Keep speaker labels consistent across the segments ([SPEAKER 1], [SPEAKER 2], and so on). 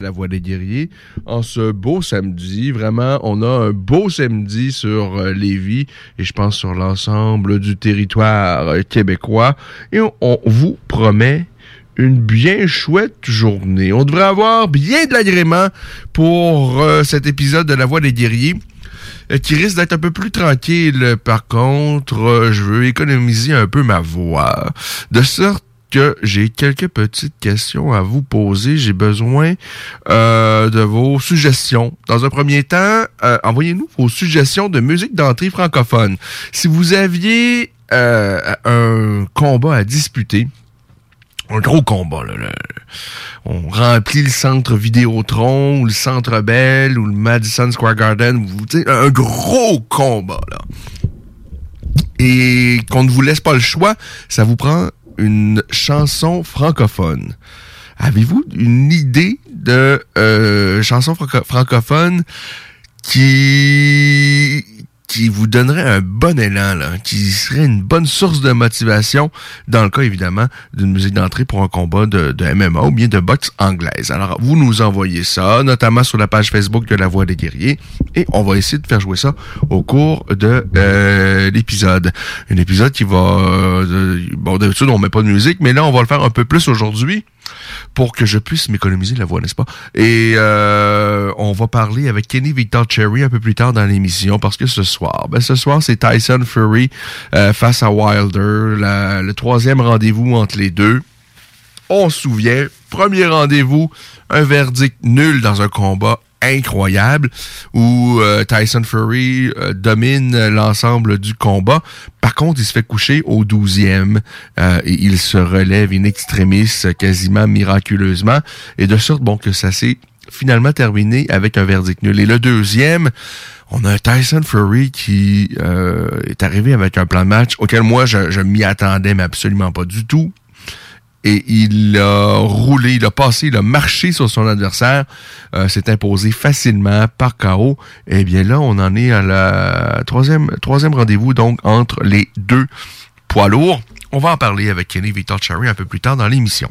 [SPEAKER 1] La Voix des Guerriers. En ce beau samedi, vraiment, on a un beau samedi sur euh, Lévis et je pense sur l'ensemble du territoire euh, québécois. Et on, vous promet une bien chouette journée. On devrait avoir bien de l'agrément pour euh, cet épisode de La Voix des Guerriers qui risque d'être un peu plus tranquille. Par contre, je veux économiser un peu ma voix. De sorte que j'ai quelques petites questions à vous poser. J'ai besoin euh, de vos suggestions. Dans un premier temps, euh, envoyez-nous vos suggestions de musique d'entrée francophone. Si vous aviez euh, un combat à disputer, un gros combat. Là, là. On remplit le centre Vidéotron, ou le centre Bell, ou le Madison Square Garden. Vous, un gros combat. Là. Et qu'on ne vous laisse pas le choix, ça vous prend une chanson francophone. Avez-vous une idée de euh, chanson franco- francophone qui qui vous donnerait un bon élan, là, qui serait une bonne source de motivation dans le cas, évidemment, d'une musique d'entrée pour un combat de, MMA ou bien de boxe anglaise. Alors, vous nous envoyez ça, notamment sur la page Facebook de La Voix des Guerriers, et on va essayer de faire jouer ça au cours de euh, l'épisode. Un épisode qui va... euh, bon, d'habitude, on met pas de musique, mais là, on va le faire un peu plus aujourd'hui pour que je puisse m'économiser la voix, n'est-ce pas? Et euh, on va parler avec Kenny Victor Cherry un peu plus tard dans l'émission parce que ce soir, ben ce soir, c'est Tyson Fury euh, face à Wilder, le troisième rendez-vous entre les deux. On se souvient, premier rendez-vous, un verdict nul dans un combat incroyable où euh, Tyson Fury euh, domine l'ensemble du combat. Par contre, il se fait coucher au 12e euh, et il se relève in extremis quasiment miraculeusement. Et de sorte bon que ça s'est finalement terminé avec un verdict nul. Et le deuxième, on a Tyson Fury qui euh, est arrivé avec un plan de match auquel moi je, m'y attendais mais absolument pas du tout et il a roulé, il a passé, il a marché sur son adversaire, euh, s'est imposé facilement par KO. Et bien là, on en est à la troisième, troisième rendez-vous donc entre les deux poids lourds. On va en parler avec Kenny Victor Cherry un peu plus tard dans l'émission.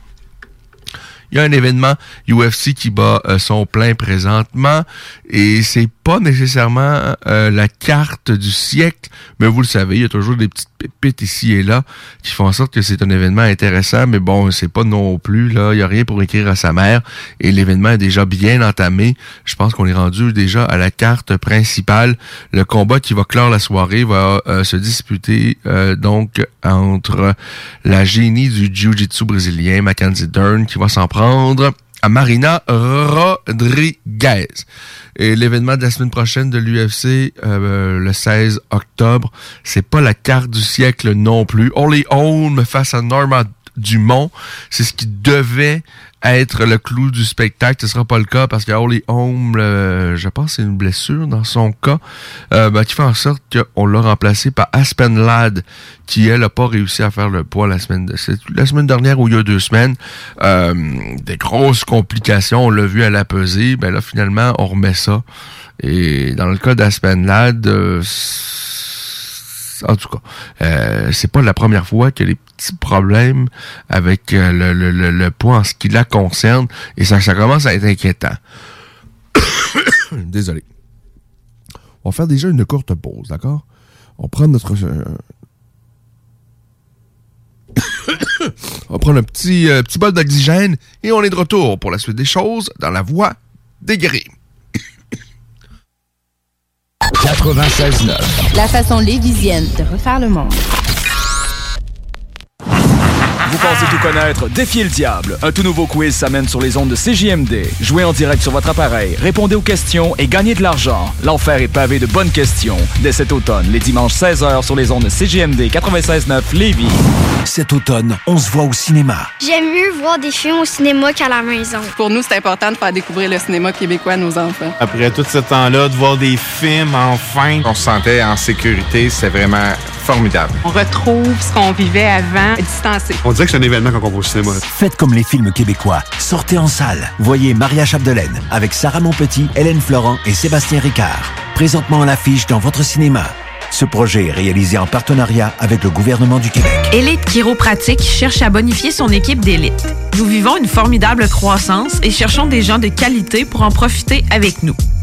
[SPEAKER 1] Il y a un événement UFC qui bat euh, son plein présentement et c'est pas nécessairement euh, la carte du siècle, mais vous le savez, il y a toujours des petites pépites ici et là qui font en sorte que c'est un événement intéressant, mais bon, c'est pas non plus là, il y a rien pour écrire à sa mère et l'événement est déjà bien entamé. Je pense qu'on est rendu déjà à la carte principale. Le combat qui va clore la soirée va euh, se disputer euh, donc entre la génie du jiu-jitsu brésilien Mackenzie Dern qui va s'en prendre à Marina Rodriguez. Et l'événement de la semaine prochaine de l'UFC, euh, le 16 octobre, c'est pas la carte du siècle non plus. Holly Holm face à Norma Dumont, c'est ce qui devait être le clou du spectacle. Ce sera pas le cas parce que Holly Holm, euh, je pense, c'est une blessure dans son cas, euh, ben, qui fait en sorte qu'on l'a remplacé par Aspen Ladd, qui elle a pas réussi à faire le poids la semaine la semaine dernière ou il y a deux semaines. Euh, des grosses complications, on l'a vu à la pesée. Ben là, finalement, on remet ça. Et dans le cas d'Aspen Ladd, euh, en tout cas, euh, c'est pas la première fois a des petits problèmes avec euh, le, le, le, le poids en ce qui la concerne et ça, ça commence à être inquiétant. Désolé. On va faire déjà une courte pause, d'accord? On prend notre... euh, on va prendre un petit, euh, petit bol d'oxygène et on est de retour pour la suite des choses dans la voie des guéris.
[SPEAKER 2] 96.9.
[SPEAKER 3] La façon lévisienne de refaire le monde.
[SPEAKER 4] Vous pensez tout connaître? Défiez le diable. Un tout nouveau quiz s'amène sur les ondes de CJMD. Jouez en direct sur votre appareil, répondez aux questions et gagnez de l'argent. L'enfer est pavé de bonnes questions. Dès cet automne, les dimanches 16h sur les ondes de CJMD 96.9 Lévis.
[SPEAKER 2] Cet automne, on se voit au cinéma.
[SPEAKER 5] J'aime mieux voir des films au cinéma qu'à la maison.
[SPEAKER 6] Pour nous, c'est important de faire découvrir le cinéma québécois à nos enfants.
[SPEAKER 7] Après tout ce temps-là, de voir des films, enfin, on se sentait en sécurité, c'est vraiment formidable.
[SPEAKER 6] On retrouve ce qu'on vivait avant, distancé.
[SPEAKER 7] On dirait que c'est un événement quand on va au cinéma.
[SPEAKER 2] Faites comme les films québécois. Sortez en salle. Voyez Maria Chapdelaine avec Sarah Monpetit, Hélène Florent et Sébastien Ricard. Présentement à l'affiche dans votre cinéma. Ce projet est réalisé en partenariat avec le gouvernement du Québec.
[SPEAKER 8] Élite Chiropratique cherche à bonifier son équipe d'élite. Nous vivons une formidable croissance et cherchons des gens de qualité pour en profiter avec nous.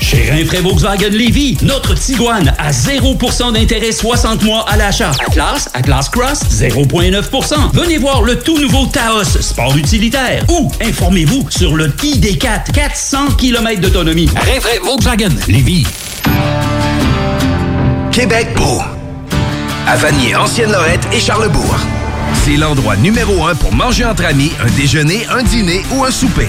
[SPEAKER 9] Chez Rinfraie Volkswagen Lévis, notre Tiguan à 0% d'intérêt 60 mois à l'achat. Atlas, Atlas Cross, 0,9%. Venez voir le tout nouveau Taos, sport utilitaire. Ou informez-vous sur le ID4, 400 km d'autonomie. Rinfraie Volkswagen Lévis.
[SPEAKER 10] Québec beau. À Vanier, Ancienne-Lorette et Charlebourg. C'est l'endroit numéro un pour manger entre amis, un déjeuner, un dîner ou un souper.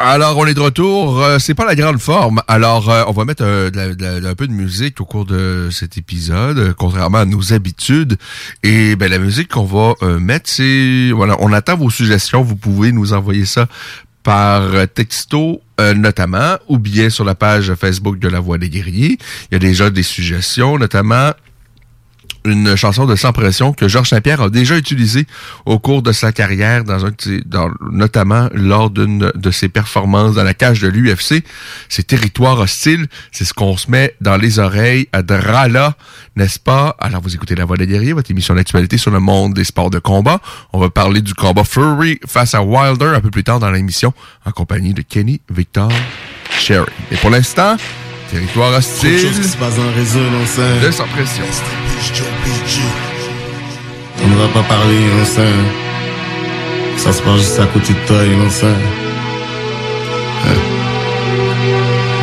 [SPEAKER 1] Alors, on est de retour. Euh, c'est pas la grande forme. Alors, euh, on va mettre euh, un peu de musique au cours de cet épisode, euh, contrairement à nos habitudes. Et ben, la musique qu'on va mettre, c'est... Voilà, on attend vos suggestions. Vous pouvez nous envoyer ça par texto notamment, ou bien sur la page Facebook de La Voix des Guerriers. Il y a déjà des suggestions, notamment une chanson de Sans Pression que Georges Saint-Pierre a déjà utilisée au cours de sa carrière, notamment lors d'une de ses performances dans la cage de l'UFC. C'est Territoire hostile, c'est ce qu'on se met dans les oreilles à Drala, n'est-ce pas? Alors vous écoutez La Voix des Guerriers, votre émission d'actualité sur le monde des sports de combat. On va parler du combat Fury face à Wilder un peu plus tard dans l'émission, en compagnie de Kenny Victor Sherry. Et pour l'instant, Territoire hostile.
[SPEAKER 11] Qui se passe réseau, non,
[SPEAKER 1] De pression.
[SPEAKER 11] On ne va pas parler, non, ça. Ça se passe juste à côté de toi, non, ça. Hein.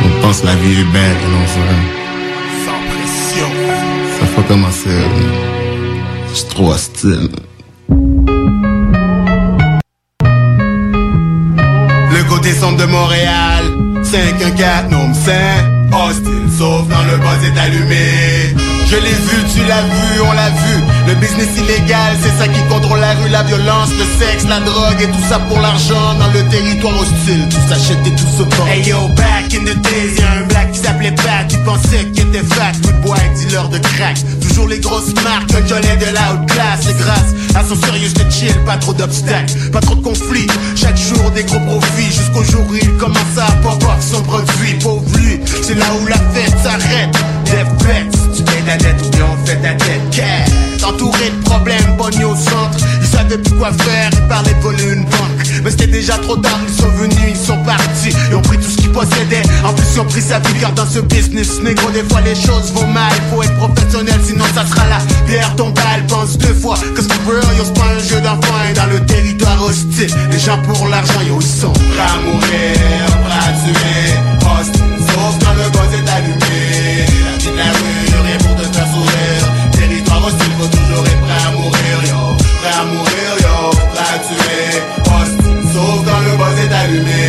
[SPEAKER 11] On pense la vie est belle, non, ça. Sans pression. Ça faut commencer. Hein. C'est trop hostile. Le côté centre de Montréal, 514, non, 5. Austin sauve quand le boss est allumé. Je l'ai vu, tu l'as vu, on l'a vu. Le business illégal, c'est ça qui contrôle la rue, la violence, le sexe, la drogue et tout ça pour l'argent dans le territoire hostile. Tout s'achète et tout se vend. Hey yo, back in the days, y'a un black qui s'appelait Pat, qui pensait qu'il était fat, tout bois et dealer de crack. Toujours les grosses marques, un Jolet de la haute classe. Et grâce à son sérieux, j'étais chill, pas trop d'obstacles, pas trop de conflits. Chaque jour, des gros profits, jusqu'au jour où il commença à boire son produit. Pauvre lui, c'est là où la fête s'arrête. Des bêtes, tu payes la dette ou bien on fait ta tête. Qu'est-ce? Entouré de problèmes, pogné au centre. Ils savaient plus quoi faire, ils parlaient voler une banque. Mais c'était déjà trop tard, ils sont venus, ils sont partis. Ils ont pris tout ce qu'ils possédaient. En plus, ils ont pris sa vie car dans ce business, négro, des fois les choses vont mal. Faut être professionnel, sinon ça sera la pierre tombale. Pense deux fois, cause for real, yo, c'est pas un jeu d'enfant. Et dans le territoire hostile, les gens pour l'argent, yo, ils sont. L'annonce dans le bois est allumé, La vie de la rue répond de ta sourire. Territoire hostile, faut toujours être prêt à mourir Yo, prêt à mourir, yo, prêt à tuer. Host, sauf quand le bois est allumé.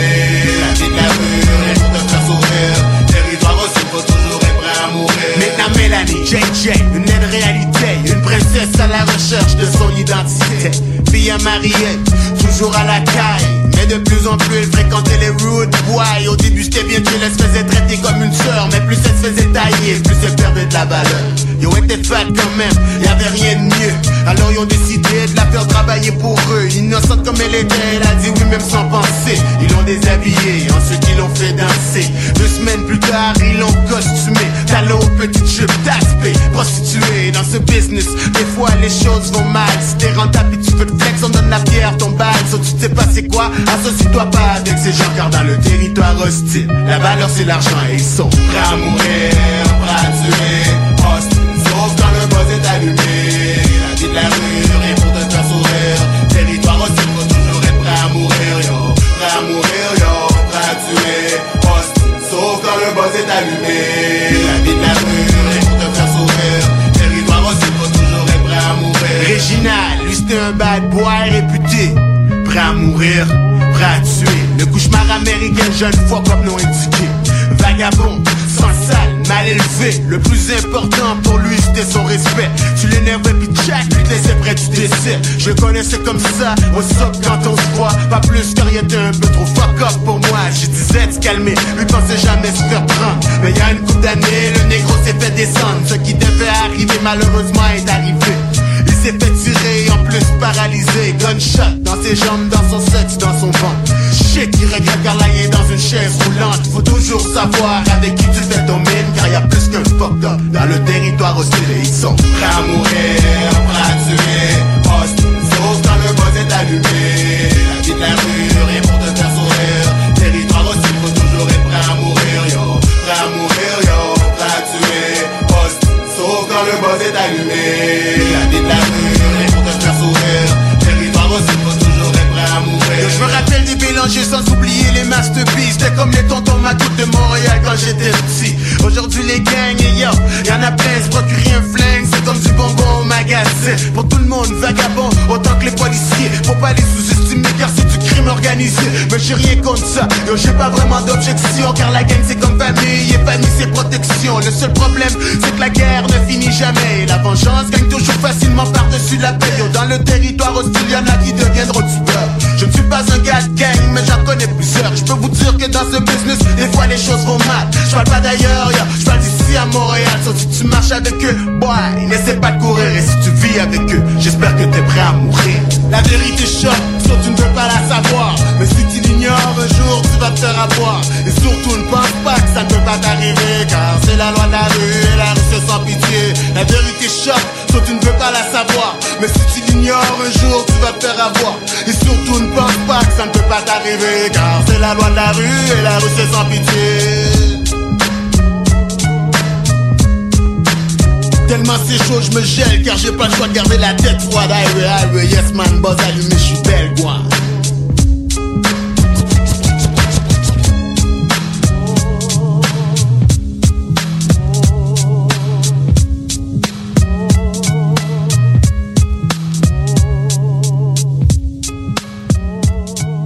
[SPEAKER 11] La vie de la rue répond de ta sourire. Territoire hostile, faut toujours être prêt à mourir. Maintenant Mélanie, JJ, une réalité cesse à la recherche de son identité. Fille à mariée, toujours à la caille. Mais de plus en plus, elle fréquentait les rude boys. Au début, j'étais bien chill, elle se faisait traiter comme une sœur. Mais plus elle se faisait tailler, plus elle perdait de la valeur. Yo, était fat quand même, y'avait rien de mieux. Alors, ils ont décidé de la faire travailler pour eux. Innocente comme elle était, elle a dit oui, même sans penser. Ils l'ont déshabillée, ensuite ils l'ont fait danser. Deux semaines plus tard, ils l'ont costumé. Talon aux petites jupes, d'aspect, prostituée. Dans ce business, des fois les choses vont mal. Si t'es rentable et tu peux te flex, on donne la pierre, ton balle. So, tu sais pas c'est quoi, associe-toi pas avec ces gens, car dans le territoire hostile, la valeur c'est l'argent et ils sont prêts à mourir, prêts à tuer. Hostile, sauf quand le buzz est allumé. La vie de la rue, rien pour te faire sourire. Territoire hostile, faut toujours être prêt à mourir, yo. Prêt à mourir, yo. Prêt à tuer. Hostile, sauf quand le buzz est allumé. C'était un bad boy réputé. Prêt à mourir, prêt à tuer. Le cauchemar américain, jeune fois comme non indiqué. Vagabond, sans salle, mal élevé. Le plus important pour lui, c'était son respect. Tu l'énervais, puis Jack lui te près du décès. Je connaissais comme ça, au soc quand on se voit. Pas plus que rien d'un peu trop fuck up pour moi. Je disais de calmer, lui pensait jamais se faire prendre. Mais y a une couple d'années, le négro s'est fait descendre. Ce qui devait arriver, malheureusement, rue et la rue c'est sans pitié. Tellement c'est chaud, je me gèle car j'ai pas le choix de garder la tête froide. Highway, highway, yes man, buzz allumé, je suis belle, quoi.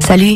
[SPEAKER 12] Salut,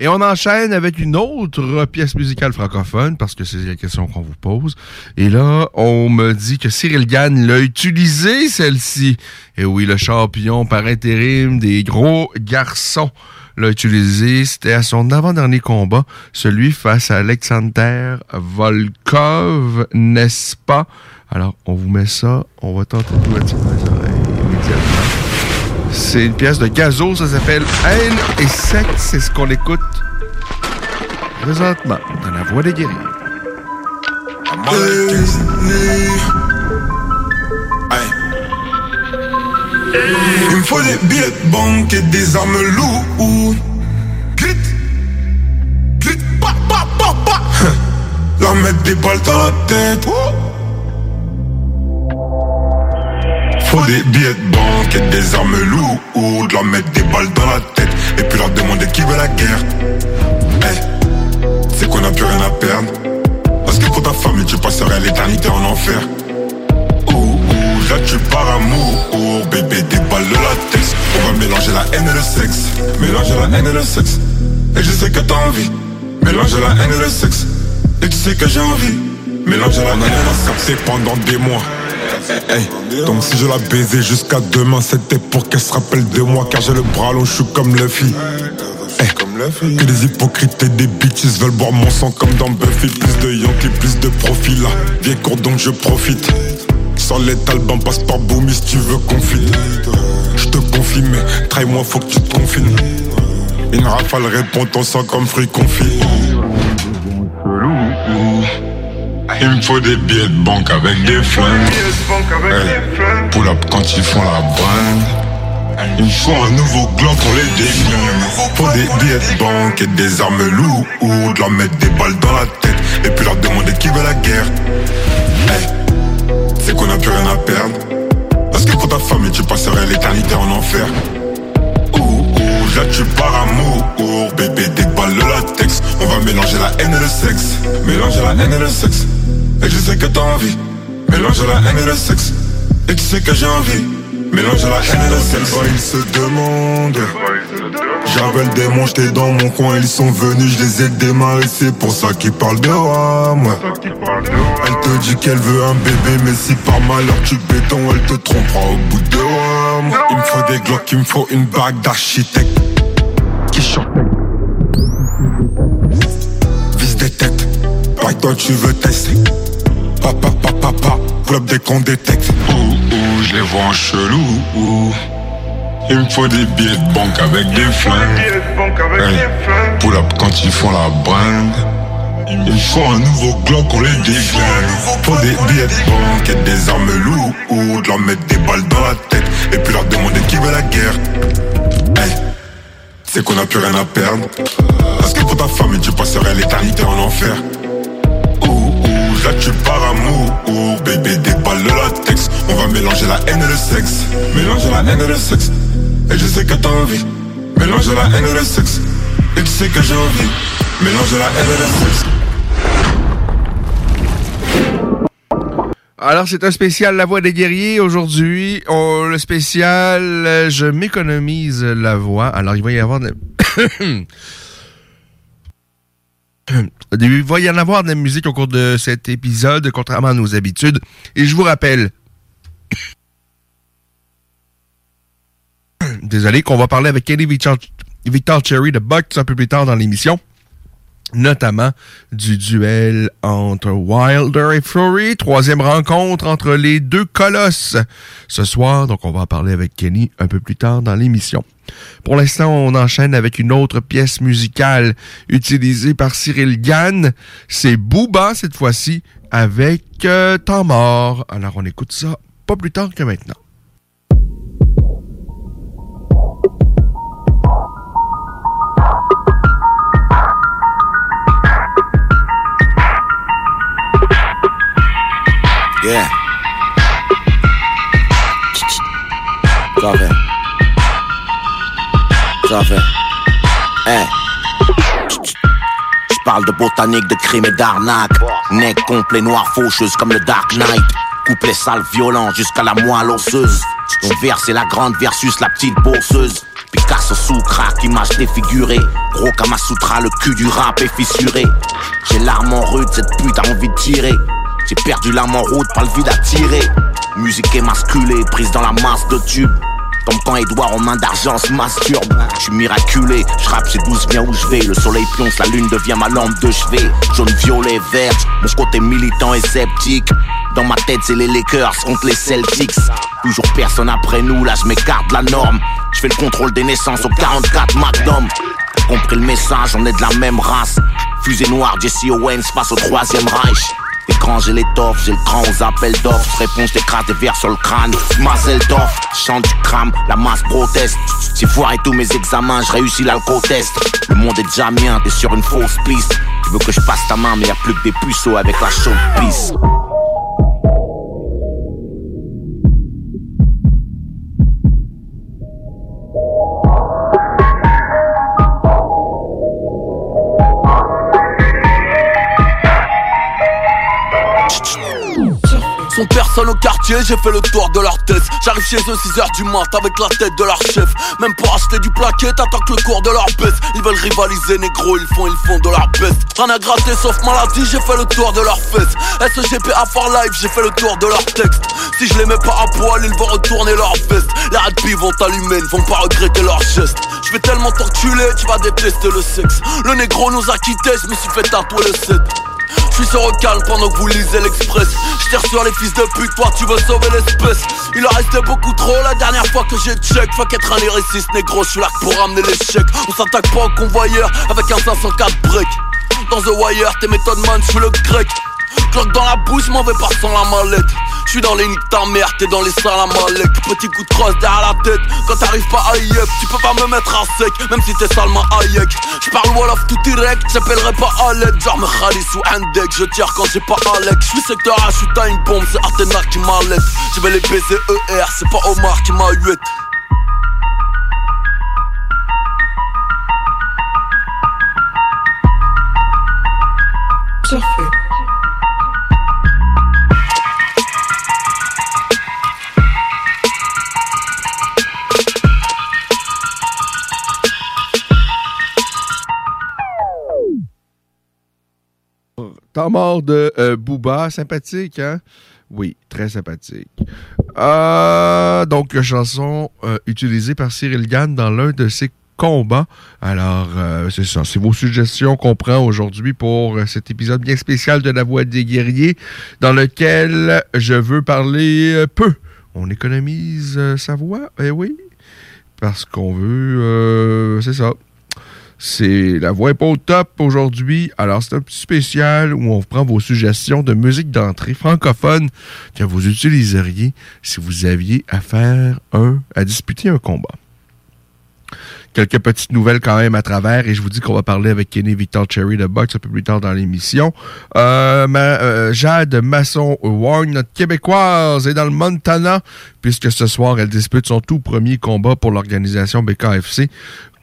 [SPEAKER 1] Et on enchaîne avec une autre pièce musicale francophone, parce que c'est la question qu'on vous pose. Et là, on me dit que Cyril Gann l'a utilisé, celle-ci. Et oui, le champion par intérim des gros garçons l'a utilisé. C'était à son avant-dernier combat, celui face à Alexander Volkov, n'est-ce pas? Alors, on vous met ça. On va tenter de vous attirer les oreilles immédiatement. C'est une pièce de gazo, ça s'appelle Haine et sexe. C'est ce qu'on écoute présentement dans la voix des guerriers.
[SPEAKER 13] Il me faut des billets de banque et des armes lourdes. Grit, grit, pa, pa, pa, pa. Leur mettre des balles dans la tête. Des billets de banque et des armes lourdes. Leur mettre des balles dans la tête. Et puis leur demander qui veut la guerre. Hey, c'est qu'on a plus rien à perdre. Parce que pour ta famille, tu passerais l'éternité en enfer. Ouh, ouh, là tu pars amour. Oh, bébé, des balles de latex. On va mélanger la haine et le sexe. Mélanger la haine et le sexe. Et je sais que t'as envie. Mélanger la haine et le sexe. Et tu sais que j'ai envie. Mélanger la haine et le sexe. pendant des mois. Donc si je la baisais jusqu'à demain, c'était pour qu'elle se rappelle de moi. Car j'ai le bras long, je suis comme Luffy. Eh, Que des hypocrites et des bitches veulent boire mon sang comme dans Buffy. Plus de Yankee, plus de profil là. Viens court donc je profite. Sans les talbans, passe par Boomy si tu veux confiner. Je te confie, mais traille-moi, faut que tu te confines. Une rafale répond ton sang comme fruit confit. Il me faut des billets de banque avec des flingues. Hey, pull up quand ils font la bande. Il me faut un nouveau gland pour les déglingues. Faut des billets de banque et des armes lourdes. Leur mettre des balles dans la tête. Et puis leur demander qui veut la guerre. Hey, c'est qu'on a plus rien à perdre. Parce que pour ta famille, tu passerais l'éternité en enfer. Ouh, ouh, là tu pars amour. Bébé, des balles de latex. On va mélanger la haine et le sexe. Mélanger la haine et le sexe. Et je sais que t'as envie. Mélanger la haine et le sexe. Et tu sais que j'ai envie? Mélanger la haine et le sexe. Oh, ils se demandent. J'avais le démon, j'étais dans mon coin, ils sont venus, je les ai démarrés, c'est pour ça qu'ils parlent de moi. Elle te dit qu'elle veut un bébé, mais si par malheur tu béton, elle te trompera au bout de moi. Il me faut des glocks, il me faut une bague d'architecte. Qui chante Vise des têtes, pas toi tu veux tester. Papa, papa, papa, pull up dès qu'on détecte. Ouh, ouh, je les vois en chelou. ouh. Il me faut des billets de banque avec des flingues. Hey, pull up quand ils font la bringue. Il me faut un nouveau Glock, on les déglingue. Faut des billets de banque et des armes lourdes. Leur mettre des balles dans la tête. Et puis leur demander qui veut la guerre. Hey, c'est qu'on a plus rien à perdre. Parce que pour ta famille, tu passerais l'éternité en enfer. Ouh, ouh, là tu pars amour. Bébé, des balles de latex. On va mélanger la haine et le sexe. Mélanger la haine et le sexe. Et je sais que t'as envie. Mélanger la haine et le sexe. Et tu sais que j'ai envie. Mélanger la haine et le sexe.
[SPEAKER 1] Alors, c'est un spécial La Voix des guerriers. Aujourd'hui, on- le spécial euh, Je m'économise la voix. Alors, il va y avoir... de- il va y en avoir de la musique au cours de cet épisode, contrairement à nos habitudes. Et je vous rappelle... Désolé, qu'on va parler avec Kelly Victor, Victor Cherry de Bucks un peu plus tard dans l'émission notamment du duel entre Wilder et Fury, troisième rencontre entre les deux colosses ce soir, donc on va en parler avec Kenny un peu plus tard dans l'émission. Pour l'instant, on enchaîne avec une autre pièce musicale utilisée par Cyril Gann, c'est Booba cette fois-ci avec euh. Alors on écoute ça pas plus tard que maintenant.
[SPEAKER 14] Yeah. Je parle de botanique, de crime et d'arnaque. Nec complet, noir, faucheuse comme le Dark Knight. Couplet sale, violent jusqu'à la moelle osseuse. Ton vers c'est la grande versus la petite bourseuse. Picasso sous crack, image défigurée. Gros Kamasutra, le cul du rap est fissuré. J'ai l'arme en rude, cette pute a envie de tirer. J'ai perdu l'âme en route, pas le vide à tirer. Musique émasculée, prise dans la masse de tubes. Comme quand Edouard en main d'argent se masturbe. Je suis miraculé, je rappe, c'est douce bien où je vais. Le soleil pionce, la lune devient ma lampe de chevet. Jaune, violet, vert, mon côté militant et sceptique. Dans ma tête, c'est les Lakers contre les Celtics. Toujours personne après nous, là je m'écarte la norme. Je fais le contrôle des naissances au 44 Magnum. Compris le message, on est de la même race. Fusée noire, Jesse Owens face au troisième Reich. Grands, j'ai l'étoffe, j'ai le grand aux appels d'offres. Réponse, t'écrases des verres sur le crâne. Marcel d'offre, chante du crame, la masse proteste. J'ai foiré tous mes examens, je réussis l'alco-test. Le monde est déjà mien, t'es sur une fausse piste. Tu veux que je passe ta main, mais y a plus que des puceaux avec la chaude pisse.
[SPEAKER 15] Personne au quartier, j'ai fait le tour de leur tête. J'arrive chez eux 6h du mat avec la tête de leur chef. Même pour acheter du plaquet, t'attends que le cours de leur baisse. Ils veulent rivaliser négro, ils font, ils font de leur best Rien à gratter sauf maladie, j'ai fait le tour de leur fesses SGP à for life, j'ai fait le tour de leur texte. Si je les mets pas à poil, ils vont retourner leur veste. Les rugby vont t'allumer, ne vont pas regretter leur geste. Je vais tellement t'enculer, tu vas détester le sexe. Le négro nous a quittés, je me suis fait tatouer le 7 je suis sur le calme pendant que vous lisez l'express. Je sur les fils de pute, toi tu veux sauver l'espèce. Il en restait beaucoup trop la dernière fois que j'ai check. Faut qu'être un lyriciste négro, je suis là pour ramener l'échec On s'attaque pas au convoyeur avec un 504 break Dans The Wire, t'es méthodes man, je suis le grec. Cloque dans la bouche, m'en vais pas sans la mallette je suis dans les niques ta mère, t'es dans les salles à Petit coup de crosse derrière la tête. Quand t'arrives pas à yep, tu peux pas me mettre à sec Même si t'es salement Hayek J'parle Wolof tout direct, j'appellerai pas à l'aide Genre me Khalis ou deck, je tire quand j'ai pas Alex. J'suis secteur H, j'suis t'as une bombe, c'est Athéna qui m'allait Je vais les baiser ER, c'est pas Omar qui m'a huette.
[SPEAKER 13] Parfait.
[SPEAKER 1] Temps mort de euh, Booba, sympathique, hein? Oui, très sympathique. Euh, donc, chanson euh, utilisée par Cyril Gann dans l'un de ses combats. Alors, c'est ça. C'est vos suggestions qu'on prend aujourd'hui pour cet épisode bien spécial de La Voix des guerriers, dans lequel je veux parler peu. On économise sa voix, eh oui, parce qu'on veut, c'est ça, c'est la voix est pas au top aujourd'hui. Alors, c'est un petit spécial où on prend vos suggestions de musique d'entrée francophone que vous utiliseriez si vous aviez à faire un, à disputer un combat. Quelques petites nouvelles quand même à travers et je vous dis qu'on va parler avec Kenny Victor Cherry de Box un peu plus tard dans l'émission. Euh, euh, Jade Masson Warren, notre québécoise, est dans le Montana puisque ce soir elle dispute son tout premier combat pour l'organisation BKFC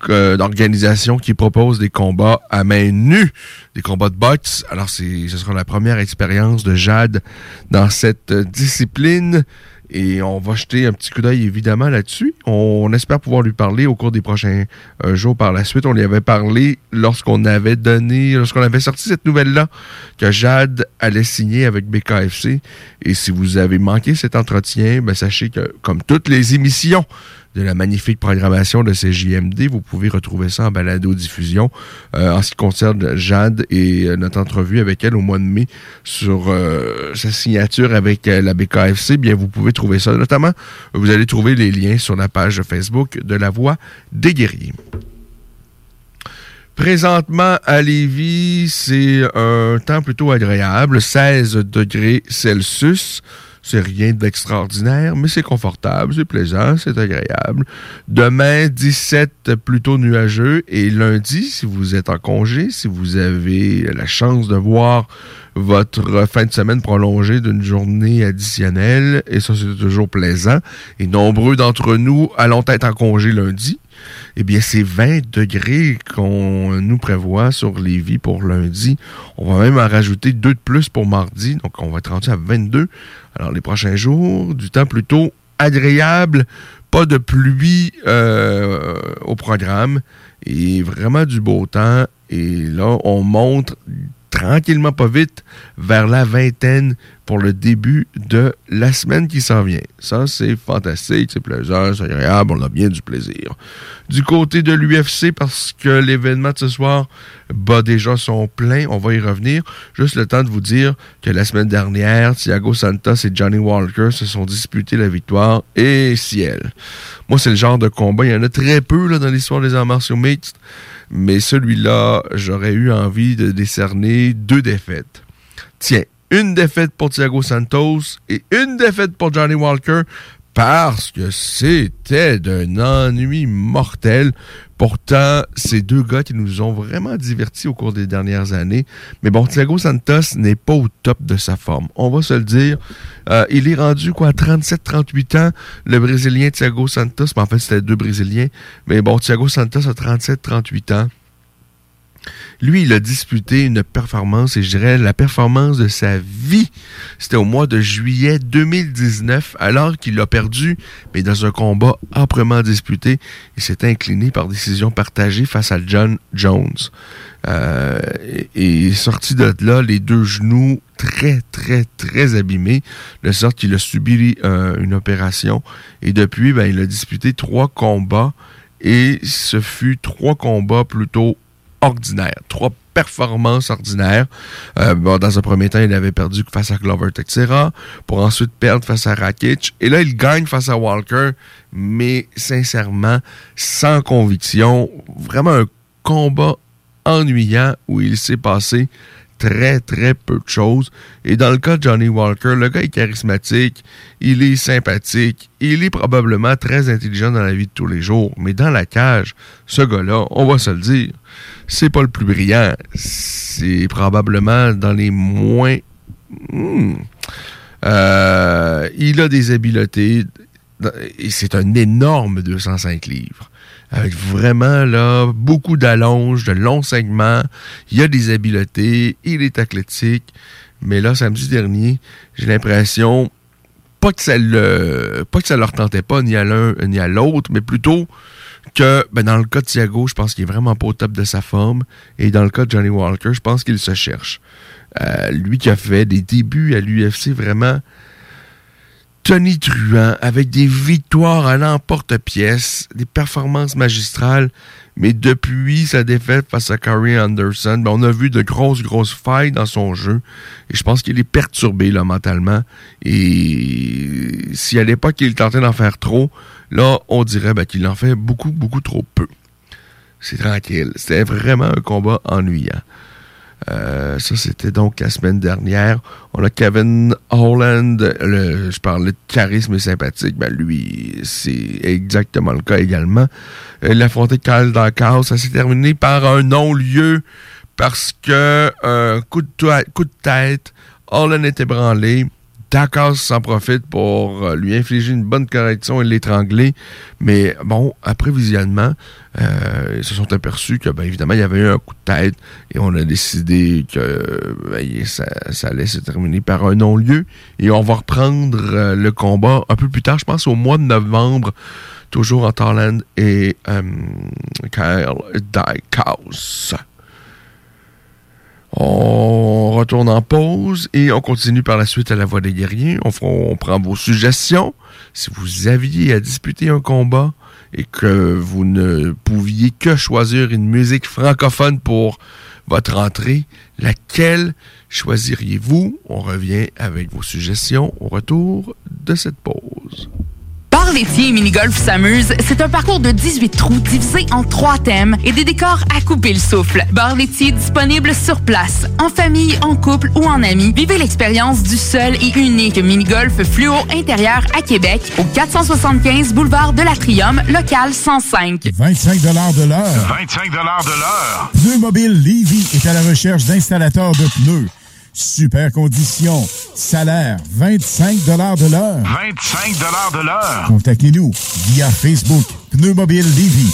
[SPEAKER 1] d'organisation qui propose des combats à main nue, des combats de boxe. Alors, ce sera la première expérience de Jade dans cette discipline. Et on va jeter un petit coup d'œil évidemment là-dessus. On, espère pouvoir lui parler au cours des prochains euh, jours par la suite. On lui avait parlé lorsqu'on avait donné, lorsqu'on avait sorti cette nouvelle-là, que Jade allait signer avec BKFC. Et si vous avez manqué cet entretien, ben sachez que, comme toutes les émissions de la magnifique programmation de ces JMD. Vous pouvez retrouver ça en balado-diffusion euh, en ce qui concerne Jade et euh, notre entrevue avec elle au mois de mai sur euh, sa signature avec la BKFC. Bien, vous pouvez trouver ça. Notamment, vous allez trouver les liens sur la page Facebook de La Voix des guerriers. Présentement à Lévis, c'est un temps plutôt agréable, 16 degrés Celsius. C'est rien d'extraordinaire, mais c'est confortable, c'est plaisant, c'est agréable. Demain, 17 plutôt nuageux. Et lundi, si vous êtes en congé, si vous avez la chance de voir votre fin de semaine prolongée d'une journée additionnelle, et ça c'est toujours plaisant. Et nombreux d'entre nous allons être en congé lundi eh bien, c'est 20 degrés qu'on nous prévoit sur les vies pour lundi. On va même en rajouter deux de plus pour mardi, donc on va être rendu à 22. Alors, les prochains jours, du temps plutôt agréable, pas de pluie euh, au programme, et vraiment du beau temps. Et là, on monte tranquillement, pas vite, vers la vingtaine pour le début de la semaine qui s'en vient. Ça, c'est fantastique, c'est plaisant, c'est agréable, on a bien du plaisir. Du côté de l'UFC, parce que l'événement de ce soir bat déjà son plein, on va y revenir. Juste le temps de vous dire que la semaine dernière, Thiago Santos et Johnny Walker se sont disputés la victoire et ciel. Moi, c'est le genre de combat, il y en a très peu dans l'histoire des arts martiaux mixtes mais celui-là, j'aurais eu envie de décerner deux défaites. Tiens, une défaite pour Thiago Santos et une défaite pour Johnny Walker parce que c'était d'un ennui mortel. Pourtant, ces deux gars qui nous ont vraiment divertis au cours des dernières années. Mais bon, Thiago Santos n'est pas au top de sa forme. On va se le dire. Euh, il est rendu quoi, à 37-38 ans, le Brésilien Thiago Santos. Mais en fait, c'était deux Brésiliens. Mais bon, Thiago Santos a 37-38 ans. Lui, il a disputé une performance, et je dirais la performance de sa vie. C'était au mois de juillet 2019, alors qu'il a perdu, mais dans un combat âprement disputé. Il s'est incliné par décision partagée face à John Jones. Euh, et, sorti de là, les deux genoux très, très, très abîmés, de sorte qu'il a subi euh, une opération. Et depuis, ben, il a disputé trois combats. Et ce fut trois combats plutôt ordinaire. Trois performances ordinaires. Euh, dans un premier temps, il avait perdu face à Glover Texera, pour ensuite perdre face à Rakic. Et là, il gagne face à Walker, mais sincèrement, sans conviction. Vraiment un combat ennuyant où il s'est passé très, très peu de choses. Et dans le cas de Johnny Walker, le gars est charismatique, il est sympathique, il est probablement très intelligent dans la vie de tous les jours. Mais dans la cage, ce gars-là, on va se le dire, c'est pas le plus brillant. C'est probablement dans les moins... Hmm, euh, il a des habiletés et c'est un énorme 205 livres avec vraiment là beaucoup d'allonges, de longs segments. Il a des habiletés, il est athlétique. Mais là, samedi dernier, j'ai l'impression pas que ça le pas que ça leur tentait pas ni à l'un ni à l'autre, mais plutôt que ben, dans le cas de Thiago, je pense qu'il est vraiment pas au top de sa forme. Et dans le cas de Johnny Walker, je pense qu'il se cherche. Euh, lui qui a fait des débuts à l'UFC vraiment Tony Truant avec des victoires à l'emporte-pièce, des performances magistrales, mais depuis sa défaite face à Corey Anderson, ben, on a vu de grosses, grosses failles dans son jeu. Et je pense qu'il est perturbé mentalement. Et si à l'époque il tentait d'en faire trop, là, on dirait ben, qu'il en fait beaucoup, beaucoup trop peu. C'est tranquille. C'était vraiment un combat ennuyant. Euh, ça, c'était donc la semaine dernière. On a Kevin Holland, le, je parlais de charisme et sympathique. Ben, lui, c'est exactement le cas également. Euh, il a affronté Kyle. Ça s'est terminé par un non-lieu parce que un coup de, coup de tête, Holland était branlé. Dakar s'en profite pour euh, lui infliger une bonne correction et l'étrangler. Mais bon, après visionnement, euh, ils se sont aperçus que, bien évidemment, il y avait eu un coup de tête et on a décidé que ben, ça, allait se terminer par un non-lieu. Et on va reprendre euh, le combat un peu plus tard, je pense au mois de novembre, toujours en Thailand et Kyle Dykhouse. On retourne en pause et on continue par la suite à la voix des guerriers. On, prend vos suggestions. Si vous aviez à disputer un combat et que vous ne pouviez que choisir une musique francophone pour votre entrée, laquelle choisiriez-vous? On revient avec vos suggestions au retour de cette pause.
[SPEAKER 16] Bar laitier et mini-golf s'amuse, c'est un parcours de 18 trous divisé en trois thèmes et des décors à couper le souffle. Bar laitier disponible sur place, en famille, en couple ou en amis. Vivez l'expérience du seul et unique mini-golf fluo intérieur à Québec au 475 boulevard de l'Atrium, local 105.
[SPEAKER 17] 25 de l'heure.
[SPEAKER 18] 25 de l'heure.
[SPEAKER 17] Pneu Mobile Levy est à la recherche d'installateurs de pneus. Super condition. Salaire, 25 de l'heure.
[SPEAKER 18] 25 de l'heure.
[SPEAKER 17] Contactez-nous via Facebook. Pneumobile Levy.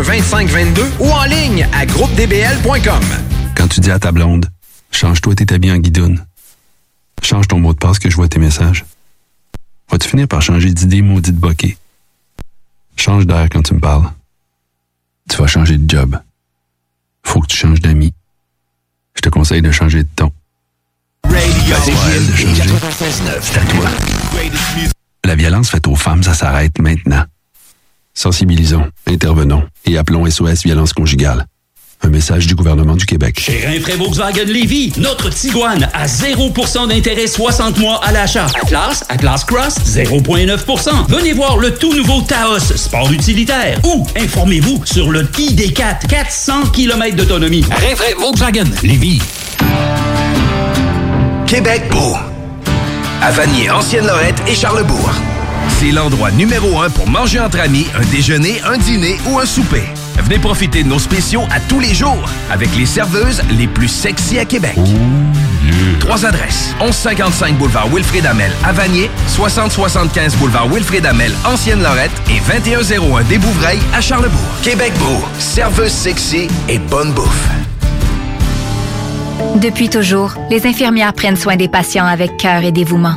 [SPEAKER 19] 2522 ou en ligne à groupedbl.com.
[SPEAKER 20] Quand tu dis à ta blonde, change-toi tes habits en guidoune. Change ton mot de passe que je vois tes messages. Vas-tu finir par changer d'idée maudite bokeh? Change d'air quand tu me parles. Tu vas changer de job. Faut que tu changes d'amis. Je te conseille de changer de ton.
[SPEAKER 21] Radio.
[SPEAKER 10] C'est à toi.
[SPEAKER 20] La violence faite aux femmes, ça s'arrête maintenant. Sensibilisons, intervenons et appelons SOS Violence Conjugale. Un message du gouvernement du Québec.
[SPEAKER 9] Chez Rinfraie Volkswagen Lévy, notre Tiguan à 0% d'intérêt 60 mois à l'achat. Atlas, Atlas Cross, 0,9%. Venez voir le tout nouveau Taos, sport utilitaire. Ou informez-vous sur le ID4, 400 km d'autonomie. Rinfraie Volkswagen Lévy.
[SPEAKER 10] Québec beau. À Vanier, Ancienne-Lorette et Charlebourg. C'est l'endroit numéro un pour manger entre amis, un déjeuner, un dîner ou un souper. Venez profiter de nos spéciaux à tous les jours avec les serveuses les plus sexy à Québec. Trois adresses. 1155 boulevard Wilfrid Amel à Vanier, 6075 boulevard Wilfrid Amel, Ancienne-Lorette et 2101 des Bouvrailles à Charlebourg. Québec beau, serveuse sexy et bonne bouffe.
[SPEAKER 22] Depuis toujours, les infirmières prennent soin des patients avec cœur et dévouement.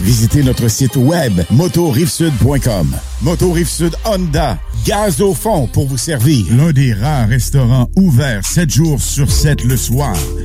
[SPEAKER 17] Visitez notre site web motorivesud.com. Moto Rive-Sud Honda, gaz au fond pour vous servir. L'un des rares restaurants ouverts 7 jours sur 7 le soir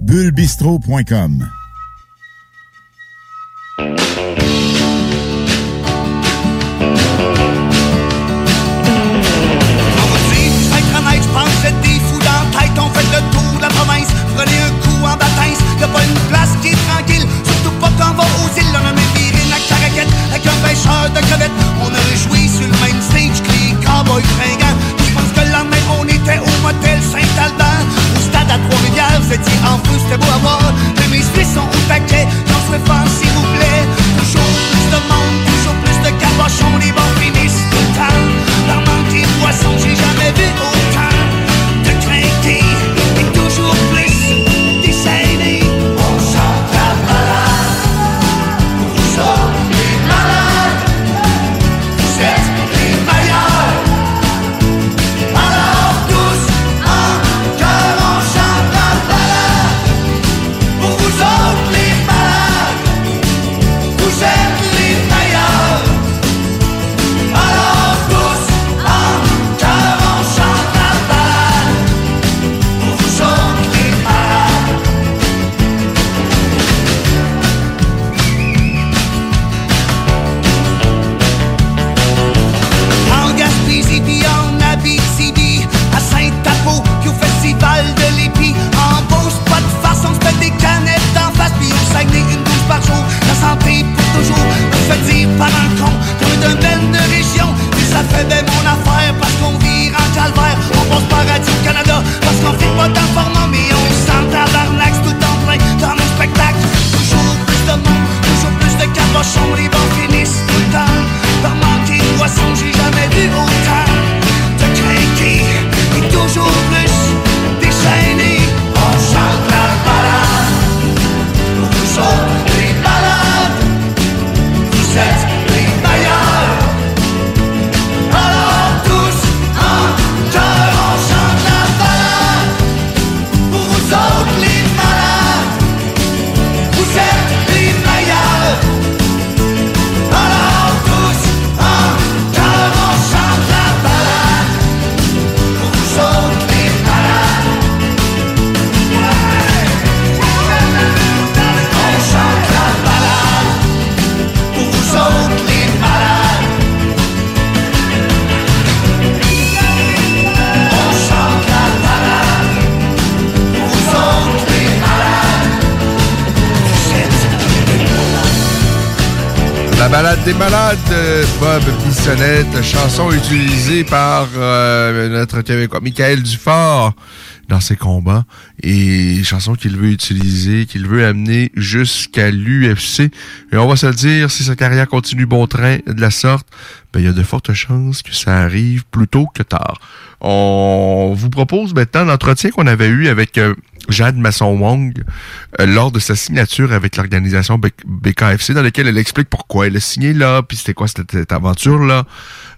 [SPEAKER 17] bullebistro.com.
[SPEAKER 23] je pense que des fous dans la tête On fait le tour de la province Prenez un coup en baptême Y'a pas une place qui est tranquille Surtout pas quand on va aux îles On a même viré la caraquette Avec un pêcheur de crevettes On a joué sur le même stage Que les cowboys fringants Vous étiez en feu, c'était beau à voir Mais mes sont au taquet J'en serais fan s'il vous plaît. Toujours plus de monde Toujours plus de cabochons Les bons finissent tout le temps. Par manquer de poissons J'ai jamais vu Des malades,
[SPEAKER 1] euh, Bob Bissonnette, chanson utilisée par euh, notre Québécois Michael Dufort dans ses combats et chanson qu'il veut utiliser, qu'il veut amener jusqu'à l'UFC. Et on va se le dire, si sa carrière continue bon train de la sorte, ben, il y a de fortes chances que ça arrive plus tôt que tard. On vous propose maintenant l'entretien qu'on avait eu avec euh, Jade Masson-Wong euh, lors de sa signature avec l'organisation BKFC dans laquelle elle explique pourquoi elle a signé là, puis c'était quoi cette, cette aventure-là.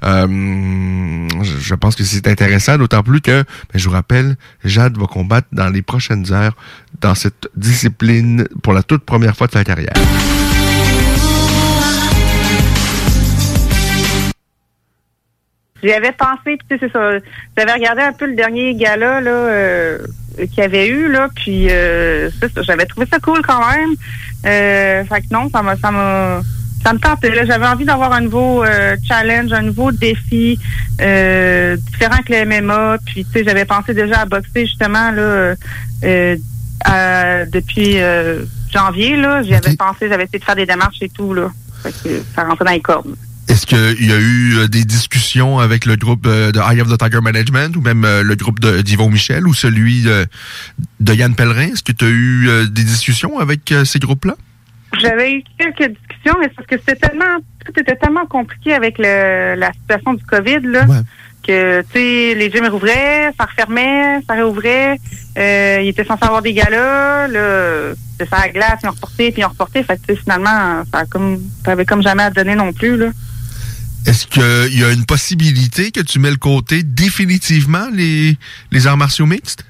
[SPEAKER 1] Euh, je, pense que c'est intéressant, d'autant plus que, ben, je vous rappelle, Jade va combattre dans les prochaines heures dans cette discipline pour la toute première fois de sa carrière.
[SPEAKER 24] J'y avais pensé, puis tu sais, c'est ça. J'avais regardé un peu le dernier gala là euh, qu'il y avait eu là, puis euh, j'avais trouvé ça cool quand même. Euh, fait que non, ça m'a, ça m'a, ça me tentait. Là, j'avais envie d'avoir un nouveau euh, challenge, un nouveau défi euh, différent que le MMA. Puis tu sais, j'avais pensé déjà à boxer justement là euh, à- depuis euh, janvier là. J'avais pensé, j'avais essayé de faire des démarches et tout là. Fait que ça rentrait dans les cordes.
[SPEAKER 1] Est-ce qu'il y a eu euh, des discussions avec le groupe euh, de Eye of the Tiger Management ou même euh, le groupe d'Yvon Michel ou celui de, de Yann Pellerin? Est-ce que tu as eu euh, des discussions avec euh, ces groupes-là?
[SPEAKER 24] J'avais eu quelques discussions, mais c'est parce que c'était tellement, tout était tellement compliqué avec le, la situation du COVID, là, que, tu sais, les gyms rouvraient, ça refermait, ça réouvrait, euh, ils étaient censés avoir des galas, là, c'était ça à la glace, ils ont reporté, puis ils ont reporté, fait que, finalement, ça a comme, ça avait comme jamais à donner non plus, là.
[SPEAKER 1] Est-ce qu'il y a une possibilité que tu mets le côté définitivement les, les arts martiaux mixtes?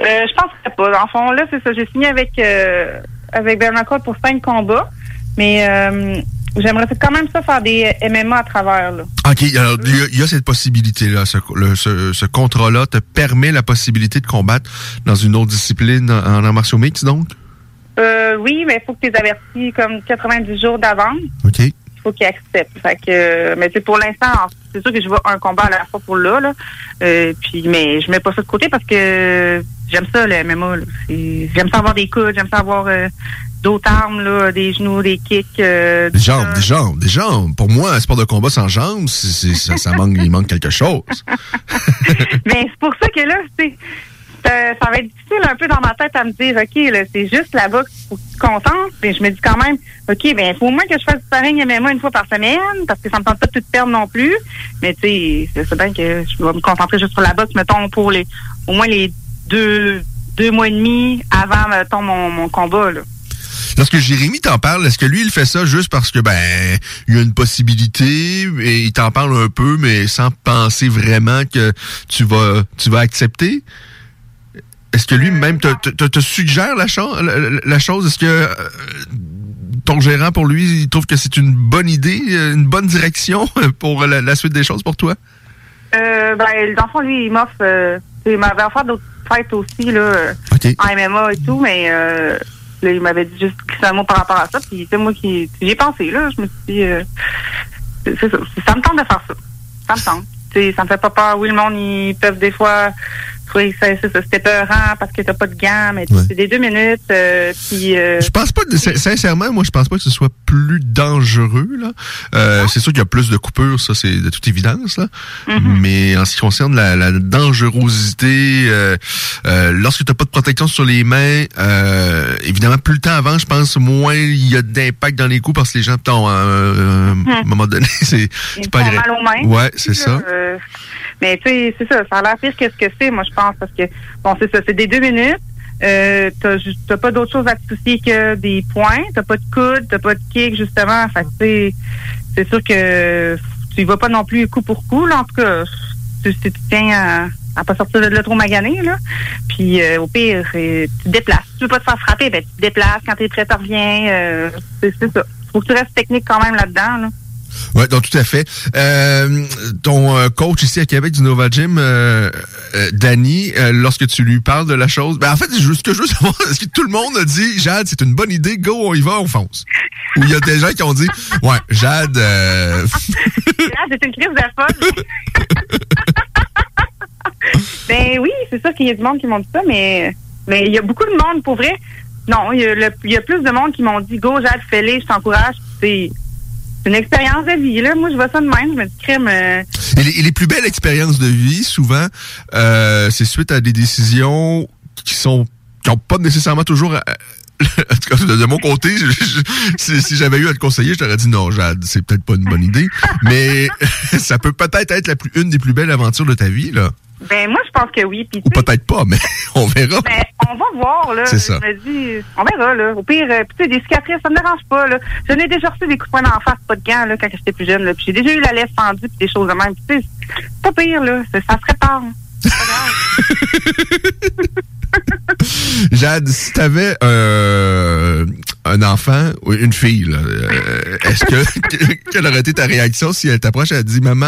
[SPEAKER 24] Euh, je pense que pas. Dans le fond, là, c'est ça. J'ai signé avec euh, avec Bernard Cole pour cinq combats, mais euh, j'aimerais quand même ça faire des MMA à travers. Là.
[SPEAKER 1] OK, alors il y a, il y a cette possibilité-là. Ce, ce- ce contrat-là te permet la possibilité de combattre dans une autre discipline en, en arts martiaux mixtes, donc?
[SPEAKER 24] Euh, oui, mais il faut que tu les avertis comme 90 jours d'avance.
[SPEAKER 1] OK.
[SPEAKER 24] Il faut qu'ils acceptent. Fait que, euh, mais c'est pour l'instant, c'est sûr que je vais un combat à la fois pour là, là. Euh, puis, mais je mets pas ça de côté parce que j'aime ça le MMA. C'est- J'aime ça avoir des coudes, j'aime ça avoir euh, d'autres armes, là, des genoux, des kicks. euh,
[SPEAKER 1] Des jambes, des jambes, des jambes. Pour moi, un sport de combat sans jambes, c'est- c'est- ça, ça manque, il manque quelque chose.
[SPEAKER 24] Mais c'est pour ça que là, sais, ça, va être difficile un peu dans ma tête à me dire, OK, là, c'est juste la boxe, faut que tu te concentres. Mais je me dis quand même, OK, ben, il faut au moins que je fasse du sparring MMA une fois par semaine, parce que ça me tente pas de tout perdre non plus. Mais tu sais, c'est c'est bien que je vais me concentrer juste sur la boxe, mettons, pour les, au moins les deux, deux mois et demi avant, mettons, mon, mon combat, là.
[SPEAKER 1] Lorsque Jérémy t'en parle, est-ce que lui, il fait ça juste parce que, ben, il y a une possibilité et il t'en parle un peu, mais sans penser vraiment que tu vas, tu vas accepter? Est-ce que lui-même te, te, te- suggère la, cho- la, chose? Est-ce que euh, ton gérant, pour lui, il trouve que c'est une bonne idée, euh, une bonne direction pour la, la suite des choses pour toi?
[SPEAKER 24] Euh, ben, dans le fond, lui, il m'offre, euh, il m'avait offert d'autres fêtes aussi, là, en MMA et tout, mais euh, là, il m'avait dit juste glisser un mot par rapport à ça, puis c'est moi qui, j'y ai pensé, là, je me suis dit, euh, c'est ça, ça me tente de faire ça, ça me tente, ça me fait pas peur, oui, le monde, ils peuvent des fois que c'est ça, c'était peurant parce que t'as pas de gants, mais c'est des deux minutes, euh, puis... euh,
[SPEAKER 1] Je pense pas, que- sincèrement, moi, je pense pas que ce soit plus dangereux, là. Euh, c'est sûr qu'il y a plus de coupures, ça, c'est de toute évidence, là. Mais en ce qui concerne la, la dangerosité, euh, euh, lorsque tu n'as pas de protection sur les mains, euh, évidemment, plus le temps avance, je pense, moins il y a d'impact dans les coups parce que les gens, euh, à un moment donné, c'est pas agréable.
[SPEAKER 24] mal aux mains.
[SPEAKER 1] Ouais, c'est ça.
[SPEAKER 24] Euh, mais tu sais, c'est ça, ça a l'air pire ce que c'est, moi, je pense, parce que, bon, c'est ça, c'est des deux minutes. Euh, t'as pas d'autre chose à te soucier que des points. T'as pas de coude, t'as pas de kick, justement. Fait que, c'est sûr que tu y vas pas non plus coup pour coup, là. En tout cas, tu, tu tiens à, à pas sortir de trop magané, là. Puis, euh, au pire, c'est- tu te déplaces. Tu veux pas te faire frapper, ben, tu te déplaces. Quand t'es prêt, tu reviens. Euh, c'est ça. Faut que tu restes technique quand même là-dedans, là.
[SPEAKER 1] Oui, donc tout à fait. Euh, ton euh, coach ici à Québec du Nova Gym, euh, euh, Danny, lorsque tu lui parles de la chose, ben en fait, juste que je veux savoir, est-ce que tout le monde a dit, Jade, c'est une bonne idée, go, on y va, on fonce? Ou il y a des gens qui ont dit, ouais, Jade,
[SPEAKER 24] Ah, c'est une crise de ben oui, c'est sûr qu'il y a du monde qui m'ont dit ça, mais mais il y a beaucoup de monde, pour vrai. Non, il y a, il y a plus de monde qui m'ont dit Go, Jade, fais-les, je t'encourage. C'est une expérience de vie. Là. Moi, je vois ça de même. Je me dis, crème. euh,
[SPEAKER 1] Et les, plus belles expériences de vie, souvent, euh, c'est suite à des décisions qui sont qui n'ont pas nécessairement toujours. euh, tout cas, de, mon côté, si j'avais eu à te conseiller, je t'aurais dit non, Jade, c'est peut-être pas une bonne idée. mais ça peut peut-être être la plus, une des plus belles aventures de ta vie, là.
[SPEAKER 24] Ben, moi, je pense que oui. Puis,
[SPEAKER 1] Ou peut-être pas, mais on verra.
[SPEAKER 24] ben, on va voir, là.
[SPEAKER 1] C'est ça.
[SPEAKER 24] Je me dis, on verra, là. Au pire, euh, puis tu sais, des cicatrices, ça me dérange pas, là. Je n'ai déjà reçu des coups de poing d'en face, pas de gants, là, quand j'étais plus jeune, là. Puis j'ai déjà eu la laisse fendue, puis des choses de même. Puis, tu sais, c'est pas pire, là. Ça, ça se répare.
[SPEAKER 1] Jade, si t'avais euh, un enfant ou une fille, là, euh, est-ce que quelle aurait été ta réaction si elle t'approche et elle dit Maman,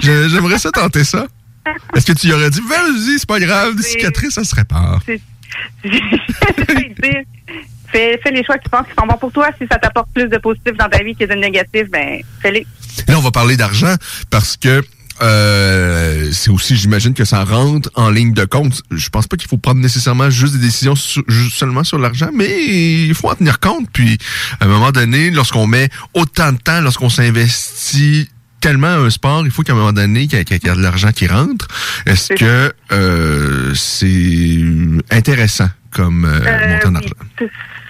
[SPEAKER 1] j'aimerais ça tenter ça? Est-ce que tu lui aurais dit Vas-y, c'est pas grave, des cicatrices, ça se répare?
[SPEAKER 24] Dire, fais, fais les choix qui pensent qui sont bons pour toi. Si ça t'apporte plus de positif dans ta vie que de négatif, ben, fais-les.
[SPEAKER 1] Là, on va parler d'argent parce que euh, c'est aussi, j'imagine que ça rentre en ligne de compte. Je pense pas qu'il faut prendre nécessairement juste des décisions seulement sur l'argent, mais il faut en tenir compte. Puis, à un moment donné, lorsqu'on met autant de temps, lorsqu'on s'investit tellement un sport, il faut qu'à un moment donné, qu'il y, ait de l'argent qui rentre. Est-ce que euh, c'est intéressant comme euh,
[SPEAKER 24] Euh,
[SPEAKER 1] montant d'argent?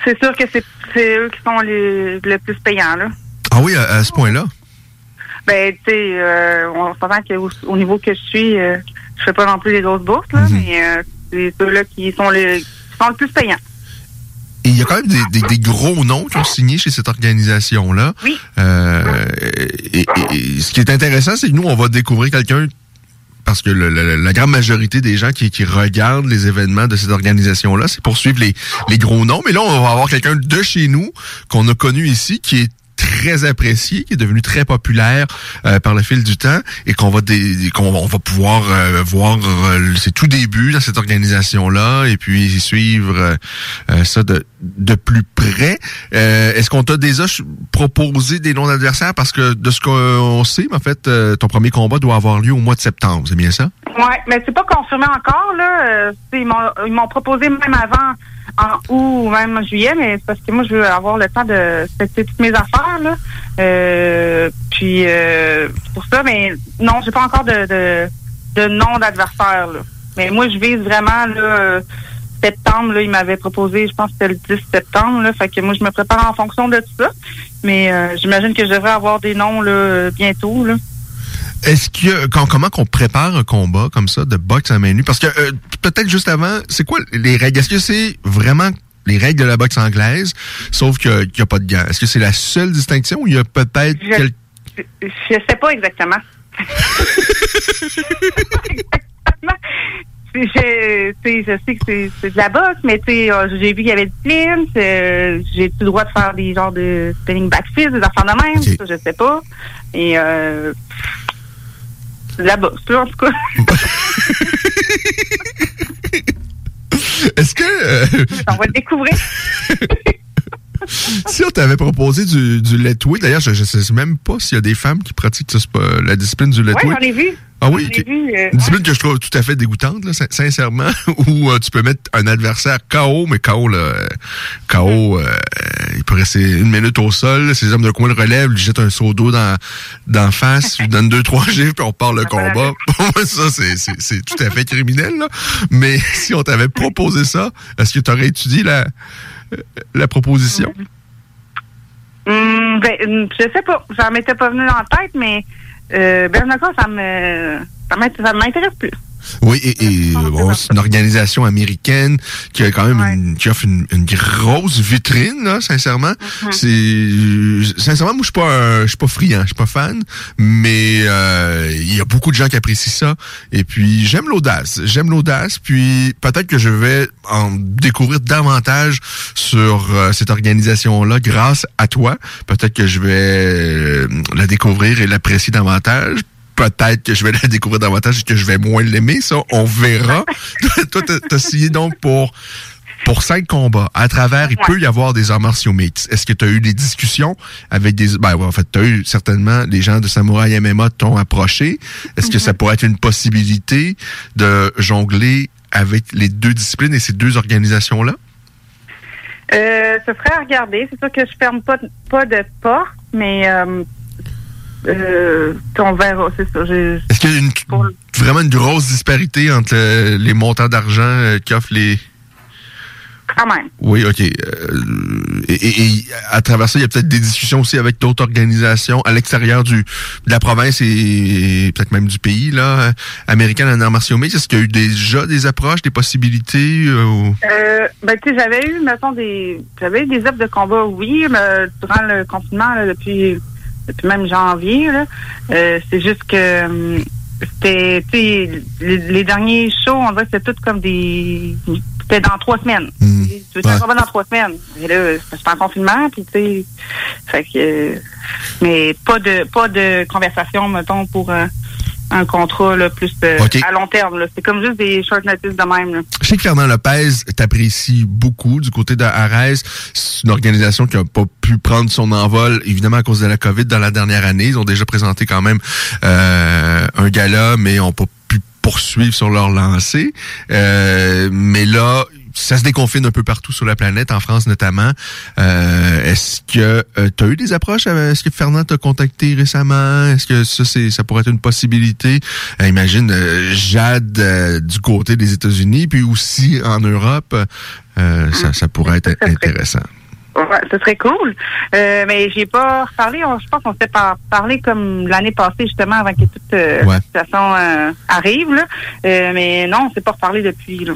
[SPEAKER 24] C'est- sûr que c'est c'est eux qui sont les, le plus payants, là.
[SPEAKER 1] Ah oui, à, à ce point-là?
[SPEAKER 24] Ben, tu sais, euh, on s'entend qu'au au niveau que je suis, euh, je fais pas non plus les grosses bourses, là, mais euh, c'est ceux-là qui sont, le, qui sont le plus payants.
[SPEAKER 1] Et il y a quand même des, des- des gros noms qui ont signé chez cette organisation-là.
[SPEAKER 24] Oui.
[SPEAKER 1] Euh, et, et- et ce qui est intéressant, c'est que nous, on va découvrir quelqu'un parce que le- le- la grande majorité des gens qui, qui regardent les événements de cette organisation-là, c'est pour suivre les, les gros noms. Mais là, on va avoir quelqu'un de chez nous qu'on a connu ici qui est très apprécié, qui est devenu très populaire euh, par le fil du temps et qu'on va qu'on va- pouvoir euh, voir euh, ses tout débuts dans cette organisation là et puis suivre euh, ça de de plus près. Est-ce qu'on t'a déjà proposé des noms d'adversaires? Parce que de ce qu'on sait, en fait, ton premier combat doit avoir lieu au mois de septembre, c'est bien ça?
[SPEAKER 24] Ouais, mais c'est pas confirmé encore, là. Euh, ils m'ont ils proposé même avant, en août ou même en juillet, mais c'est parce que moi, je veux avoir le temps de fêter toutes mes affaires, là. Euh, puis, euh, pour ça, mais non, j'ai pas encore de, de, de nom d'adversaire, là. Mais moi, je vise vraiment, là, septembre, là, il m'avait proposé, je pense que c'était le 10 septembre, là. Fait que moi, je me prépare en fonction de tout ça. Mais euh, j'imagine que je devrais avoir des noms, là, bientôt, là.
[SPEAKER 1] Est-ce que quand, comment qu'on prépare un combat comme ça de boxe à main nue? Parce que euh, peut-être juste avant, c'est quoi les règles? Est-ce que c'est vraiment les règles de la boxe anglaise, sauf qu'il n'y a, pas de gants? Est-ce que c'est la seule distinction ou il y a peut-être
[SPEAKER 24] Je,
[SPEAKER 1] quel-
[SPEAKER 24] je je sais pas exactement. Je, sais, je sais que c'est de la boxe, mais euh, j'ai vu qu'il y avait du clean. J'ai le droit de faire des genres de spinning back fist, des affaires de même, ça, je sais pas. Et euh, la là, en tout cas.
[SPEAKER 1] Est-ce que euh,
[SPEAKER 24] On va le découvrir.
[SPEAKER 1] si on t'avait proposé du, du let weight, d'ailleurs, je ne sais même pas s'il y a des femmes qui pratiquent spa- la discipline du let
[SPEAKER 24] Ouais,
[SPEAKER 1] weight.
[SPEAKER 24] j'en ai vu.
[SPEAKER 1] Ah oui,
[SPEAKER 24] vu, euh,
[SPEAKER 1] Une discipline que je trouve tout à fait dégoûtante, là, sin- sincèrement, où euh, tu peux mettre un adversaire KO, mais KO, là, euh, KO, euh, il peut rester une minute au sol, ses hommes de coin le relèvent, lui jettent un seau d'eau dans, dans face, lui donne deux, trois gifs, puis on part le combat. Ça, c'est, c'est, c'est tout à fait criminel, là. Mais si on t'avait proposé ça, est-ce que tu aurais étudié la, la proposition?
[SPEAKER 24] Hum, ben, hum, je sais pas. Ça m'était pas venu la tête, mais euh, ça me ça m'intéresse plus.
[SPEAKER 1] Oui, et, et, euh, bon, c'est une organisation américaine qui a quand même une, qui offre une, une grosse vitrine, là, sincèrement. C'est euh, sincèrement, moi je suis pas je suis pas friand, je suis pas fan, mais euh, il y a beaucoup de gens qui apprécient ça. Et puis j'aime l'audace, j'aime l'audace. Puis peut-être que je vais en découvrir davantage sur euh, cette organisation-là grâce à toi. Peut-être que je vais la découvrir et l'apprécier davantage peut-être que je vais la découvrir davantage et que je vais moins l'aimer. Ça, on verra. Toi, t'as- signé donc pour pour cinq combats. À travers, il peut y avoir des arts martiaux mixtes. Est-ce que tu as eu des discussions avec des... Ben, ouais, en fait, tu as eu certainement les gens de Samouraï MMA t'ont approché. Est-ce que ça pourrait être une possibilité de jongler avec les deux disciplines et ces deux organisations-là?
[SPEAKER 24] Euh, ce serait à regarder. C'est sûr que je ferme pas, de- pas de porte, mais euh, euh, on verra, c'est ça.
[SPEAKER 1] Est-ce qu'il y a une, vraiment une grosse disparité entre euh, les montants d'argent euh, qu'offrent les.
[SPEAKER 24] Quand même.
[SPEAKER 1] Oui, OK. Euh, et, et- et à travers ça, il y a peut-être des discussions aussi avec d'autres organisations à l'extérieur du de la province et, peut-être même du pays, là, américain en arts martiaux mixtes. Est-ce qu'il y a eu déjà des approches, des possibilités? ou-
[SPEAKER 24] ben, tu sais, j'avais eu, mettons, des, j'avais eu des offres de combat, oui, mais durant le confinement, là, depuis, depuis même janvier, là. Euh, c'est juste que, hum, c'était, les, les derniers shows, on dirait que c'était tout comme des, c'était dans trois semaines. Tu veux faire un dans trois semaines. Et là, c'est en confinement, puis tu sais, fait que, euh, mais pas de, pas de conversation, mettons, pour euh, un contrat, là, plus euh, à long terme, là. C'est comme juste des short notices de même, là.
[SPEAKER 1] Je sais que Fernand Lopez t'apprécie beaucoup du côté de Arès. C'est une organisation qui n'a pas pu prendre son envol, évidemment, à cause de la COVID dans la dernière année. Ils ont déjà présenté quand même euh, un gala, mais n'ont pas pu poursuivre sur leur lancée. Euh, mais là, ça se déconfine un peu partout sur la planète, en France notamment. Euh, Est-ce que tu as eu des approches? euh, Est-ce que Fernand t'a contacté récemment? Est-ce que ça, c'est, ça pourrait être une possibilité? Euh, imagine euh, Jade euh, du côté des États-Unis, puis aussi en Europe. Euh, ça, ça pourrait être intéressant.
[SPEAKER 24] Ouais, ce serait cool. Euh, mais j'ai pas reparlé. On- Je pense qu'on s'est par- parlé comme l'année passée, justement, avant que toute euh,
[SPEAKER 1] Ouais.
[SPEAKER 24] situation euh, arrive. Là. Euh, mais non, on s'est pas reparlé depuis. Là.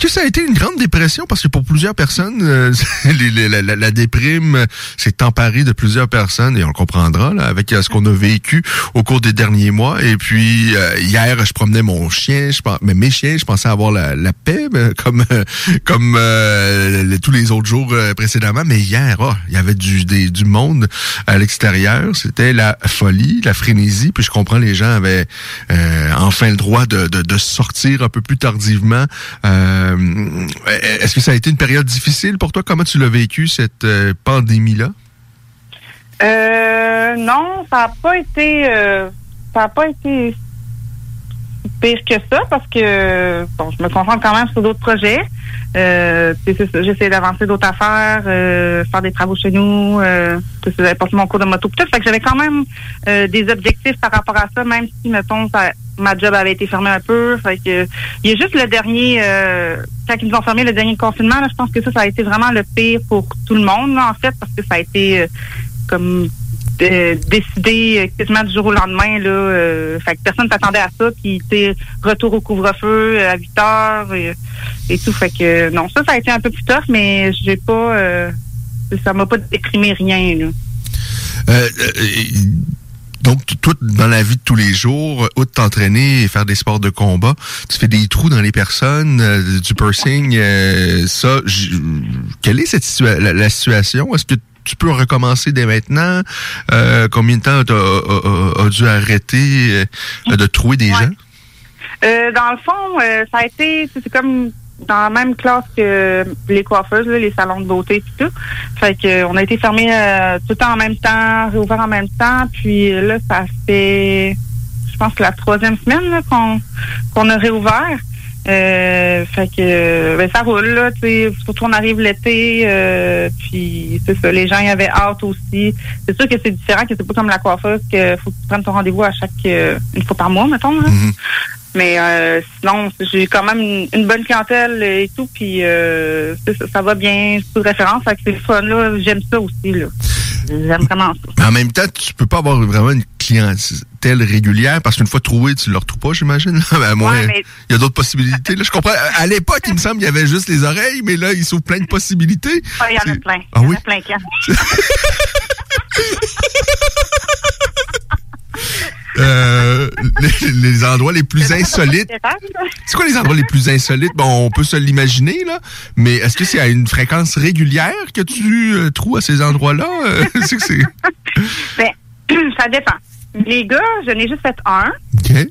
[SPEAKER 1] Que ça a été une grande dépression? Parce que pour plusieurs personnes, euh, la, la- la déprime euh, s'est emparée de plusieurs personnes, et on le comprendra, là, avec euh, ce qu'on a vécu au cours des derniers mois. Et puis, euh, hier, je promenais mon chien, je, mais mes chiens, je pensais avoir la, la paix, comme euh, comme euh, le- tous les autres jours euh, précédemment. Mais hier, oh, il y avait du, des- du monde à l'extérieur. C'était la folie, la frénésie. Puis je comprends, les gens avaient euh, enfin le droit de, de, de sortir un peu plus tardivement. Euh, Est-ce que ça a été une période difficile pour toi? Comment tu l'as vécu, cette euh, pandémie-là?
[SPEAKER 24] Euh, non, ça n'a pas été. euh, ça a pas été pire que ça parce que bon, je me concentre quand même sur d'autres projets. Euh, j'essaie d'avancer d'autres affaires, euh, faire des travaux chez nous. Euh, j'avais passé mon cours de moto. Tout, fait que j'avais quand même euh, des objectifs par rapport à ça, même si mettons ça- ma job avait été fermée un peu. Fait que il y a juste le dernier euh, quand ils nous ont fermé le dernier confinement. Là, je pense que ça, ça a été vraiment le pire pour tout le monde là, en fait parce que ça a été euh, comme euh, décidé quasiment du jour au lendemain. Là, euh, fait que personne ne s'attendait à ça. Puis, retour au couvre-feu euh, à 8 heures et, tout. Fait que euh, non, ça, ça a été un peu plus tough, mais j'ai pas... Ça m'a pas déprimé rien. Là.
[SPEAKER 1] Donc, t- toi, dans la vie de tous les jours, outre t'entraîner et faire des sports de combat, tu fais des trous dans les personnes, du piercing, ça, quelle est cette la, la situation? Est-ce que tu peux recommencer dès maintenant? Euh, combien de temps tu as, dû arrêter euh, de trouver des gens?
[SPEAKER 24] Euh, dans le fond, euh, ça a été, c'est comme dans la même classe que les coiffeuses, là, les salons de beauté et tout. Fait que euh, on a été fermés euh, tout le temps en même temps, réouvert en même temps. Puis là, ça fait, je pense que la troisième semaine qu'on a réouvert. Euh, fait que euh, ben, ça roule là, tu surtout on arrive l'été, euh, puis c'est ça, les gens y avaient hâte aussi. C'est sûr que c'est différent, que c'est pas comme la coiffeuse que faut que tu prennes ton rendez-vous à chaque euh, une fois par mois, mettons. Là. Mais euh, sinon, j'ai quand même une, une bonne clientèle et tout, puis euh, ça, ça va bien, sous référence, fait que c'est le fun là, j'aime ça aussi là. J'aime vraiment ça.
[SPEAKER 1] En même temps, tu peux pas avoir vraiment une clientèle régulière parce qu'une fois trouvé, tu le retrouves pas, j'imagine. Ben,
[SPEAKER 24] Ouais, mais-
[SPEAKER 1] il y a d'autres possibilités. Là, je comprends. À l'époque, il me semble qu'il y avait juste les oreilles, mais là, il s'ouvre plein de possibilités.
[SPEAKER 24] Il y en a plein.
[SPEAKER 1] Ah
[SPEAKER 24] Il y en
[SPEAKER 1] oui?
[SPEAKER 24] a plein qui
[SPEAKER 1] Euh, les, les endroits les plus insolites. C'est quoi les endroits les plus insolites? Bon, on peut se l'imaginer, là, mais est-ce que c'est à une fréquence régulière que tu euh, trouves à ces endroits-là? Euh, c'est que c'est...
[SPEAKER 24] Ben, ça dépend. Les gars, j'en ai juste fait un.
[SPEAKER 1] OK.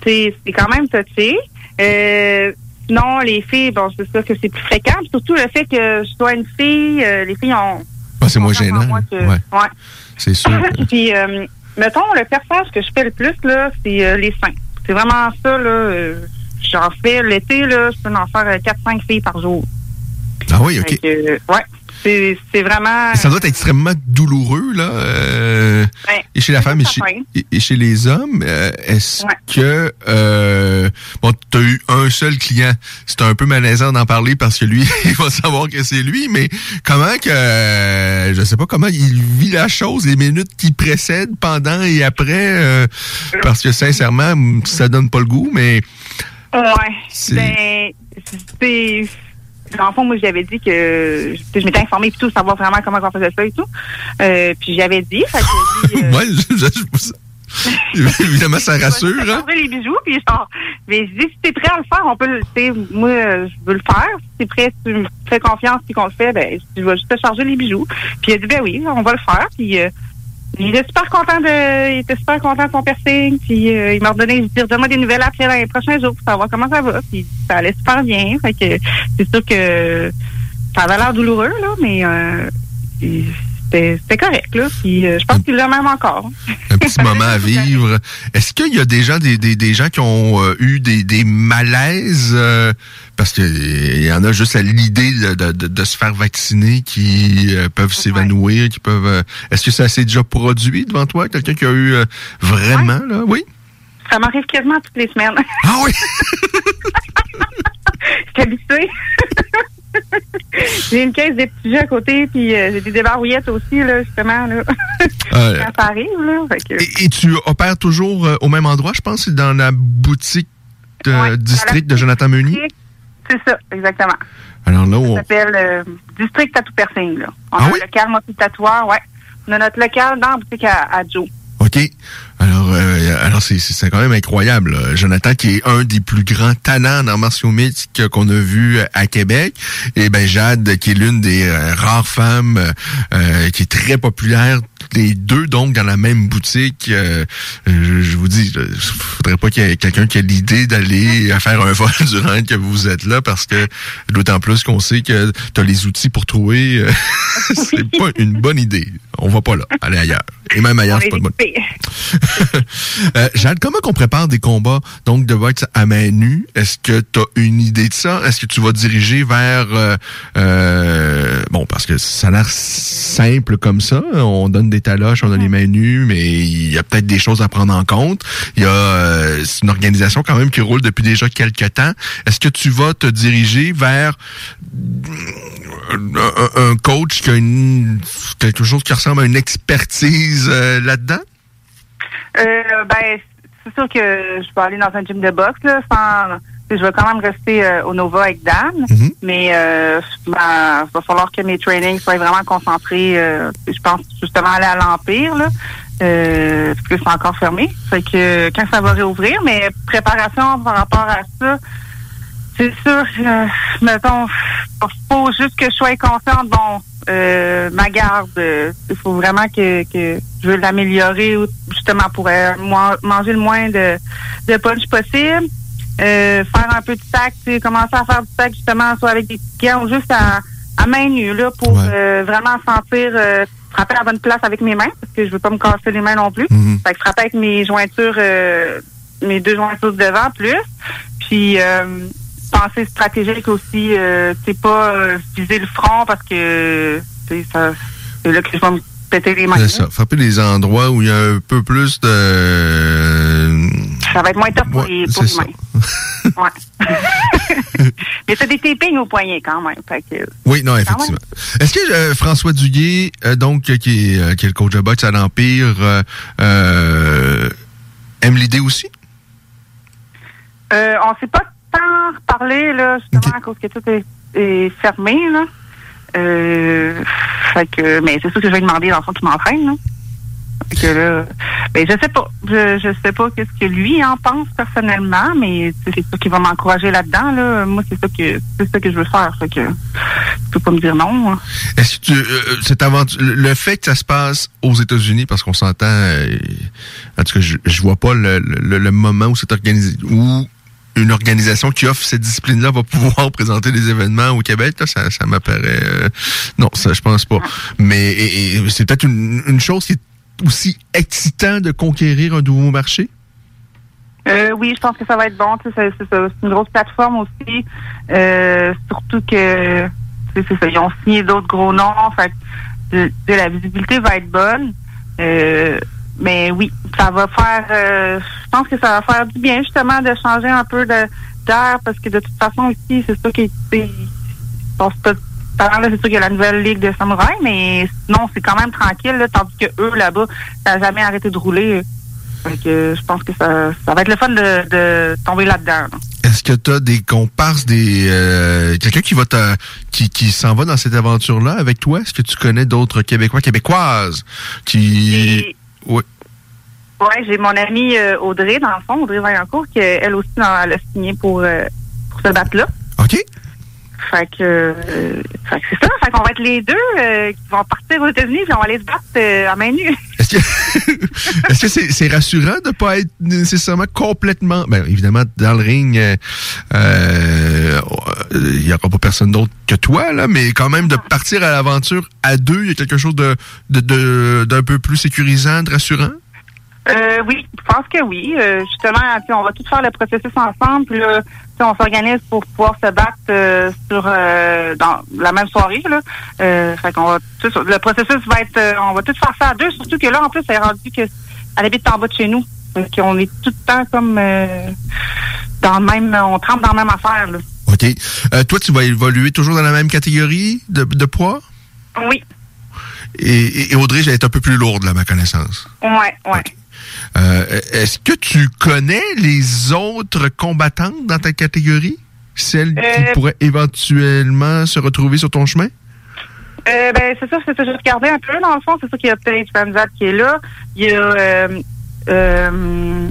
[SPEAKER 24] Puis, c'est quand même touché. Euh, sinon, les filles, bon, c'est sûr que c'est plus fréquent. Puis Surtout le fait que je sois une fille, euh, les filles ont.
[SPEAKER 1] Ah, c'est moins gênant.
[SPEAKER 24] que-
[SPEAKER 1] Ouais,
[SPEAKER 24] ouais.
[SPEAKER 1] c'est sûr.
[SPEAKER 24] Puis, euh, mettons, le perçage que je fais le plus, là, c'est euh, les seins. C'est vraiment ça, là. euh, J'en fais l'été, là, je peux en faire 4-5 filles par jour.
[SPEAKER 1] Ah oui, OK.
[SPEAKER 24] Que, ouais. C'est vraiment.
[SPEAKER 1] Ça doit être extrêmement douloureux, là. euh, et chez la femme et chez, et- chez les hommes. Euh, Est-ce
[SPEAKER 24] Ouais.
[SPEAKER 1] que... Euh, bon, tu as eu un seul client. C'est un peu malaisant d'en parler parce que lui, il va savoir que c'est lui, mais comment que... euh, je sais pas comment il vit la chose, les minutes qui précèdent, pendant et après, euh, parce que sincèrement, ça donne pas le goût, mais...
[SPEAKER 24] Ouais.
[SPEAKER 1] C'est-
[SPEAKER 24] Ben, c'est. Dans le fond, moi, j'avais dit que je m'étais informée plutôt pour savoir vraiment comment on faisait ça et tout. Euh, puis j'avais dit, fait que dit, euh,
[SPEAKER 1] Ouais, je- je- évidemment, ça rassure.
[SPEAKER 24] Je
[SPEAKER 1] Hein?
[SPEAKER 24] les bijoux, puis genre, mais je dis, si t'es prêt à le faire, on peut le, tu moi, je veux le faire. Si t'es prêt, si tu me fais confiance, puis qu'on le fait, ben, je vais juste te charger les bijoux. Puis il a dit, ben oui, on va le faire. Puis euh, il était super content de, il était super content de son piercing. Puis euh, il m'a redonné, il dit, donne-moi des nouvelles après dans les prochains jours pour savoir comment ça va. Puis ça allait super bien. Fait que c'est sûr que ça avait l'air douloureux, là, mais euh, c'était c'était correct, là. Puis euh, je pense qu'il l'a même encore.
[SPEAKER 1] un petit moment à vivre. Est-ce qu'il y a des gens, des, des, des gens qui ont euh, eu des, des malaises euh, parce que il y en a juste à l'idée de, de, de- de se faire vacciner qui euh, peuvent s'évanouir, qui peuvent. euh, Est-ce que ça s'est déjà produit devant toi, quelqu'un qui a eu euh, vraiment là, oui?
[SPEAKER 24] Ça m'arrive quasiment toutes les semaines.
[SPEAKER 1] Ah oui?
[SPEAKER 24] Je habituée. j'ai une caisse de petits jeux à côté, puis euh, j'ai des débarouillettes aussi, là, justement, là.
[SPEAKER 1] Euh,
[SPEAKER 24] ça arrive, là. Que-
[SPEAKER 1] et, et tu opères toujours euh, au même endroit, je pense, dans la boutique de
[SPEAKER 24] Ouais,
[SPEAKER 1] district de Jonathan Meunier?
[SPEAKER 24] C'est ça, exactement.
[SPEAKER 1] Alors là,
[SPEAKER 24] Ça
[SPEAKER 1] on,
[SPEAKER 24] s'appelle euh, District Tattoo Piercing, là. On
[SPEAKER 1] Ah
[SPEAKER 24] a
[SPEAKER 1] oui?
[SPEAKER 24] un local multi-tatoueur, ouais. On a notre local dans la boutique à, à Joe.
[SPEAKER 1] OK. Alors, euh, alors c'est, quand même incroyable. là. Jonathan, qui est un des plus grands talents dans martiaux mythiques qu'on a vu à Québec. Et ben Jade, qui est l'une des euh, rares femmes euh, qui est très populaire. Les deux, donc, dans la même boutique. Euh, je, je vous dis, il faudrait pas qu'il y ait quelqu'un qui ait l'idée d'aller à faire un vol durant que vous êtes là, parce que d'autant plus qu'on sait que tu as les outils pour trouver. euh, c'est pas une bonne idée. On va pas là. Aller ailleurs. Et même ailleurs, c'est
[SPEAKER 24] est
[SPEAKER 1] pas une bonne
[SPEAKER 24] équipés.
[SPEAKER 1] euh, Jade, comment qu'on prépare des combats donc de boxe à main nue? Est-ce que tu as une idée de ça? Est-ce que tu vas diriger vers... euh, euh, bon, parce que ça a l'air simple comme ça. On donne des taloches, on donne les mains nues, mais il y a peut-être des choses à prendre en compte. Il y a euh, c'est une organisation quand même qui roule depuis déjà quelques temps. Est-ce que tu vas te diriger vers un, coach qui a une, quelque chose qui ressemble à une expertise là-dedans?
[SPEAKER 24] Euh, ben, c'est sûr que je peux aller dans un gym de boxe, là, sans... Je vais quand même rester euh, au Nova avec Dan, mais euh, ben, il va falloir que mes trainings soient vraiment concentrés. euh, je pense justement aller à l'Empire, là, euh, parce que c'est encore fermé. Fait que quand ça va réouvrir, mais préparation par rapport à ça, c'est sûr, euh, mettons, faut juste que je sois consciente, bon, euh, ma garde, euh, il faut vraiment que, que je veux l'améliorer justement pour euh, moi- manger le moins de, de punch possible. Euh, faire un peu de sac, tu sais, commencer à faire du sac justement, soit avec des petits gants ou juste à, à main nue, là, pour euh, vraiment sentir euh, frapper à la bonne place avec mes mains, parce que je veux pas me casser les mains non plus. Fait que frapper avec mes jointures, euh, mes deux jointures de devant plus. Puis penser stratégique aussi, euh, c'est pas euh, viser le front parce que c'est ça c'est là que je vais me péter les mains.
[SPEAKER 1] C'est ça. Frapper les endroits où il y a un peu plus de...
[SPEAKER 24] Ça va être moins top pour
[SPEAKER 1] Ouais,
[SPEAKER 24] les, pour les
[SPEAKER 1] ça.
[SPEAKER 24] mains. Ouais. Mais c'est des tapings au poignet quand même. Fait que,
[SPEAKER 1] Oui, non, effectivement. Est-ce que euh, François Duguay, euh, donc, qui, est, qui est le coach de boxe à l'Empire, euh, aime l'idée aussi?
[SPEAKER 24] On s'est pas tant reparlé, là, justement, à cause que tout est, est fermé, là. Euh, fait que, mais c'est sûr que je vais demander dans le fond qu'il m'entraîne, là. Fait que là, ben, je sais pas. Je, je sais pas qu'est-ce que lui en pense personnellement, mais c'est sûr qu'il va m'encourager là-dedans, là. Moi, c'est ça que, c'est ça que je veux faire. Fait que, tu peux pas me dire non. hein.
[SPEAKER 1] Est-ce que tu, euh, cette aventure, le le fait que ça se passe aux États-Unis, parce qu'on s'entend, euh, en tout cas, je, je vois pas le, le, le moment où c'est organisé, où une organisation qui offre cette discipline-là va pouvoir présenter des événements au Québec, là, ça, ça m'apparaît, euh, non, ça, je pense pas. Mais et- et c'est peut-être une, une chose qui est aussi excitant de conquérir un nouveau marché?
[SPEAKER 24] Euh, oui, je pense que ça va être bon. C'est une grosse plateforme aussi. Euh, surtout que c'est ça. Ils ont signé d'autres gros noms. Fait la visibilité va être bonne. Euh, mais oui, ça va faire. euh, je pense que ça va faire du bien justement de changer un peu de d'air parce que de toute façon ici, c'est sûr qu'il c'est sûr qu'il y a la nouvelle ligue de samouraï, mais sinon c'est quand même tranquille, là, tandis que eux là-bas, ça n'a jamais arrêté de rouler. Que je pense que ça, ça va être le fun de, de tomber là-dedans. là.
[SPEAKER 1] Est-ce que tu as des comparses, des euh, quelqu'un qui va qui, qui s'en va dans cette aventure-là avec toi? Est-ce que tu connais d'autres Québécois, Québécoises qui. Oui.
[SPEAKER 24] Ouais, j'ai mon amie euh, Audrey, dans le fond, Audrey Vaillancourt, qui elle aussi dans- elle a signé pour, euh, pour ce battre-là.
[SPEAKER 1] OK.
[SPEAKER 24] Fait que, euh, fait que c'est ça. Fait qu'on va être les deux euh, qui vont partir aux États-Unis puis on va aller se battre euh, à main nue.
[SPEAKER 1] Est-ce que c'est c'est rassurant de pas être nécessairement complètement. Ben, évidemment, dans le ring, il n'y aura pas personne d'autre que toi, là, mais quand même de partir à l'aventure à deux, il y a quelque chose de de- de- d'un peu plus sécurisant, de rassurant?
[SPEAKER 24] Euh, oui, je pense que oui. Euh, justement, on va tout faire le processus ensemble. Puis là, on s'organise pour pouvoir se battre euh, sur euh, dans la même soirée. Là. Euh, fait qu'on va le processus va être, euh, on va tout faire ça à deux. Surtout que là, en plus, elle est rendu que elle habite en bas de chez nous. Fait qu'on est tout le temps comme euh, dans le même, on trempe dans la même affaire.
[SPEAKER 1] OK. Euh, toi, tu vas évoluer toujours dans la même catégorie de, de poids?
[SPEAKER 24] Oui,
[SPEAKER 1] Et, et Audrey, elle est un peu plus lourde, là, à ma connaissance.
[SPEAKER 24] ouais, ouais.
[SPEAKER 1] Euh, Est-ce que tu connais les autres combattantes dans ta catégorie? Celles qui
[SPEAKER 24] Euh,
[SPEAKER 1] pourraient éventuellement se retrouver sur ton chemin?
[SPEAKER 24] Euh, ben, c'est ça, c'est ça. J'ai regardé un peu, dans le fond. C'est ça qu'il y a Paige Ramzat qui est là. Il y a, euh, euh,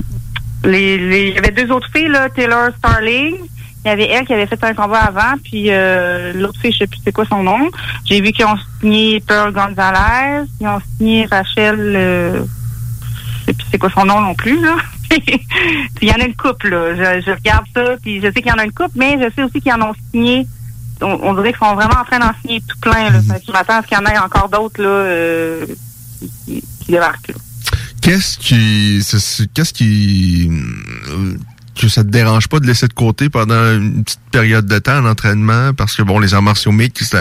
[SPEAKER 24] les, les, il y avait deux autres filles, là, Taylor Starling. Il y avait elle qui avait fait un combat avant, puis euh, l'autre fille, je sais plus c'est quoi son nom. J'ai vu qu'ils ont signé Pearl Gonzalez, ils ont signé Rachel, euh, je sais plus c'est quoi son nom non plus, là. il y en a une couple, là. Je, je regarde ça, puis je sais qu'il y en a une couple, mais je sais aussi qu'ils en ont signé on, on dirait qu'ils sont vraiment en train d'en signer tout plein. Là. Je m'attends à ce qu'il y en ait encore d'autres là, euh, qui, qui débarquent. là.
[SPEAKER 1] Qu'est-ce qui. Qu'est-ce qui. Euh, que ça te dérange pas de laisser de côté pendant une petite période de temps en entraînement parce que bon les arts martiaux mixtes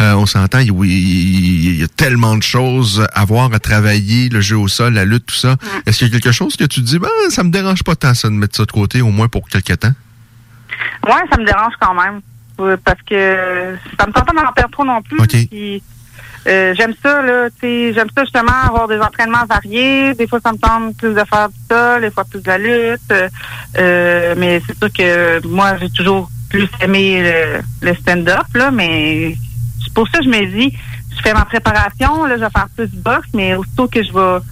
[SPEAKER 1] euh, on s'entend il, y a tellement de choses à voir à travailler le jeu au sol la lutte tout ça. Est-ce qu'il y a quelque chose que tu te dis ben ça me dérange pas tant ça de mettre ça de côté au moins pour quelques temps?
[SPEAKER 24] Ouais, ça me dérange quand même. Ouais, parce que ça me tente pas d'en perdre trop non plus. Puis, euh, j'aime ça, là, j'aime ça justement avoir des entraînements variés. Des fois, ça me tente plus de faire du sol, des fois plus de la lutte. Euh, mais c'est sûr que moi, j'ai toujours plus aimé le, le stand-up, là, mais c'est pour ça que je me dis, je fais ma préparation, là, je vais faire plus de boxe, mais aussitôt que je vais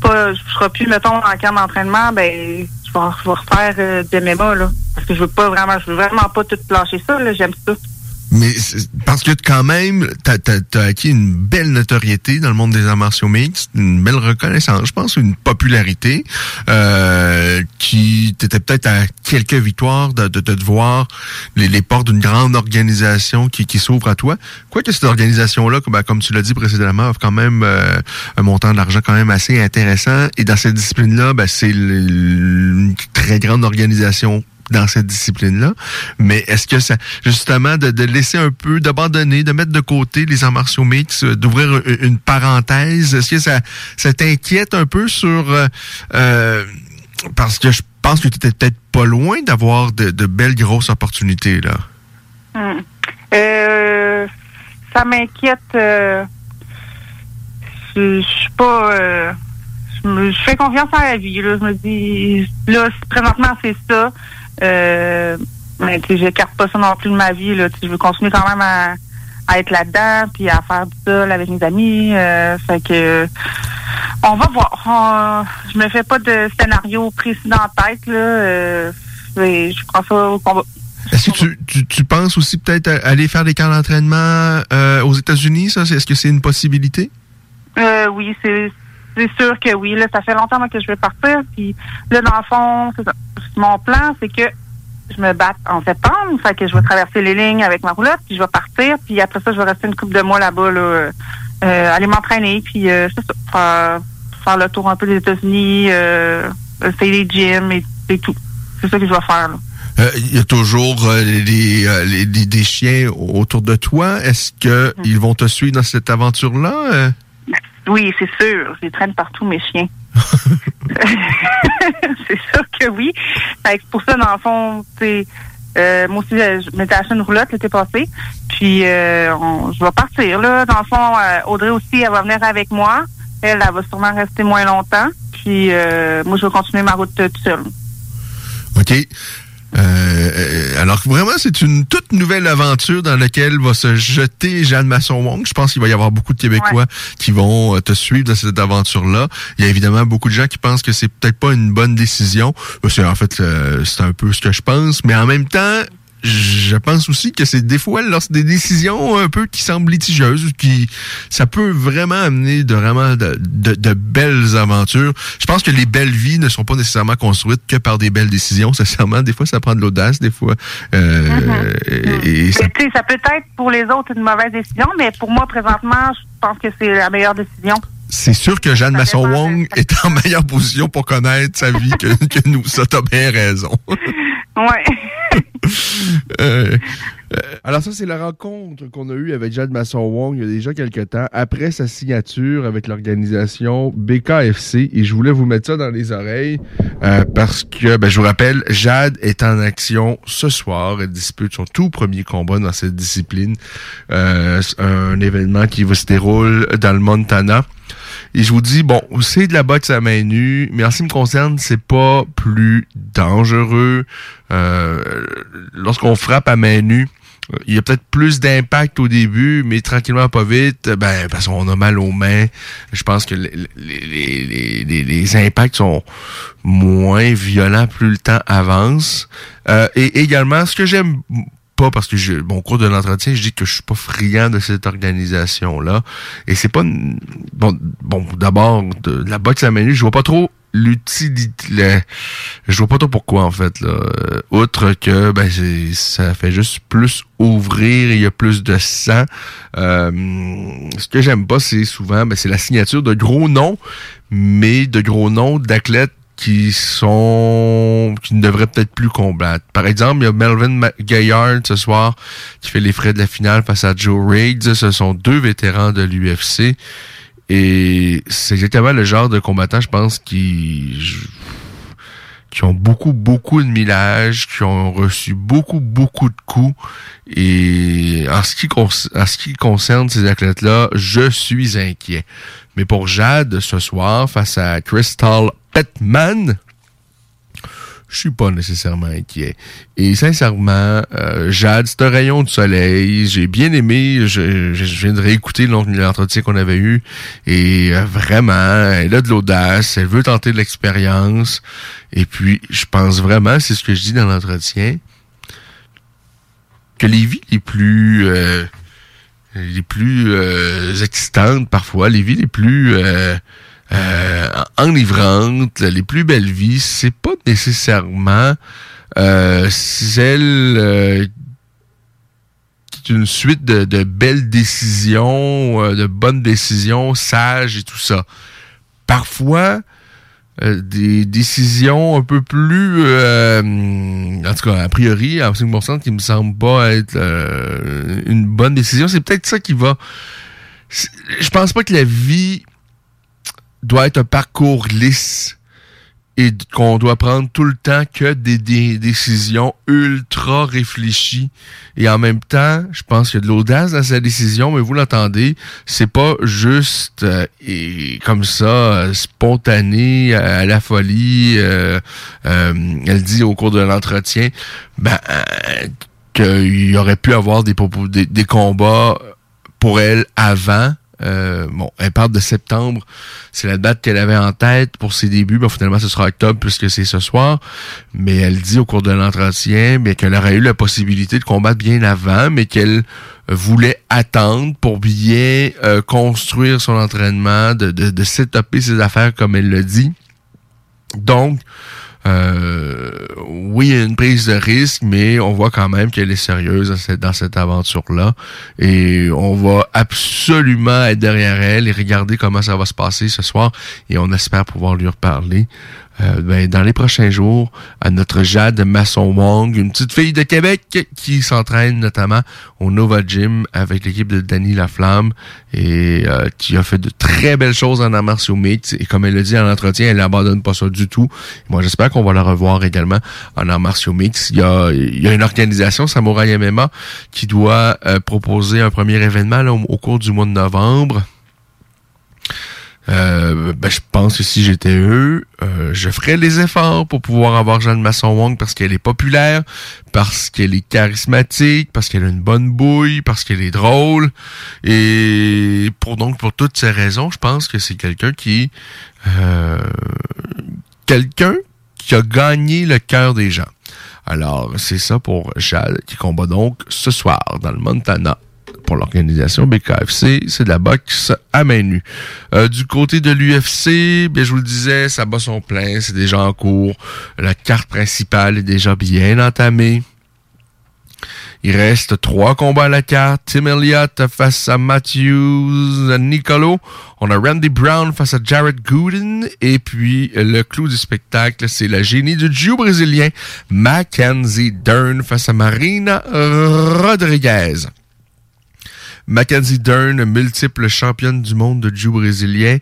[SPEAKER 24] pas, je serai plus, mettons, en camp d'entraînement, ben, je vais, je vais refaire euh, de MMA, là. Parce que je veux pas vraiment, je veux vraiment pas tout lâcher ça, là, j'aime ça.
[SPEAKER 1] Mais parce que quand même, t'as as, acquis une belle notoriété dans le monde des arts martiaux mixtes, une belle reconnaissance, je pense, une popularité euh, qui t'étais peut-être à quelques victoires de, de, de te voir les, portes d'une grande organisation qui, s'ouvre à toi. Quoique cette organisation-là, comme, ben, comme tu l'as dit précédemment, offre quand même euh, un montant d'argent quand même assez intéressant. Et dans cette discipline-là, ben, c'est une très grande organisation dans cette discipline-là. Mais est-ce que ça, justement, de, laisser un peu, d'abandonner, de mettre de côté les arts martiaux mixtes, euh, d'ouvrir une, parenthèse, est-ce que ça, ça t'inquiète un peu sur, euh, euh, parce que je pense que tu étais peut-être pas loin d'avoir de, belles grosses opportunités, là.
[SPEAKER 24] Hmm. Euh, ça m'inquiète. euh, je suis pas. euh, je, fais confiance à la vie. Là. Je me dis, là, présentement, c'est ça. Euh, mais tu sais, j'écarte pas ça non plus de ma vie. Là. Tu sais, Je veux continuer quand même à, à être là-dedans, puis à faire du sol avec mes amis. Euh, fait que on va voir. On- je me fais pas de scénario précis dans la tête. Là. Euh, mais je prends ça au combat.
[SPEAKER 1] Est-ce que tu, tu, tu penses aussi peut-être aller faire des camps d'entraînement euh, aux États-Unis, ça? Est-ce que c'est une possibilité?
[SPEAKER 24] Euh, oui, c'est c'est sûr que oui. Là, ça fait longtemps moi, que je vais partir. Puis là, dans le fond, c'est ça. Mon plan, c'est que je me batte en septembre. Fait que je vais traverser les lignes avec ma roulotte, puis je vais partir. Puis après ça, je vais rester une couple de mois là-bas, là, euh, aller m'entraîner. Puis euh, ça, faire, faire le tour un peu des États-Unis, euh, essayer les gyms et, et tout. C'est ça que je vais faire. Là.
[SPEAKER 1] Euh, Il y a toujours euh, les, euh, des- des chiens autour de toi. Est-ce que
[SPEAKER 24] Mm.
[SPEAKER 1] ils vont te suivre dans cette aventure-là?
[SPEAKER 24] Oui, c'est sûr. Je les traîne partout, mes chiens. c'est sûr que oui. Fait que pour ça, dans le fond, c'est euh, moi aussi, je m'étais acheté une roulotte l'été passé. Puis euh, on- je vais partir là. Dans le fond, euh, Audrey aussi, elle va venir avec moi. Elle, elle va sûrement rester moins longtemps. Puis euh, moi, je vais continuer ma route toute seule.
[SPEAKER 1] OK. Euh, euh, alors que vraiment, c'est une toute nouvelle aventure dans laquelle va se jeter Jeanne Masson-Wong. Je pense qu'il va y avoir beaucoup de Québécois qui vont euh, te suivre dans cette aventure-là. Il y a évidemment beaucoup de gens qui pensent que c'est peut-être pas une bonne décision. C'est en fait, euh, c'est un peu ce que je pense. Mais en même temps, je pense aussi que c'est des fois lorsque des décisions un peu qui semblent litigieuses, qui ça peut vraiment amener de vraiment de, de- de belles aventures. Je pense que les belles vies ne sont pas nécessairement construites que par des belles décisions. Sincèrement, des fois ça prend de l'audace, des fois. euh, et, et ça-
[SPEAKER 24] Mais, tu sais, ça peut être pour les autres une mauvaise décision, mais pour moi, présentement, je pense que c'est la meilleure décision.
[SPEAKER 1] C'est sûr que Jeanne Masson-Wong est en meilleure position pour connaître sa vie que, que nous. Ça, t'as bien raison.
[SPEAKER 24] Ouais.
[SPEAKER 1] Euh, euh, alors ça, c'est la rencontre qu'on a eue avec Jade Masson-Wong il y a déjà quelques temps, après sa signature avec l'organisation BKFC. Et je voulais vous mettre ça dans les oreilles euh, parce que, ben, je vous rappelle, Jade est en action ce soir. Elle dispute son tout premier combat dans cette discipline. Euh, un événement qui se déroule dans le Montana. Et je vous dis, bon, c'est de la boxe à main nue, mais en ce qui me concerne, c'est pas plus dangereux. Euh, Lorsqu'on frappe à main nue, il y a peut-être plus d'impact au début, mais tranquillement, pas vite, ben, parce qu'on a mal aux mains. Je pense que les, les, les, les, impacts sont moins violents plus le temps avance. Euh, et également, ce que j'aime pas parce que je, bon, au cours de l'entretien, je dis que je suis pas friand de cette organisation-là. Et c'est pas une- bon, bon, d'abord, de, de la boxe à nue, je vois pas trop l'utilité, je vois pas trop pourquoi, en fait, là. Outre que, ben, ça fait juste plus ouvrir, il y a plus de sang. Euh, ce que j'aime pas, c'est souvent, ben, c'est la signature de gros noms, mais de gros noms d'athlètes qui sont qui ne devraient peut-être plus combattre. Par exemple, il y a Melvin Gaillard ce soir qui fait les frais de la finale face à Joe Riggs. Ce sont deux vétérans de l'UFC. Et c'est exactement le genre de combattant, je pense, qui qui ont beaucoup, beaucoup de millage, qui ont reçu beaucoup, beaucoup de coups. Et en ce qui, con- en ce qui concerne ces athlètes-là, je suis inquiet. Mais pour Jade, ce soir, face à Crystal Petman, je suis pas nécessairement inquiet. Et sincèrement, euh, Jade, c'est un rayon de soleil. J'ai bien aimé. Je, je, je viens de réécouter l'en- l'entretien qu'on avait eu. Et euh, vraiment, elle a de l'audace. Elle veut tenter de l'expérience. Et puis, je pense vraiment, c'est ce que je dis dans l'entretien, que les vies les plus... euh, les plus euh, excitantes parfois, les vies les plus euh, enivrantes, les plus belles vies, c'est pas nécessairement euh, celle euh, qui est une suite de, de belles décisions, euh, de bonnes décisions, sages et tout ça. Parfois, euh, des décisions un peu plus, euh, en tout cas, a priori, en 5%, qui me semble pas être euh, une bonne décision. C'est peut-être ça qui va... Je pense pas que la vie doit être un parcours lisse et qu'on doit prendre tout le temps que des, décisions ultra réfléchies. Et en même temps, je pense qu'il y a de l'audace dans sa décision, mais vous l'entendez, c'est pas juste euh, comme ça, euh, spontané à, la folie. euh, elle dit au cours de l'entretien, ben, qu'il aurait pu avoir des, des, des combats pour elle avant. Euh, bon, elle parle de septembre. C'est la date qu'elle avait en tête pour ses débuts. Bon, finalement, ce sera octobre puisque c'est ce soir. Mais elle dit au cours de l'entretien qu'elle aurait eu la possibilité de combattre bien avant, mais qu'elle voulait attendre pour bien euh, construire son entraînement, de, de, de ses affaires comme elle le dit. Donc, Euh, oui, il y a une prise de risque, mais on voit quand même qu'elle est sérieuse dans cette, dans cette aventure-là. Et on va absolument être derrière elle et regarder comment ça va se passer ce soir. Et on espère pouvoir lui reparler. Euh, ben, dans les prochains jours à notre Jade Masson Wong, une petite fille de Québec qui s'entraîne notamment au Nova Gym avec l'équipe de Danny Laflamme et euh, qui a fait de très belles choses en martiaux mixtes. Et comme elle le dit en entretien, elle n'abandonne pas ça du tout. moi, j'espère qu'on va la revoir également en arts martiaux mixtes. Il y a, y a une organisation, Samouraï MMA, qui doit euh, proposer un premier événement là, au cours du mois de novembre. Euh, ben, je pense que si j'étais eux, euh, je ferais les efforts pour pouvoir avoir Jeanne Masson Wong parce qu'elle est populaire, parce qu'elle est charismatique, parce qu'elle a une bonne bouille, parce qu'elle est drôle. Et pour donc pour toutes ces raisons, je pense que c'est quelqu'un qui euh, quelqu'un qui a gagné le cœur des gens. Alors, c'est ça pour Jade qui combat donc ce soir dans le Montana pour l'organisation BKFC, c'est de la boxe à main nue. Euh, du côté de l'UFC, bien je vous le disais, ça bat son plein, c'est déjà en cours. La carte principale est déjà bien entamée. Il reste trois combats à la carte. Tim Elliott face à Matthews Nicolo. On a Randy Brown face à Jared Gooden. Et puis, le clou du spectacle, c'est la génie du jiu brésilien Mackenzie Dern face à Marina Rodriguez. Mackenzie Dern, multiple championne du monde de jiu brésilien,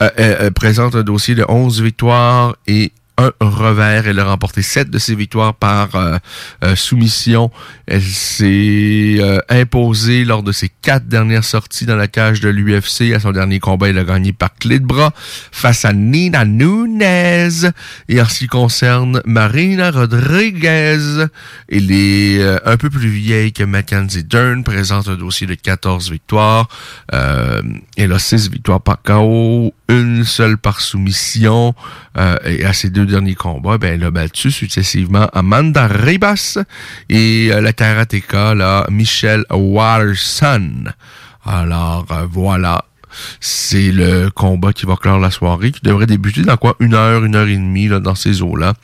[SPEAKER 1] euh, euh, euh, présente un dossier de 11 victoires et un revers. Elle a remporté sept de ses victoires par euh, euh, soumission. Elle s'est euh, imposée lors de ses quatre dernières sorties dans la cage de l'UFC. À son dernier combat, elle a gagné par clé de bras face à Nina Nunez. Et en ce qui concerne Marina Rodriguez, elle est un peu plus vieille que Mackenzie Dern, présente un dossier de 14 victoires. elle a 6 victoires par KO, une seule par soumission. et à ses deux derniers combats, ben, elle a battu successivement Amanda Ribas et euh, la karatéka, là, Michelle Watterson. Alors, euh, voilà. C'est le combat qui va clore la soirée, qui devrait débuter dans quoi? Une heure, une heure et demie, là, dans ces eaux-là.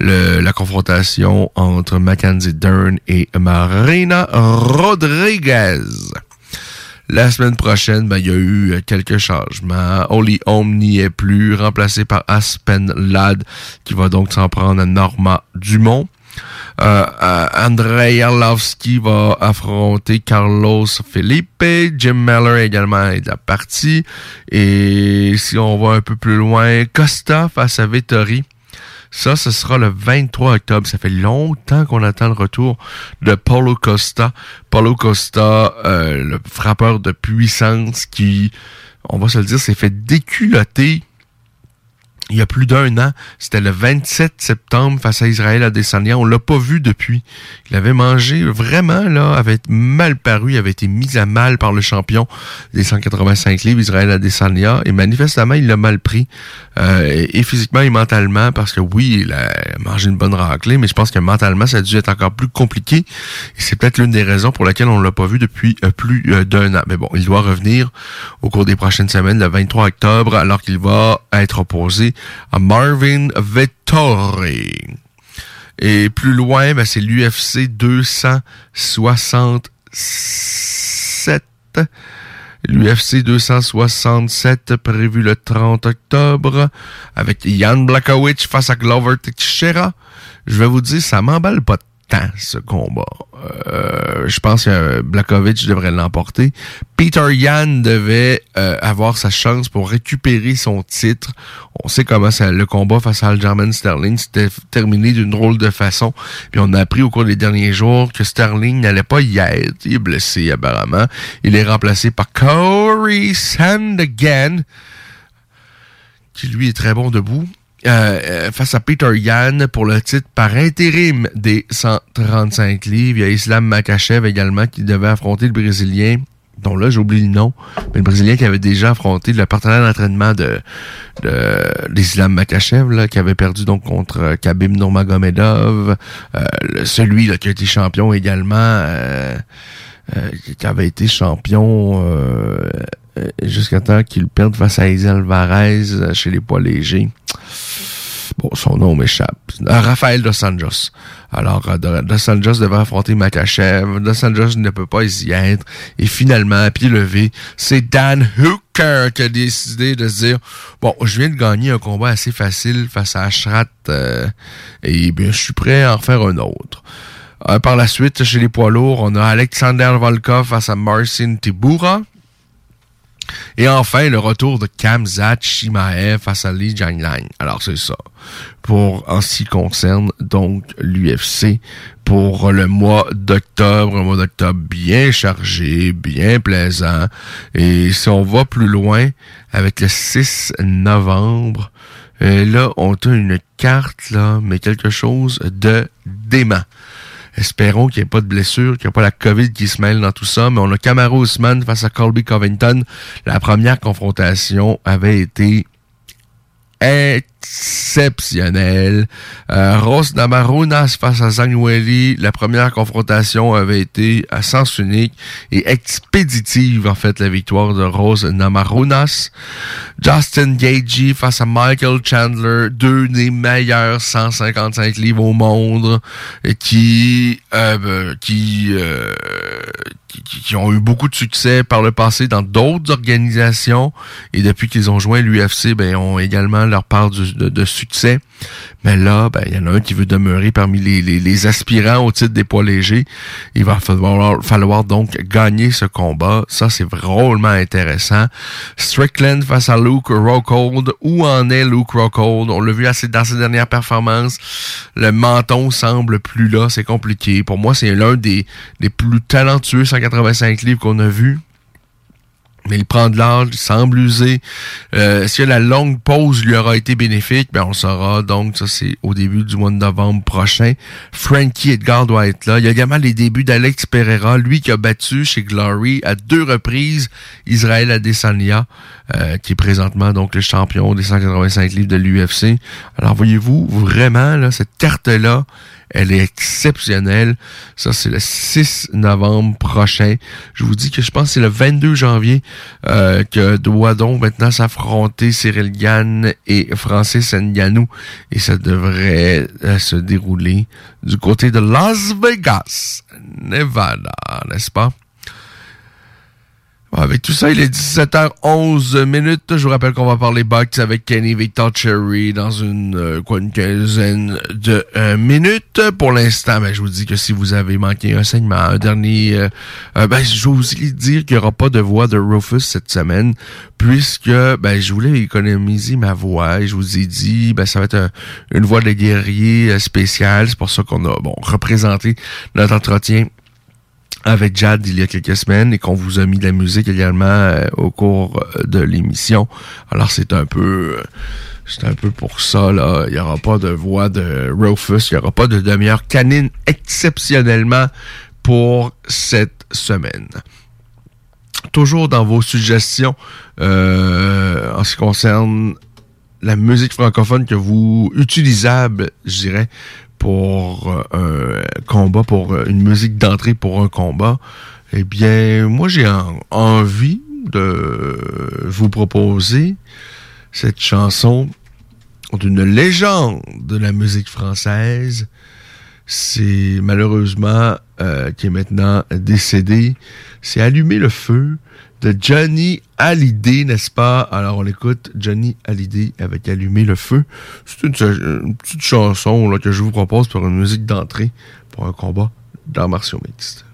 [SPEAKER 1] La confrontation entre Mackenzie Dern et Marina Rodriguez. La semaine prochaine, ben, il y a eu euh, quelques changements. Holly Home n'y est plus, remplacé par Aspen Ladd, qui va donc s'en prendre à Norma Dumont. Euh, euh, Andrei Arlovski va affronter Carlos Felipe. Jim Miller également est de la partie. Et si on va un peu plus loin, Costa face à Vittori. Ça, ce sera le 23 octobre. Ça fait longtemps qu'on attend le retour de Paulo Costa. Paulo Costa, euh, le frappeur de puissance qui, on va se le dire, s'est fait déculoter il y a plus d'un an. C'était le 27 septembre face à Israël à Desania. On l'a pas vu depuis. Il avait mangé vraiment, là, avait mal paru, avait été mis à mal par le champion des 185 livres, Israël à Desania. Et manifestement, il l'a mal pris. Euh, et, physiquement et mentalement, parce que oui, il a mangé une bonne raclée, mais je pense que mentalement, ça a dû être encore plus compliqué. Et c'est peut-être l'une des raisons pour laquelle on l'a pas vu depuis euh, plus euh, d'un an. Mais bon, il doit revenir au cours des prochaines semaines, le 23 octobre, alors qu'il va être opposé à Marvin Vettori. Et plus loin, ben, c'est l'UFC 267. L'UFC 267 prévu le 30 octobre avec Jan Blakowicz face à Glover Teixeira. Je vais vous dire, ça m'emballe pas ce combat. Euh, je pense que Blakovic devrait l'emporter. Peter Yan devait euh, avoir sa chance pour récupérer son titre. On sait comment ça, le combat face à Aljamain Sterling s'était terminé d'une drôle de façon. Puis on a appris au cours des derniers jours que Sterling n'allait pas y être. Il est blessé apparemment. Il est remplacé par Corey Sandhagen, qui lui est très bon debout. Euh, euh, face à Peter Yan pour le titre par intérim des 135 livres. Il y a Islam Makachev également qui devait affronter le Brésilien dont là j'oublie le nom, mais le Brésilien qui avait déjà affronté le partenaire d'entraînement de, de l'Islam Makachev, là, qui avait perdu donc contre euh, Khabib Nurmagomedov, celui là, qui a été champion également, qui avait été champion jusqu'à temps qu'il perde face à Isel Alvarez chez les poids légers. Bon, son nom m'échappe. euh, Raphaël Dos Anjos. Alors, euh, Do- Dos Anjos devait affronter Makachev. Dos Anjos ne peut pas y être. Et finalement, à pied levé, c'est Dan Hooker qui a décidé de se dire, bon, je viens de gagner un combat assez facile face à Ashrat, euh, et bien, je suis prêt à en faire un autre. Euh, par la suite, chez les poids lourds, on a Alexander Volkov face à Marcin Tibura. Et enfin, le retour de Kamzat Shimaev face à Li. Alors, c'est ça. Pour, en ce qui concerne, donc, l'UFC, pour le mois d'octobre, un mois d'octobre bien chargé, bien plaisant. Et si on va plus loin, avec le 6 novembre, euh, là, on a une carte, là, mais quelque chose de dément. Espérons qu'il n'y ait pas de blessure, qu'il n'y ait pas la COVID qui se mêle dans tout ça. Mais on a Camaro Usman face à Colby Covington. La première confrontation avait été exceptionnelle. Euh, Rose Namarunas face à Zhang Weili. La première confrontation avait été à sens unique et expéditive, en fait, la victoire de Rose Namarunas. Justin Gagey face à Michael Chandler, deux des meilleurs 155 livres au monde, euh, ben, euh, qui- qui ont eu beaucoup de succès par le passé dans d'autres organisations et depuis qu'ils ont joint l'UFC, ben ont également leur part du- de, succès. Mais là, ben il y en a un qui veut demeurer parmi les, aspirants au titre des poids légers. Il va falloir, donc gagner ce combat. Ça, c'est drôlement intéressant. Strickland face à Luke Rockhold. Où en est Luke Rockhold? On l'a vu assez dans ses dernières performances. Le menton semble plus là. C'est compliqué. Pour moi, c'est l'un des, des plus talentueux 185 livres qu'on a vu. Mais il prend de l'âge, il semble usé. Euh, Est-ce que la longue pause lui aura été bénéfique? Ben, on saura. Donc, ça, c'est au début du mois de novembre prochain. Frankie Edgar doit être là. Il y a également les débuts d'Alex Pereira, lui qui a battu chez Glory à deux reprises Israël Adesanya, euh, qui est présentement donc le champion des 185 livres de l'UFC. Alors, voyez-vous, vraiment, là, cette carte-là, elle est exceptionnelle. Ça, c'est le 6 novembre prochain. Je vous dis que je pense que c'est le 22 janvier euh, que doit donc maintenant s'affronter Cyril Gann et Francis Ngannou. Et ça devrait euh, se dérouler du côté de Las Vegas, Nevada, n'est-ce pas? Avec tout ça, il est 17h11 minutes. Je vous rappelle qu'on va parler box avec Kenny Victor Cherry dans une, euh, quoi, une quinzaine de euh, minutes. Pour l'instant, ben, je vous dis que si vous avez manqué un segment, un dernier, euh, euh, ben, je vous dire qu'il n'y aura pas de voix de Rufus cette semaine, puisque ben, je voulais économiser ma voix et je vous ai dit, ben, ça va être un- une voix de guerrier spéciale. C'est pour ça qu'on a bon représenté notre entretien avec Jad il y a quelques semaines et qu'on vous a mis de la musique également euh, au cours euh, de l'émission. Alors c'est un peu euh, c'est un peu pour ça là, il y aura pas de voix de Rufus, il y aura pas de demi-heure canine exceptionnellement pour cette semaine. Toujours dans vos suggestions euh, en ce qui concerne la musique francophone que vous utilisable, je dirais, pour euh, un combat, pour euh, une musique d'entrée pour un combat, eh bien, moi, j'ai en- envie de vous proposer cette chanson d'une légende de la musique française. C'est malheureusement euh, qui est maintenant décédé. C'est Allumer le feu de Johnny Hallyday, n'est-ce pas? Alors on écoute Johnny Hallyday avec Allumer le feu. C'est une, petite chanson que je vous propose pour une musique d'entrée pour un combat d'arts martiaux mixtes.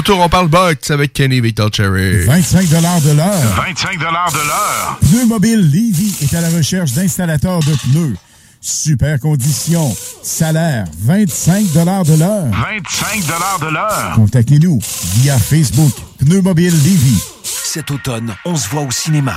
[SPEAKER 1] Retour, on parle box avec Kenny Victor Cherry.
[SPEAKER 17] 25 de l'heure.
[SPEAKER 18] 25 de l'heure.
[SPEAKER 17] Pneu Mobile Levy est à la recherche d'installateurs de pneus. Super conditions. Salaire 25 de l'heure.
[SPEAKER 18] 25 de l'heure.
[SPEAKER 17] Contactez-nous via Facebook. Pneu Mobile Levy.
[SPEAKER 2] Cet automne, on se voit au cinéma.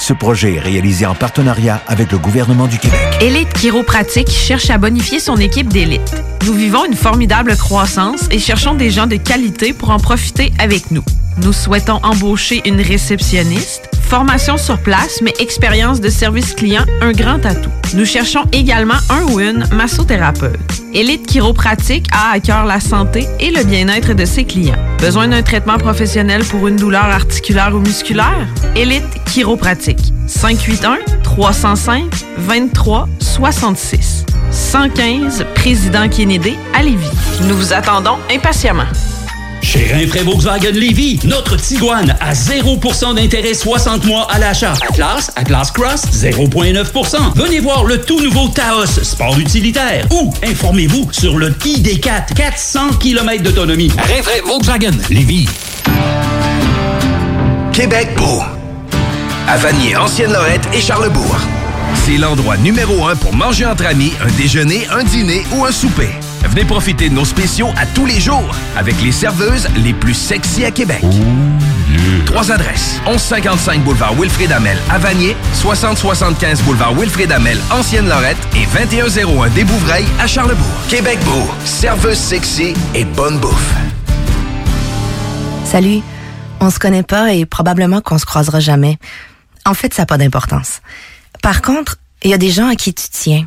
[SPEAKER 2] Ce projet est réalisé en partenariat avec le gouvernement du Québec.
[SPEAKER 8] Élite Chiropratique cherche à bonifier son équipe d'élite. Nous vivons une formidable croissance et cherchons des gens de qualité pour en profiter avec nous. Nous souhaitons embaucher une réceptionniste, formation sur place, mais expérience de service client, un grand atout. Nous cherchons également un ou une massothérapeute. Élite Chiropratique a à cœur la santé et le bien-être de ses clients. Besoin d'un traitement professionnel pour une douleur articulaire ou musculaire? Élite Chiropratique. 581-305-2366. 115 Président Kennedy à. Nous vous attendons impatiemment.
[SPEAKER 9] Chez Rinfraie Volkswagen Lévy, notre Tiguan à 0% d'intérêt 60 mois à l'achat. Atlas, Atlas Cross, 0,9%. Venez voir le tout nouveau Taos, sport utilitaire. Ou informez-vous sur le ID4, 400 km d'autonomie. Rinfraie Volkswagen Lévy.
[SPEAKER 10] Québec beau. À Vanier, Ancienne-Lorette et Charlebourg. C'est l'endroit numéro un pour manger entre amis, un déjeuner, un dîner ou un souper. Venez profiter de nos spéciaux à tous les jours avec les serveuses les plus sexy à Québec. Trois adresses. 1155 boulevard Wilfrid Amel à Vanier, 6075 boulevard Wilfrid Amel, Ancienne-Lorette et 2101 des Bouvrailles à Charlebourg. Québec beau, serveuse sexy et bonne bouffe.
[SPEAKER 12] Salut. On se connaît pas et probablement qu'on se croisera jamais. En fait, ça n'a pas d'importance. Par contre, il y a des gens à qui tu tiens.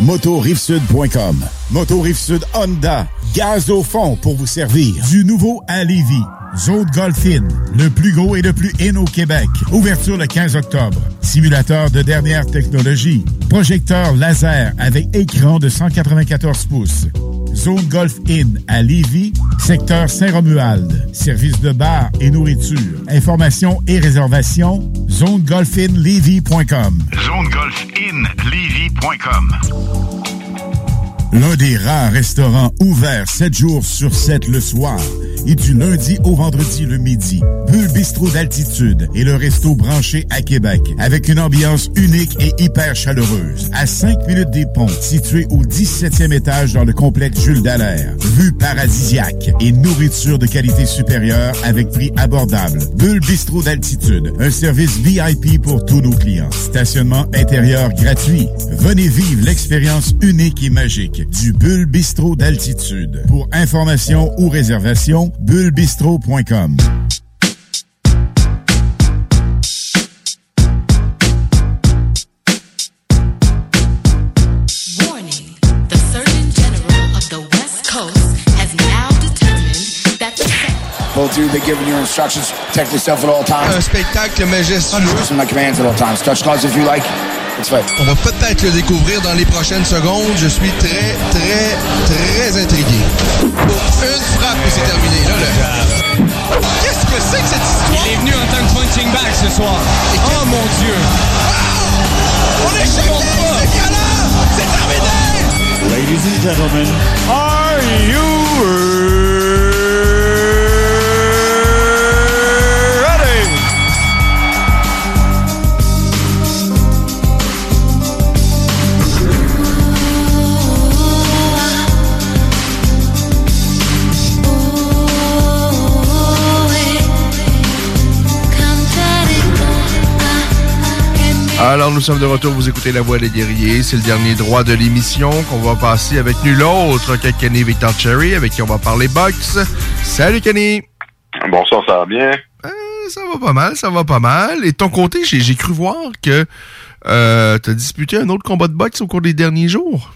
[SPEAKER 17] motorivesud.com. Moto Rive-Sud Honda, gaz au fond pour vous servir. Du nouveau à Lévis. Zone Golf In, le plus gros et le plus in au Québec. Ouverture le 15 octobre. Simulateur de dernière technologie. Projecteur laser avec écran de 194 pouces. Zone Golf Inn à Lévis, secteur Saint-Romuald. Service de bar et nourriture. Informations et réservations, zonegolfinlevy.com.
[SPEAKER 18] ZoneGolfInLevy.com
[SPEAKER 17] L'un des rares restaurants ouverts 7 jours sur 7 le soir et du lundi au vendredi le midi. Bulle Bistrot d'altitude et le resto branché à Québec avec une ambiance unique et hyper chaleureuse. À 5 minutes des ponts, situé au 17e étage dans le complexe Jules Dallaire. Vue paradisiaque et nourriture de qualité supérieure avec prix abordable. Bulle Bistrot d'altitude, un service VIP pour tous nos clients. Stationnement intérieur gratuit. Venez vivre l'expérience unique et magique du Bulle Bistrot d'altitude. Pour information ou réservation, bullebistro.com.
[SPEAKER 25] Warning, the Surgeon General of the West Coast has now determined that the
[SPEAKER 26] Both of you, they're giving you instructions. Protect yourself at all times.
[SPEAKER 27] Un spectacle majestueux.
[SPEAKER 26] Listen to my commands at all times. Touch gloves if you like.
[SPEAKER 27] On va peut-être le découvrir dans les prochaines secondes. Je suis très, très, très intrigué. Pour une frappe et c'est terminé. Là, le... Qu'est-ce que c'est que cette histoire?
[SPEAKER 28] Il est venu en tant que punching bag ce soir. Oh mon Dieu!
[SPEAKER 27] On est choqués! C'est galant! C'est terminé!
[SPEAKER 29] Ladies and gentlemen, are you
[SPEAKER 1] Alors, nous sommes de retour. Vous écoutez La Voix des guerriers. C'est le dernier droit de l'émission qu'on va passer avec nul autre que Kenny Victor Cherry, avec qui on va parler boxe. Salut, Kenny.
[SPEAKER 21] Bonsoir, ça va bien?
[SPEAKER 1] Euh, ça va pas mal, ça va pas mal. Et de ton côté, j'ai cru voir que euh, tu as disputé un autre combat de boxe au cours des derniers jours.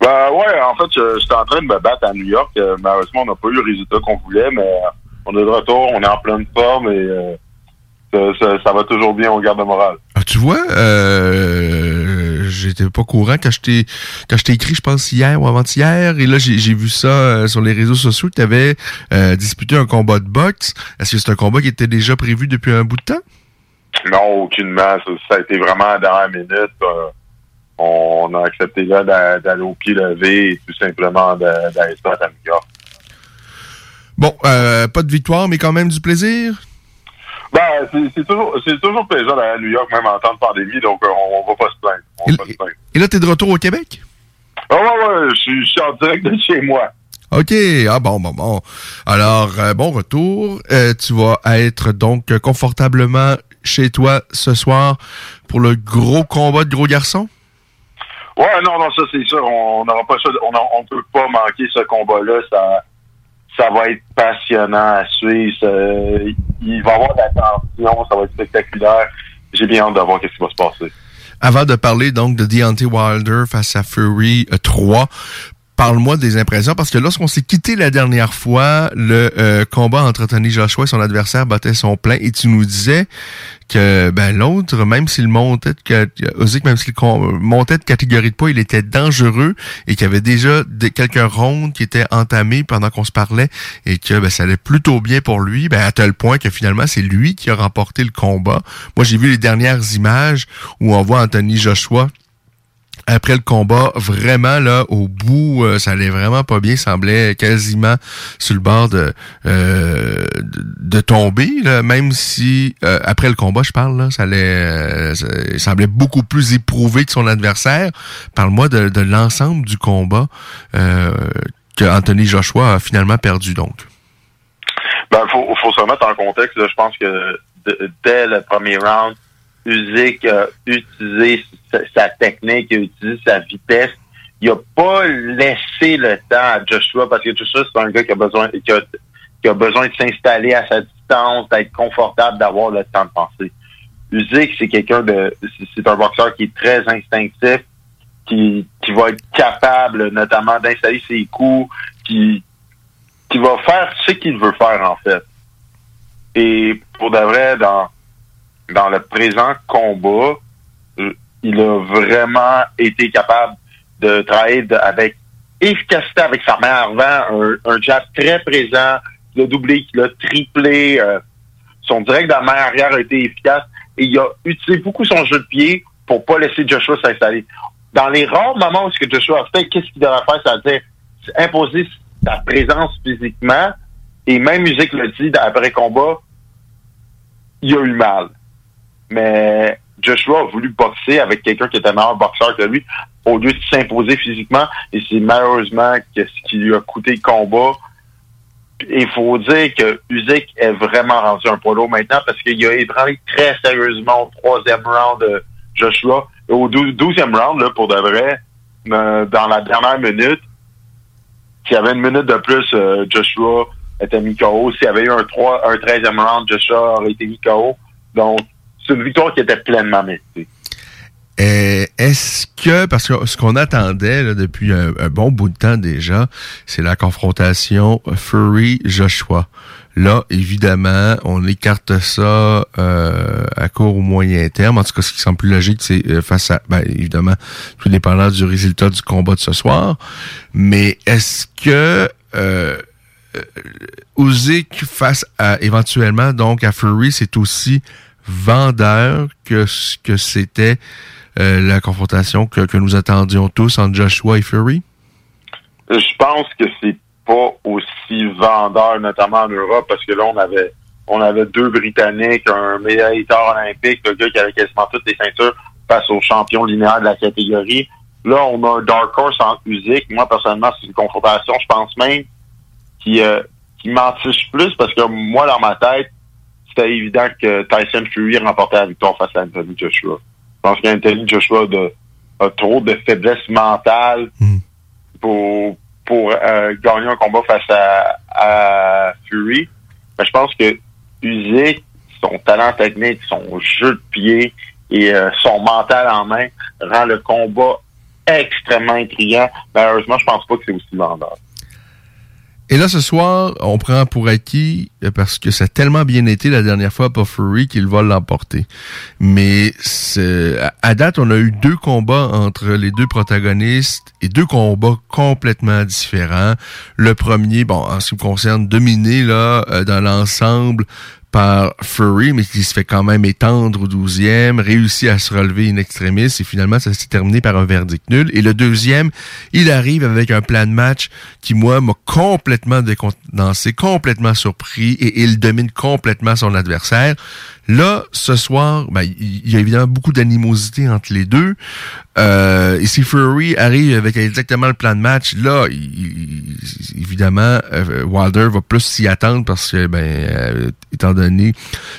[SPEAKER 21] Ben ouais, en fait, j'étais en train de me battre à New York. Euh, malheureusement, on n'a pas eu le résultat qu'on voulait, mais euh, on est de retour, on est en pleine forme et euh, ça, ça- ça va toujours bien, on garde le moral.
[SPEAKER 1] Ah, tu vois, euh, j'étais pas courant quand je t'ai quand je t'ai écrit, je pense hier ou avant-hier, et là j'ai vu ça euh, sur les réseaux sociaux tu avais disputé un combat de boxe. Est-ce que c'est un combat qui était déjà prévu depuis un bout de temps?
[SPEAKER 21] Non, aucunement. Ça, ça a été vraiment à la dernière minute. Euh, on a accepté là d'a- d'aller au pied levé et tout simplement d'a- d'aller se battre à New York.
[SPEAKER 1] Bon, euh, pas de victoire, mais quand même du plaisir?
[SPEAKER 21] Ben, c'est toujours, c'est toujours plaisant à New York, même en temps de pandémie, donc euh, on, on va pas se plaindre. On va pas se plaindre.
[SPEAKER 1] Et là, t'es de retour au Québec?
[SPEAKER 21] Ah ouais, ouais, je suis- en direct de chez moi.
[SPEAKER 1] OK. Ah bon, bon, bon. Alors, euh, bon retour. Euh, tu vas être donc confortablement chez toi ce soir pour le gros combat de gros garçons?
[SPEAKER 21] Ouais, non, non, ça c'est sûr. On n'aura pas ça. On, on peut pas manquer ce combat-là. Ça, ça va être passionnant à suivre. Ça- il va y avoir de la tension. Ça va être spectaculaire. J'ai bien hâte de voir qu'est-ce qui va se passer.
[SPEAKER 1] Avant de parler donc de Deontay Wilder face à Fury euh, 3, parle-moi des impressions parce que lorsqu'on s'est quitté la dernière fois, le euh, combat entre Tony Joshua et son adversaire battait son plein et tu nous disais que ben l'autre, même s'il montait de montait de catégorie de poids, il était dangereux et qu'il y avait déjà quelques rondes qui étaient entamées pendant qu'on se parlait et que ben, ça allait plutôt bien pour lui, ben, à tel point que finalement c'est lui qui a remporté le combat. Moi j'ai vu les dernières images où on voit Anthony Joshua après le combat, vraiment là, au bout, euh, ça allait vraiment pas bien, semblait quasiment sur le bord de euh, de, de tomber, là, même si euh, après le combat, je parle, là, ça allait, euh, ça- il semblait beaucoup plus éprouvé que son adversaire. Parle-moi de, de l'ensemble du combat euh, que Anthony Joshua a finalement perdu donc.
[SPEAKER 21] Ben, faut, faut se remettre en contexte. là. Je pense que dès le premier round, Usyk a utilisé sa, technique, a utilisé sa vitesse. Il a pas laissé le temps à Joshua parce que Joshua, c'est un gars qui a besoin, qui a, besoin de s'installer à sa distance, d'être confortable, d'avoir le temps de penser. Usyk, c'est quelqu'un de, c'est un boxeur qui est très instinctif, qui, qui va être capable notamment d'installer ses coups, qui, qui va faire ce qu'il veut faire, en fait. Et pour de vrai, dans, dans le présent combat, euh, il a vraiment été capable de travailler avec efficacité avec sa main avant, un, un jab très présent, qu'il a doublé, qu'il a triplé. euh, son direct de la main arrière a été efficace et il a utilisé beaucoup son jeu de pied pour pas laisser Joshua s'installer. dans les rares moments où ce que Joshua a fait, qu'est-ce qu'il devrait faire? C'est-à-dire imposer sa présence physiquement. Et même Musique le dit après combat, il a eu mal. Mais Joshua a voulu boxer avec quelqu'un qui était meilleur boxeur que lui au lieu de s'imposer physiquement. Et c'est malheureusement que ce qui lui a coûté le combat. Il faut dire que Usyk est vraiment rendu un polo maintenant parce qu'il a ébranlé très sérieusement au troisième round de Joshua. Et au dou- douzième round, là, pour de vrai, euh, dans la dernière minute, s'il y avait une minute de plus, euh, Joshua était mis KO. S'il y avait eu un, 3, un 13e round, Joshua aurait été mis KO. Donc, c'est une victoire qui était pleinement méritée.
[SPEAKER 1] Euh, Est-ce que, parce que ce qu'on attendait depuis un, bon bout de temps déjà, c'est la confrontation Fury-Joshua. Là, évidemment, on écarte ça euh, à court ou moyen terme. En tout cas, ce qui semble plus logique, c'est euh, face à, ben, évidemment, tout dépendant du résultat du combat de ce soir. Mais est-ce que euh, euh, face à éventuellement donc à Fury, c'est aussi vendeur que ce que c'était euh, la confrontation que, que nous attendions tous entre Joshua et Fury?
[SPEAKER 21] Je pense que c'est pas aussi vendeur, notamment en Europe, parce que là, on avait on avait deux Britanniques, un médailleur olympique, le gars qui avait quasiment toutes les ceintures face au champion linéaire de la catégorie. Là, on a un Dark Horse en musique. Moi, personnellement, c'est une confrontation, je pense même, qui, euh, qui plus parce que moi, dans ma tête, c'était évident que Tyson Fury remportait la victoire face à Anthony Joshua. Je pense qu'Anthony Joshua a, de- a trop de faiblesse mentale pour, pour euh, gagner un combat face à, à Fury. Mais je pense que Usyk, son talent technique, son jeu de pied et euh, son mental en main rend le combat extrêmement intriguant. Malheureusement, je pense pas que c'est aussi vendeur.
[SPEAKER 1] Et là, ce soir, on prend pour acquis, euh, parce que ça a tellement bien été la dernière fois pour Fury qu'il va l'emporter. Mais à date, on a eu deux combats entre les deux protagonistes et deux combats complètement différents. Le premier, bon, en ce qui me concerne, dominé là euh, dans l'ensemble par Fury, mais qui se fait quand même étendre au 12e, réussit à se relever in extremis, et finalement, ça s'est terminé par un verdict nul. Et le deuxième, il arrive avec un plan de match qui, moi, m'a complètement décontenancé, complètement surpris, et il domine complètement son adversaire. Là, ce soir, ben, il il y a évidemment beaucoup d'animosité entre les deux. Euh, et si Fury arrive avec exactement le plan de match, là, évidemment, euh, Wilder va plus s'y attendre parce que, ben, euh, étant donné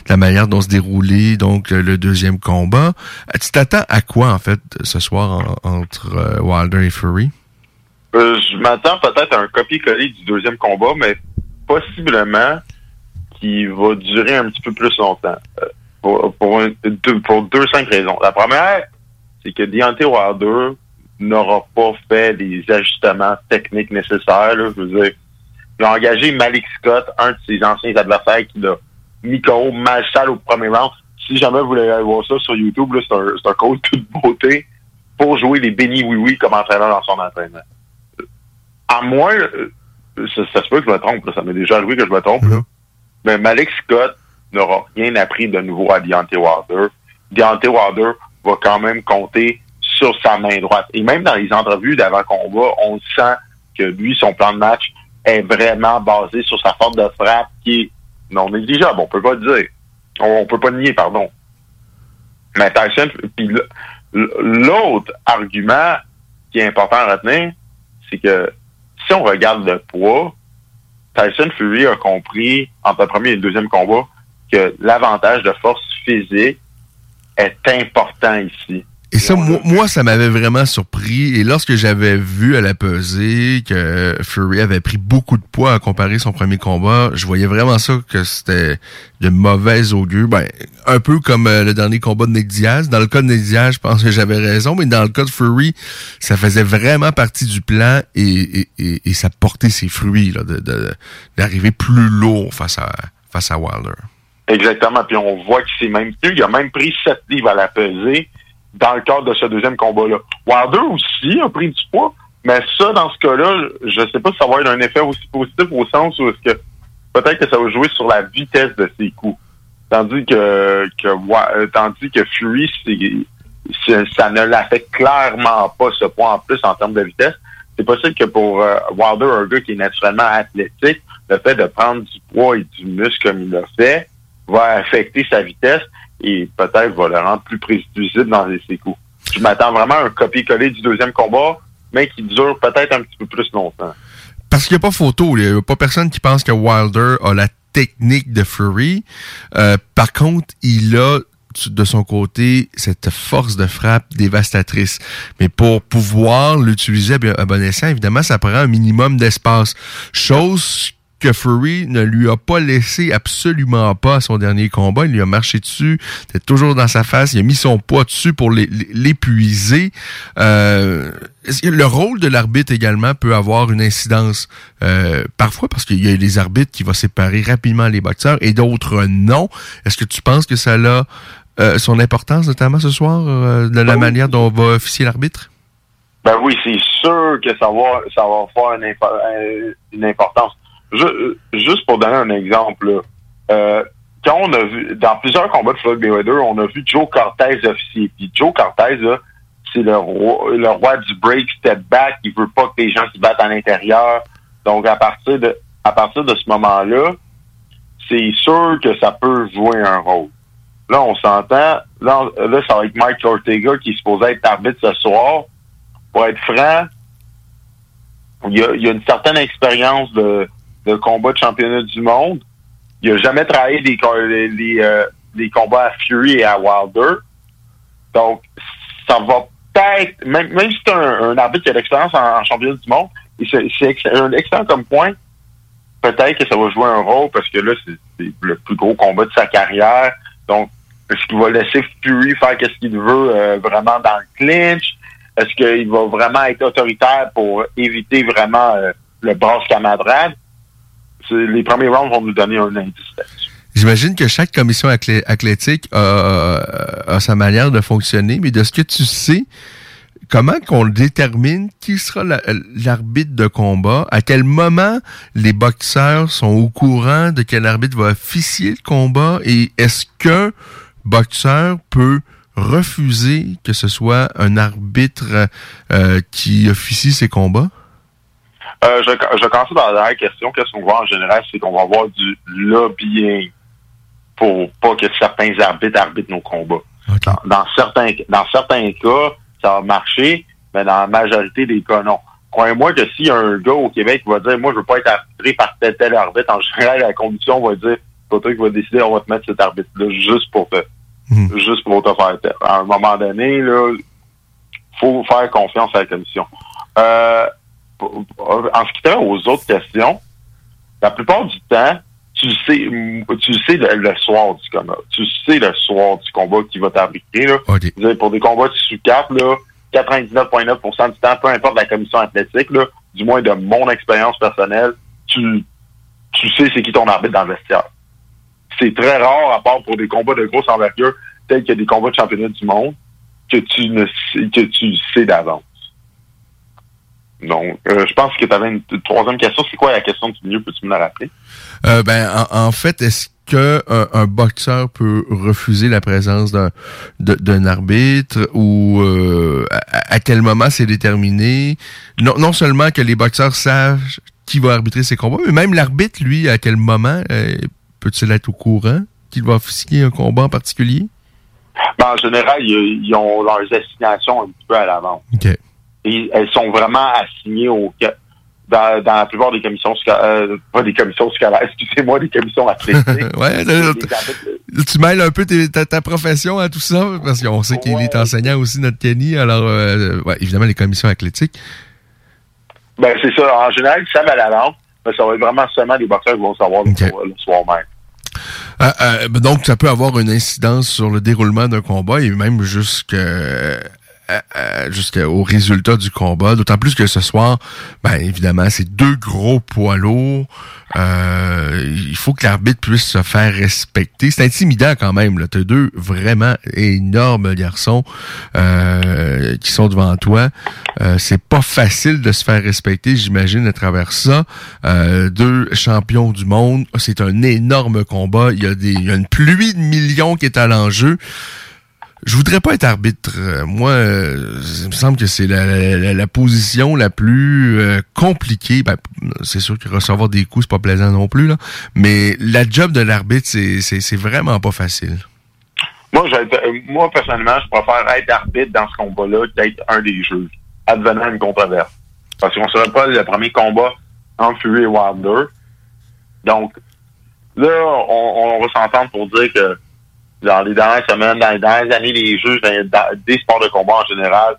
[SPEAKER 1] la manière dont se déroulait donc le deuxième combat, euh, tu t'attends à quoi en fait ce soir en- entre Wilder et Fury?
[SPEAKER 21] Je m'attends peut-être à un copier-coller du deuxième combat, mais possiblement qui va durer un petit peu plus longtemps. Euh, pour, pour, deux, pour deux simples raisons. La première, c'est que Deontay Wilder n'aura pas fait les ajustements techniques nécessaires. Là, je veux dire, il a engagé Malik Scott, un de ses anciens adversaires, qui l'a mis KO mal sale au premier round. Si jamais vous voulez aller voir ça sur YouTube, c'est un, un coach toute beauté pour jouer les bénis oui-oui comme entraîneur dans son entraînement. À moins, euh, ça, se peut que je me trompe, ça m'est déjà arrivé que je me trompe. Mais Malik Scott n'aura rien appris de nouveau à Deontay Wilder. Deontay Wilder va quand même compter sur sa main droite. Et même dans les entrevues d'avant-combat, on sent que lui, son plan de match est vraiment basé sur sa force de frappe qui est non négligeable. On peut pas le dire. On, peut pas le nier, pardon. Mais Tyson, puis l'autre argument qui est important à retenir, c'est que si on regarde le poids, Tyson Fury a compris entre le premier et le deuxième combat que l'avantage de force physique est important ici.
[SPEAKER 1] Et ça, moi, moi, ça m'avait vraiment surpris. Et lorsque j'avais vu à la pesée que Fury avait pris beaucoup de poids à comparer son premier combat, je voyais vraiment ça que c'était de mauvais augure. Ben, un peu comme euh, le dernier combat de Nick Diaz. Dans le cas de Nick Diaz, je pense que j'avais raison, mais dans le cas de Fury, ça faisait vraiment partie du plan et, et, et, et ça portait ses fruits là, de- de- d'arriver plus lourd face à, face à Wilder.
[SPEAKER 21] Exactement. Puis on voit qu'il s'est même tenu. Il a même pris 7 livres à la pesée dans le cadre de ce deuxième combat-là. Wilder aussi a pris du poids, mais ça, dans ce cas-là, je sais pas si ça va être un effet aussi positif au sens où est-ce que peut-être que ça va jouer sur la vitesse de ses coups. Tandis que, que euh, tandis que Fury, ça ne l'affecte clairement pas ce point en plus en termes de vitesse. C'est possible que pour euh, Wilder, un gars qui est naturellement athlétique, le fait de prendre du poids et du muscle comme il l'a fait va affecter sa vitesse et peut-être va le rendre plus prévisible dans ses coups. Je m'attends vraiment à un copier-coller du deuxième combat, mais qui dure peut-être un petit peu plus longtemps.
[SPEAKER 1] Parce qu'il n'y a pas photo, il n'y a pas personne qui pense que Wilder a la technique de Fury. Euh, par contre, il a de son côté cette force de frappe dévastatrice. Mais pour pouvoir l'utiliser à bon escient, évidemment, ça prend un minimum d'espace. Chose que Fury ne lui a pas laissé absolument pas à son dernier combat. Il lui a marché dessus, était toujours dans sa face, il a mis son poids dessus pour l'é- l'é- l'épuiser. Euh, le rôle de l'arbitre également peut avoir une incidence euh, parfois parce qu'il y a des arbitres qui vont séparer rapidement les boxeurs et d'autres non. Est-ce que tu penses que ça a euh, son importance notamment ce soir euh, de la manière dont va officier l'arbitre?
[SPEAKER 21] Ben oui, c'est sûr que ça va, ça va une, impo- euh, une importance. Ju- juste pour donner un exemple, euh, quand on a vu, dans plusieurs combats de Floyd Mayweather, on a vu Joe Cortez officier. Puis Joe Cortez, c'est le roi, le roi du break, step back. Il veut pas que les gens se battent à l'intérieur. Donc, à partir de, à partir de ce moment-là, c'est sûr que ça peut jouer un rôle. Là, on s'entend. Là, là, ça va être Mike Ortega qui est supposé être arbitre ce soir. Pour être franc, il y a, il y a une certaine expérience de, de combat de championnat du monde. Il a jamais travaillé les, euh, combats à Fury et à Wilder. Donc, ça va peut-être, même, même si c'est un, arbitre qui a l'expérience en, championnat du monde, c'est un excellent comme point, peut-être que ça va jouer un rôle parce que là, c'est le plus gros combat de sa carrière. Donc, est-ce qu'il va laisser Fury faire qu'est-ce qu'il veut euh, vraiment dans le clinch? Est-ce qu'il va vraiment être autoritaire pour éviter vraiment euh, le brasse camadrade? Les premiers vont nous donner un indice.
[SPEAKER 1] J'imagine que chaque commission athlé- athlétique a, sa manière de fonctionner, mais de ce que tu sais, comment qu'on détermine qui sera la- l'arbitre de combat, à quel moment les boxeurs sont au courant de quel arbitre va officier le combat? Et est-ce qu'un boxeur peut refuser que ce soit un arbitre euh, qui officie ses combats?
[SPEAKER 21] Euh, je, je commence par la dernière question. Qu'est-ce qu'on voit en général? C'est qu'on va avoir du lobbying pour pas que certains arbitres arbitrent nos combats. Dans, dans certains, dans certains cas, ça va marcher, mais dans la majorité des cas, non. Croyez-moi que s'il y a un gars au Québec qui va dire, moi, je veux pas être arbitré par tel tel arbitre, en général, la condition va dire, c'est toi qui va décider, on va te mettre cet arbitre-là juste pour te, juste pour te faire taire. À un moment donné, là, faut faire confiance à la commission. Euh, en ce qui tient aux autres questions, la plupart du temps, tu le sais, m- tu le sais le, le soir du combat. Tu le sais le soir du combat qui va. Là. Dire, Pour des combats sous cap, là, 99,9% du temps, peu importe la commission athlétique, là, du moins de mon expérience personnelle, tu, tu sais c'est qui ton arbitre dans le vestiaire. C'est très rare, à part pour des combats de grosse envergure, tels que des combats de championnat du monde, que tu ne sais, que tu sais d'avance. Donc, euh, je pense que tu avais une, une troisième question. C'est quoi la question du milieu? Peux-tu me la rappeler?
[SPEAKER 1] Euh, ben, en, en fait, est-ce que un, un boxeur peut refuser la présence d'un arbitre ou euh, à, à quel moment c'est déterminé? Non, non seulement que les boxeurs savent qui va arbitrer ces combats, mais même l'arbitre, lui, à quel moment euh, peut-il être au courant qu'il va officier un combat en particulier?
[SPEAKER 21] Ben, en général, ils, ils ont leurs assignations un petit peu à l'avance.
[SPEAKER 1] OK.
[SPEAKER 21] Et elles sont vraiment assignées au dans, dans la plupart des commissions sca- euh, pas des commissions scolaires, excusez-moi, des commissions athlétiques.
[SPEAKER 1] ouais,
[SPEAKER 21] Les
[SPEAKER 1] là,
[SPEAKER 21] arbitres-
[SPEAKER 1] tu mêles un peu ta, ta profession à tout ça, parce qu'on sait qu'il est enseignant aussi, notre Kenny. Alors, euh, ouais, évidemment, les commissions athlétiques.
[SPEAKER 21] Ben, c'est ça. En général, ils savent à l'avance, mais ça va être vraiment seulement des boxeurs qui vont savoir le, soir, le soir même.
[SPEAKER 1] Euh, euh, donc, ça peut avoir une incidence sur le déroulement d'un combat et même jusqu'à euh, euh, jusqu'au résultat du combat. D'autant plus que ce soir, ben évidemment, c'est deux gros poids lourds. Euh, il faut que l'arbitre puisse se faire respecter. C'est intimidant quand même. Tu as deux vraiment énormes garçons qui sont devant toi. C'est pas facile de se faire respecter, j'imagine, à travers ça. Deux champions du monde. C'est un énorme combat. Il y il y a une pluie de millions qui est à l'enjeu. Je voudrais pas être arbitre. Euh, Moi, euh, il me semble que c'est la, position la plus euh, compliquée. Ben, c'est sûr que recevoir des coups, c'est pas plaisant non plus, là. Mais la job de l'arbitre, c'est, vraiment pas facile.
[SPEAKER 21] Moi, moi, personnellement, je préfère être arbitre dans ce combat-là qu'être un des juges, advenant une controverse. Parce qu'on ne serait pas le premier combat entre Fury et Wilder. Donc, là, on va s'entendre pour dire que dans les dernières semaines, dans les dernières années, les juges des sports de combat en général,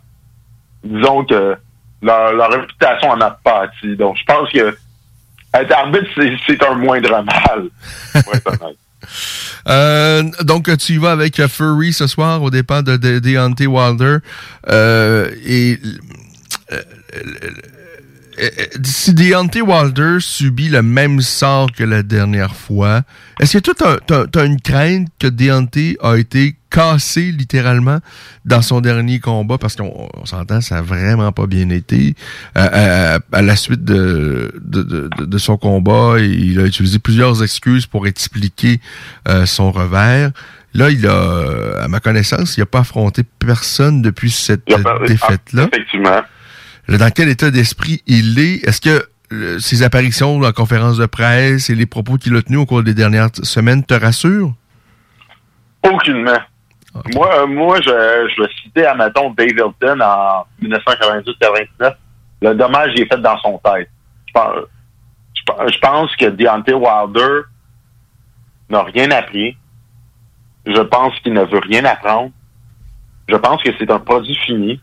[SPEAKER 21] disons que leur, réputation en a pâti. Donc, je pense que être arbitre, c'est- un moindre mal.
[SPEAKER 1] Euh, donc, tu y vas avec Furry ce soir au départ de, de Deontay Wilder. Euh, et euh, si Deontay Wilder subit le même sort que la dernière fois, est-ce que toi, t'as, t'as une crainte que Deontay a été cassé littéralement dans son dernier combat? Parce qu'on on s'entend, ça a vraiment pas bien été. Euh, euh, à la suite de, de, de, de son combat, il a utilisé plusieurs excuses pour expliquer euh, son revers. Là, il a, à ma connaissance, il n'a pas affronté personne depuis cette défaite-là.
[SPEAKER 21] Effectivement.
[SPEAKER 1] Dans quel état d'esprit il est? Est-ce que euh, ses apparitions dans la conférence de presse et les propos qu'il a tenus au cours des dernières semaines te rassurent?
[SPEAKER 21] Aucunement. Moi, euh, moi je, je vais citer, admettons, Dave Hilton en 1998-99. Le dommage il est fait dans son tête. Je pense, je pense- je pense que Deontay Wilder n'a rien appris. Je pense qu'il ne veut rien apprendre. Je pense que c'est un produit fini.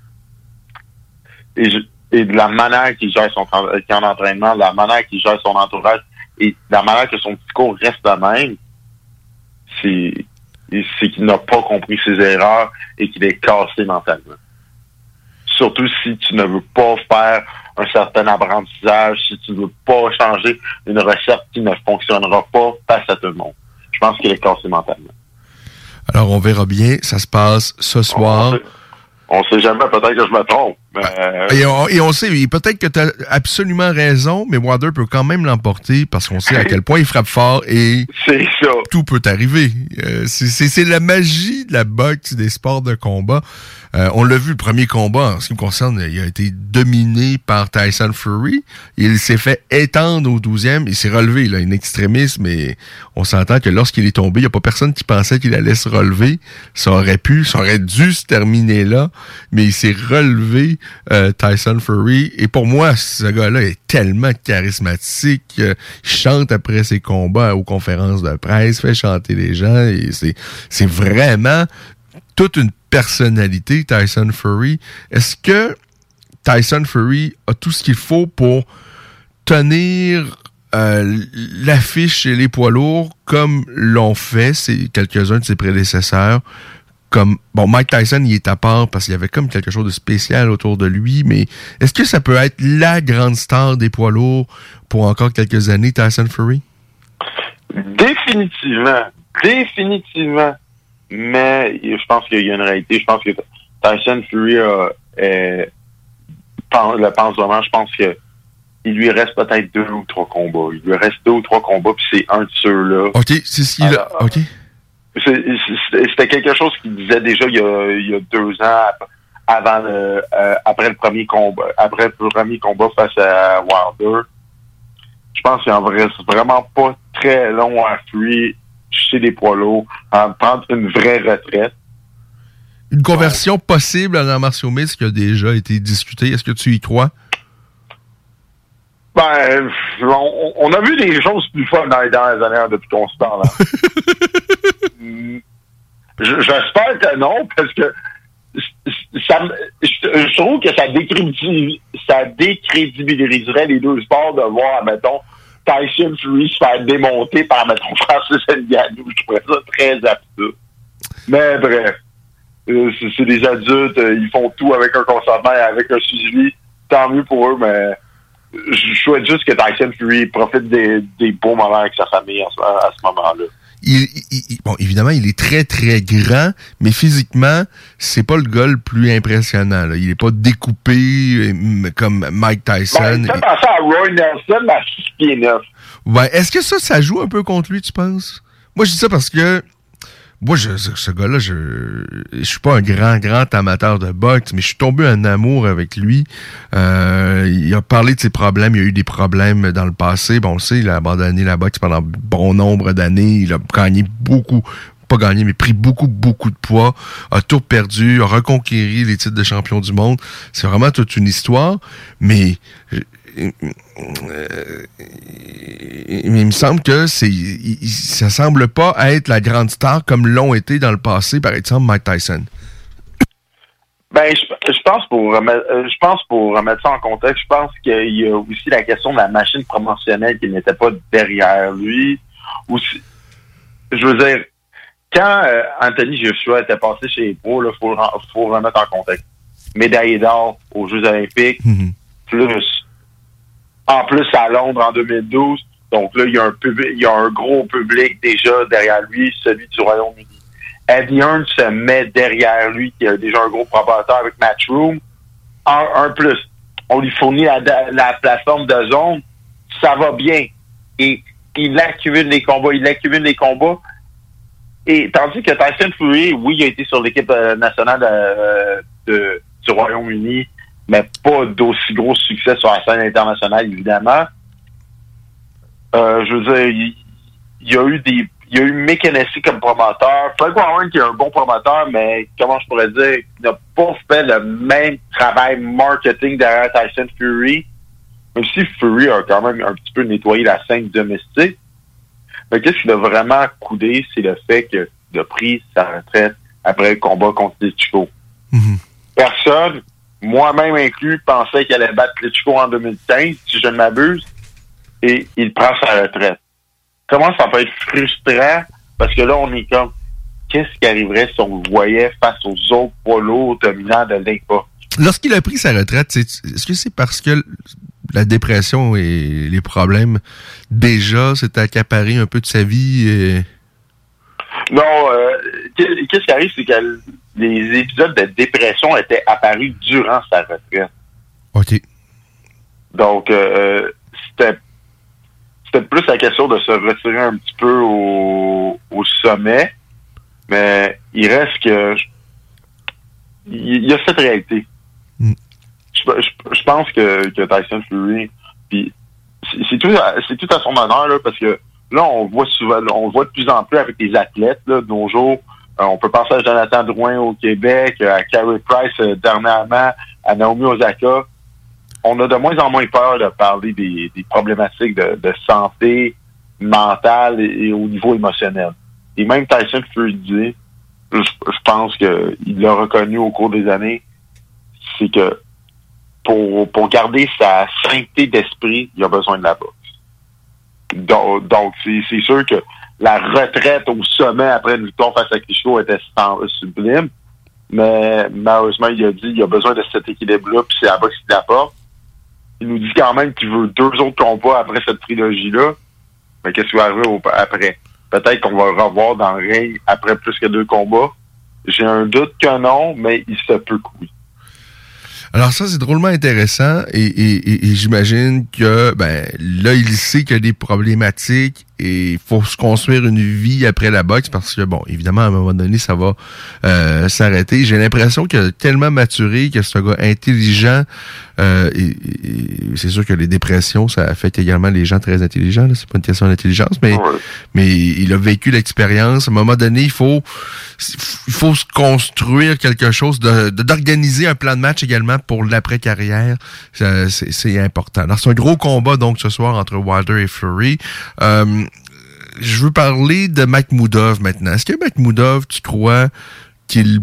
[SPEAKER 21] Et, je- et de la manière qu'il gère son, euh, son entraînement, de la manière qu'il gère son entourage et de la manière que son discours reste le même, c'est qu'il n'a pas compris ses erreurs et qu'il est cassé mentalement. Surtout si tu ne veux pas faire un certain apprentissage, si tu ne veux pas changer une recette qui ne fonctionnera pas face à tout le monde. Je pense qu'il est cassé mentalement.
[SPEAKER 1] Alors, on verra bien. Ça se passe ce soir.
[SPEAKER 21] On sait jamais, peut-être que je me trompe. Euh,
[SPEAKER 1] Et on, et on sait, et peut-être que tu as absolument raison, mais Wilder peut quand même l'emporter parce qu'on sait à quel point il frappe fort et
[SPEAKER 21] ça.
[SPEAKER 1] tout peut arriver. Euh, c'est- la magie de la boxe, des sports de combat. Euh, on l'a vu, le premier combat, en ce qui me concerne, il a été dominé par Tyson Fury. Il s'est fait étendre au 12e. Il s'est relevé, là, in extremis, mais on s'entend que lorsqu'il est tombé, il n'y a pas personne qui pensait qu'il allait se relever. Ça aurait pu, ça aurait dû se terminer là, mais il s'est relevé, euh, Tyson Fury. Et pour moi, ce gars-là est tellement charismatique. euh, il chante après ses combats aux conférences de presse, fait chanter les gens. Et c'est, vraiment toute une personnalité, Tyson Fury. Est-ce que Tyson Fury a tout ce qu'il faut pour tenir euh, l'affiche chez les poids lourds comme l'ont fait quelques-uns de ses prédécesseurs? Comme bon, Mike Tyson, il est à part parce qu'il y avait comme quelque chose de spécial autour de lui, mais est-ce que ça peut être la grande star des poids lourds pour encore quelques années, Tyson Fury?
[SPEAKER 21] Définitivement. Définitivement. Mais je pense qu'il y a une réalité. Je pense que Tyson Fury a, le pense vraiment. Je pense que il lui reste peut-être deux ou trois combats. Il lui reste deux ou trois combats, puis c'est un de ceux-là.
[SPEAKER 1] OK, c'est ce qu'il a. OK.
[SPEAKER 21] C'était quelque chose qu'il disait déjà il y a, deux ans euh, après le premier combat après le premier combat face à Wilder. Je pense qu'il en reste vraiment pas très long à fuir chez les poids lourds, en prendre une vraie retraite.
[SPEAKER 1] Une conversion possible à l'art martiaux qui a déjà été discutée. Est-ce que tu y crois?
[SPEAKER 21] Ben, on, on a vu des choses plus fun dans les dernières années hein, depuis qu'on se parle. hein. Mm. Je- J'espère que non, parce que ça, je, trouve que ça, décrédibil- ça décrédibiliserait les deux sports de voir, mettons, Tyson Fury se faire démonter par, mettons, Francis Ngannou. Je trouvais ça très absurde. Mais bref, euh, c'est c'est des adultes, euh, ils font tout avec un consentement et avec un suivi. Tant mieux pour eux, mais je souhaite juste que Tyson Fury profite des, des beaux moments avec sa famille à ce, à ce moment-là.
[SPEAKER 1] Il, il- il- bon, évidemment, il est très, très grand, mais physiquement, c'est pas le gars le plus impressionnant. là. Il est pas découpé euh, comme Mike Tyson.
[SPEAKER 21] Ben, fais penser à Roy Nelson à 6 pieds 9.
[SPEAKER 1] Ouais, est-ce que ça, ça joue un peu contre lui, tu penses? Moi, je dis ça parce que moi, je, ce gars-là, je, je suis pas un grand, grand amateur de boxe, mais je suis tombé en amour avec lui. Euh, il a parlé de ses problèmes. Il a eu des problèmes dans le passé. Bon, on sait, il a abandonné la boxe pendant bon nombre d'années. Il a gagné beaucoup, pas gagné, mais pris beaucoup, beaucoup de poids, a tout perdu, a reconquéri les titres de champion du monde. C'est vraiment toute une histoire, mais il me semble que c'est ça semble pas être la grande star comme l'ont été dans le passé, par exemple Mike Tyson.
[SPEAKER 21] Ben, je, je pense pour remettre, euh, je pense pour remettre ça en contexte, je pense qu'il y a aussi la question de la machine promotionnelle qui n'était pas derrière lui. Aussi, je veux dire, quand euh, Anthony Joshua était passé chez les pros, il faut, faut remettre en contexte. Médaillé d'or aux Jeux Olympiques, plus en plus à Londres en 2012. Donc là, il y a un public, il y a un gros public déjà derrière lui, celui du Royaume-Uni. Eddie Hearn se met derrière lui, qui a déjà un gros propriétaire avec Matchroom. Un, un plus. On lui fournit la, la plateforme de zone. Ça va bien. Et il accumule les combats, il accumule les combats. Et tandis que Tyson Fury, oui, il a été sur l'équipe euh, nationale euh, du Royaume-Uni, mais pas d'aussi gros succès sur la scène internationale, évidemment. Euh, je veux dire, il, il y a eu des. Il y a eu Mick Hennessy comme promoteur. Frank Warren qui est un bon promoteur, mais comment je pourrais dire, il n'a pas fait le même travail marketing derrière Tyson Fury. Même si Fury a quand même un petit peu nettoyé la scène domestique. Mais qu'est-ce qui l'a vraiment coudé, c'est le fait que a pris sa retraite après le combat contre Klitschko. Personne, moi-même inclus, pensait qu'il allait battre Klitschko en 2015, si je ne m'abuse, et il prend sa retraite. Comment ça peut être frustrant? Parce que là, on est comme, qu'est-ce qui arriverait si on le voyait face aux autres poids lourds dominants de l'IMPA?
[SPEAKER 1] Lorsqu'il a pris sa retraite, est-ce que c'est parce que la dépression et les problèmes déjà s'étaient accaparés un peu de sa vie et...
[SPEAKER 21] Non, euh, qu'est- qu'est-ce qui arrive, c'est que les épisodes de dépression étaient apparus durant sa retraite.
[SPEAKER 1] OK.
[SPEAKER 21] Donc, euh, c'était c'était plus la question de se retirer un petit peu au, au sommet, mais il reste que il y a cette réalité. Je, je- je pense que, que Tyson Fury, puis c'est tout, à- c'est tout à son honneur là, parce que là on voit souvent, on voit de plus en plus avec les athlètes là, de nos jours. Euh, on peut penser à Jonathan Drouin au Québec, à Carey Price euh, dernièrement, à Naomi Osaka on a de moins en moins peur de parler des, problématiques de, santé mentale et, au niveau émotionnel. Et même Tyson Fury je, je pense qu'il l'a reconnu au cours des années, c'est que pour, pour garder sa sainteté d'esprit, il a besoin de la boxe. Donc, c'est sûr que la retraite au sommet après une victoire face à Klitschko était sublime, mais malheureusement, il a dit il a besoin de cet équilibre-là, puis c'est la boxe qui l'apporte. Il nous dit quand même qu'il veut deux autres combats après cette trilogie-là. Mais qu'est-ce qui va arriver après? Peut-être qu'on va le revoir dans le ring après plus que deux combats. J'ai un doute que non, mais il se peut que oui.
[SPEAKER 1] Alors ça, c'est drôlement intéressant et, et- et- et j'imagine que ben là, il sait qu'il y a des problématiques et il faut se construire une vie après la boxe parce que, bon, évidemment, à un moment donné, ça va euh, s'arrêter. J'ai l'impression qu'il a tellement maturé, que c'est un gars intelligent euh, et, et c'est sûr que les dépressions, ça affecte également les gens très intelligents. là. C'est pas une question d'intelligence, mais mais il a vécu l'expérience. À un moment donné, il faut il faut se construire quelque chose, de de- d'organiser un plan de match également pour l'après-carrière. C'est c'est important. Alors, c'est un gros combat, donc, ce soir, entre Wilder et Fury. Euh, je veux parler de Makhmoudov maintenant. Est-ce que Makhmoudov, tu crois qu'il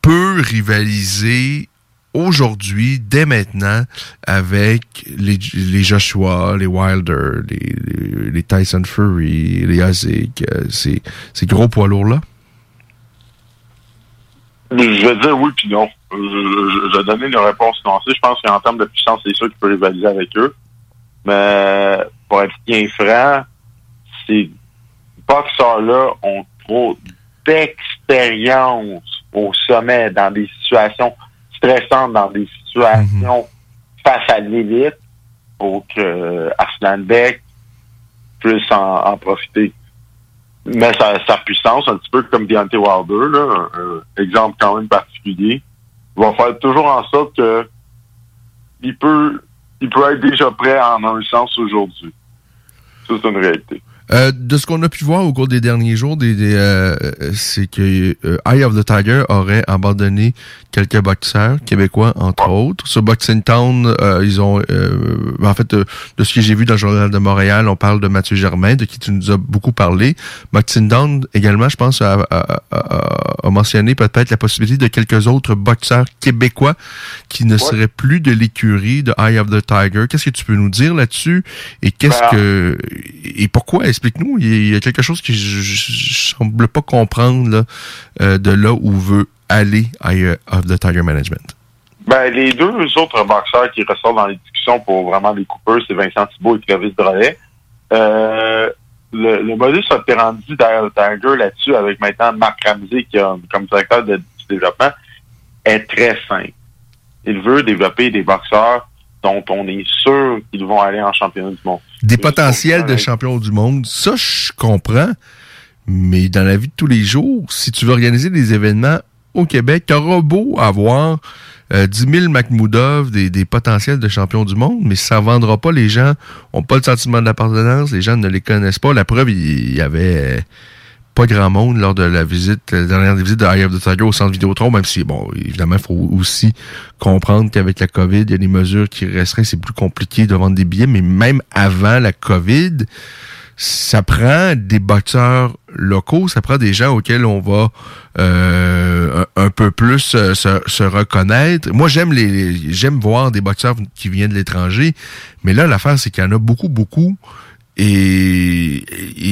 [SPEAKER 1] peut rivaliser aujourd'hui, dès maintenant, avec les, les Joshua, les Wilder, les, les, Tyson Fury, les Isaac, euh, ces, ces gros poids lourds-là?
[SPEAKER 21] Je vais dire oui puis non. Je, je, vais donner une réponse nuancée. Je pense qu'en termes de puissance, c'est sûr qu'il peut rivaliser avec eux. Mais pour être bien franc, ces boxeurs-là ont trop d'expérience au sommet dans des situations stressantes, dans des situations face à l'élite pour que Arslan Beck puisse en, en profiter. mais sa, sa puissance, un petit peu comme Deontay Wilder, là, un exemple quand même particulier, va faire toujours en sorte que il peut il peut être déjà prêt en un sens aujourd'hui. Ça, c'est une réalité.
[SPEAKER 1] Euh, de ce qu'on a pu voir au cours des derniers jours, des, des, euh, euh, c'est que euh, Eye of the Tiger aurait abandonné quelques boxeurs québécois, entre autres. Sur Boxing Town, ils ont... euh, en fait, de, ce que j'ai vu dans le Journal de Montréal, on parle de Mathieu Germain, de qui tu nous as beaucoup parlé. Boxing Town, également, je pense, a, a- a- a mentionné peut-être la possibilité de quelques autres boxeurs québécois qui ne seraient plus de l'écurie de Eye of the Tiger. Qu'est-ce que tu peux nous dire là-dessus? Et qu'est-ce
[SPEAKER 21] Ben,
[SPEAKER 1] que... Et pourquoi? Explique-nous. Il y a- quelque chose que je, je semble pas comprendre euh, de là où veut aller Eye of the Tiger Management.
[SPEAKER 21] Ben, les deux autres boxeurs qui ressortent dans les discussions pour vraiment les coupeurs, c'est Vincent Thibault et Clovis Drolet. Euh, le, modus operandi le Tiger là-dessus, avec maintenant Marc Ramsey qui a comme directeur de, développement, est très simple. Il veut développer des boxeurs dont on est sûr qu'ils vont aller en championnat du monde.
[SPEAKER 1] Des potentiels de champion du monde, ça, je comprends. Mais dans la vie de tous les jours, si tu veux organiser des événements au Québec, t'auras beau avoir euh, 10 000 Makhmoudov, des, des potentiels de champions du monde, mais ça vendra pas. Les gens ont pas le sentiment d'appartenance, les gens ne les connaissent pas. La preuve, il il y avait euh, pas grand monde lors de la visite, la dernière visite de Eye of the Tiger au centre Vidéotron, même si, bon, évidemment, il faut aussi comprendre qu'avec la COVID, il y a des mesures qui resteraient, c'est plus compliqué de vendre des billets, mais même avant la COVID, ça prend des boxeurs locaux, ça prend des gens auxquels on va euh, un, peu plus euh, se, se reconnaître. Moi, j'aime les- j'aime voir des boxeurs qui viennent de l'étranger, mais là, l'affaire, c'est qu'il y en a beaucoup, beaucoup. Et,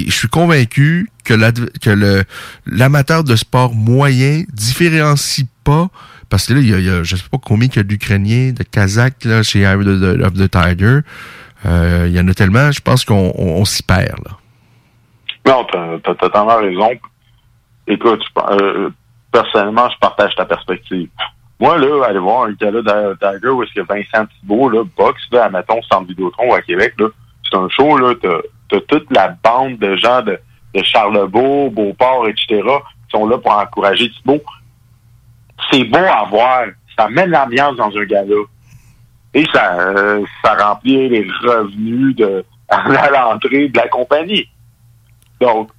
[SPEAKER 1] je suis convaincu que que l'amateur de sport moyen différencie pas parce que là il y a, je sais pas combien il y a d'Ukrainiens, de Kazakhs là chez Eye of the, Tiger. Euh, il y en a tellement, je pense qu'on on, on s'y perd là.
[SPEAKER 21] Non, t'as totalement raison. Écoute, je- euh, personnellement, je partage ta perspective. Moi, là, aller voir un gars-là Tiger où est-ce que Vincent Thibault, là, boxe, là, à mettons, Centre Vidéotron à Québec, là, c'est un show, là, t'as toute la bande de gens de, de Charlebourg, Beauport, etc., qui sont là pour encourager Thibault. C'est beau à voir. Ça met l'ambiance dans un gala. Et ça, euh, ça remplit les revenus de, à l'entrée de la compagnie. Donc,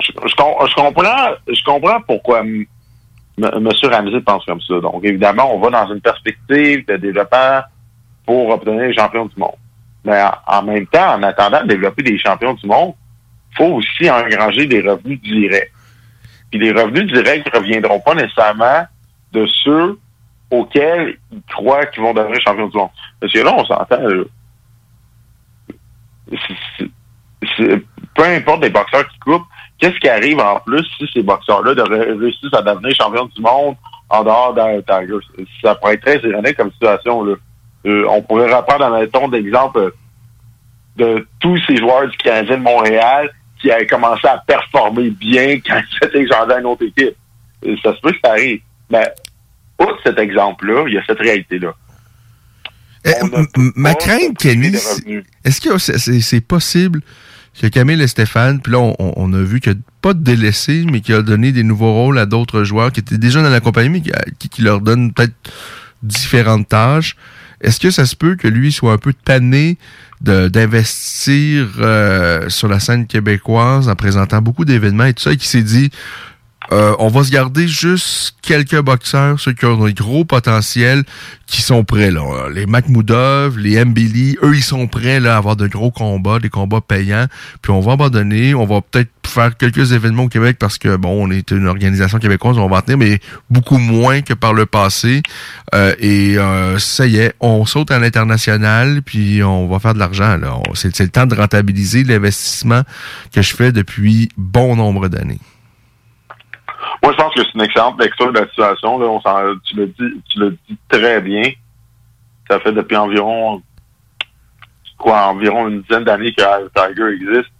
[SPEAKER 21] je, je com- je comprends, je comprends pourquoi M. M. Ramsey pense comme ça. Donc, évidemment, on va dans une perspective de développement pour obtenir les champions du monde. Mais en, même temps, en attendant de développer des champions du monde, faut aussi engranger des revenus directs. Puis les revenus directs ne reviendront pas nécessairement de ceux auxquels ils croient qu'ils vont devenir champions du monde. Parce que là, on s'entend, peu importe les boxeurs qui coupent, qu'est-ce qui arrive en plus si ces boxeurs-là réussissent à devenir champions du monde en dehors d'un Tiger? Ça pourrait être très ironique comme situation. Là. Euh, on pourrait reprendre, mettons, d'exemple euh, de tous ces joueurs du Canadien de Montréal qui avaient commencé à performer bien quand ils étaient à une autre équipe. Euh, Ça se peut que ça arrive. Mais, outre cet exemple-là, il y a cette réalité-là.
[SPEAKER 1] Eh, ma crainte, Kenny, est-ce que c'est- possible que Camille et Stéphane, puis là, on, on a vu qu'il n'y a pas de délaissé, mais qu'il a donné des nouveaux rôles à d'autres joueurs qui étaient déjà dans la compagnie, mais qui leur donnent peut-être différentes tâches. Est-ce que ça se peut que lui soit un peu tanné d'investir euh, sur la scène québécoise en présentant beaucoup d'événements et tout ça, et qui s'est dit, euh, on va se garder juste quelques boxeurs, ceux qui ont un gros potentiel, qui sont prêts. Les Makhmoudov, les Mbili, eux, ils sont prêts là, à avoir de gros combats, des combats payants. Puis on va abandonner, on va peut-être faire quelques événements au Québec parce que, bon, on est une organisation québécoise, on va en tenir, mais beaucoup moins que par le passé. Euh, et euh, ça y est, on saute à l'international, puis on va faire de l'argent. là. C'est le temps de rentabiliser l'investissement que je fais depuis bon nombre d'années.
[SPEAKER 21] Moi, je pense que c'est une excellente lecture de la situation. Tu l'as dit, tu l'as dit très bien. Ça fait depuis environ quoi, environ une dizaine d'années que Tiger existe.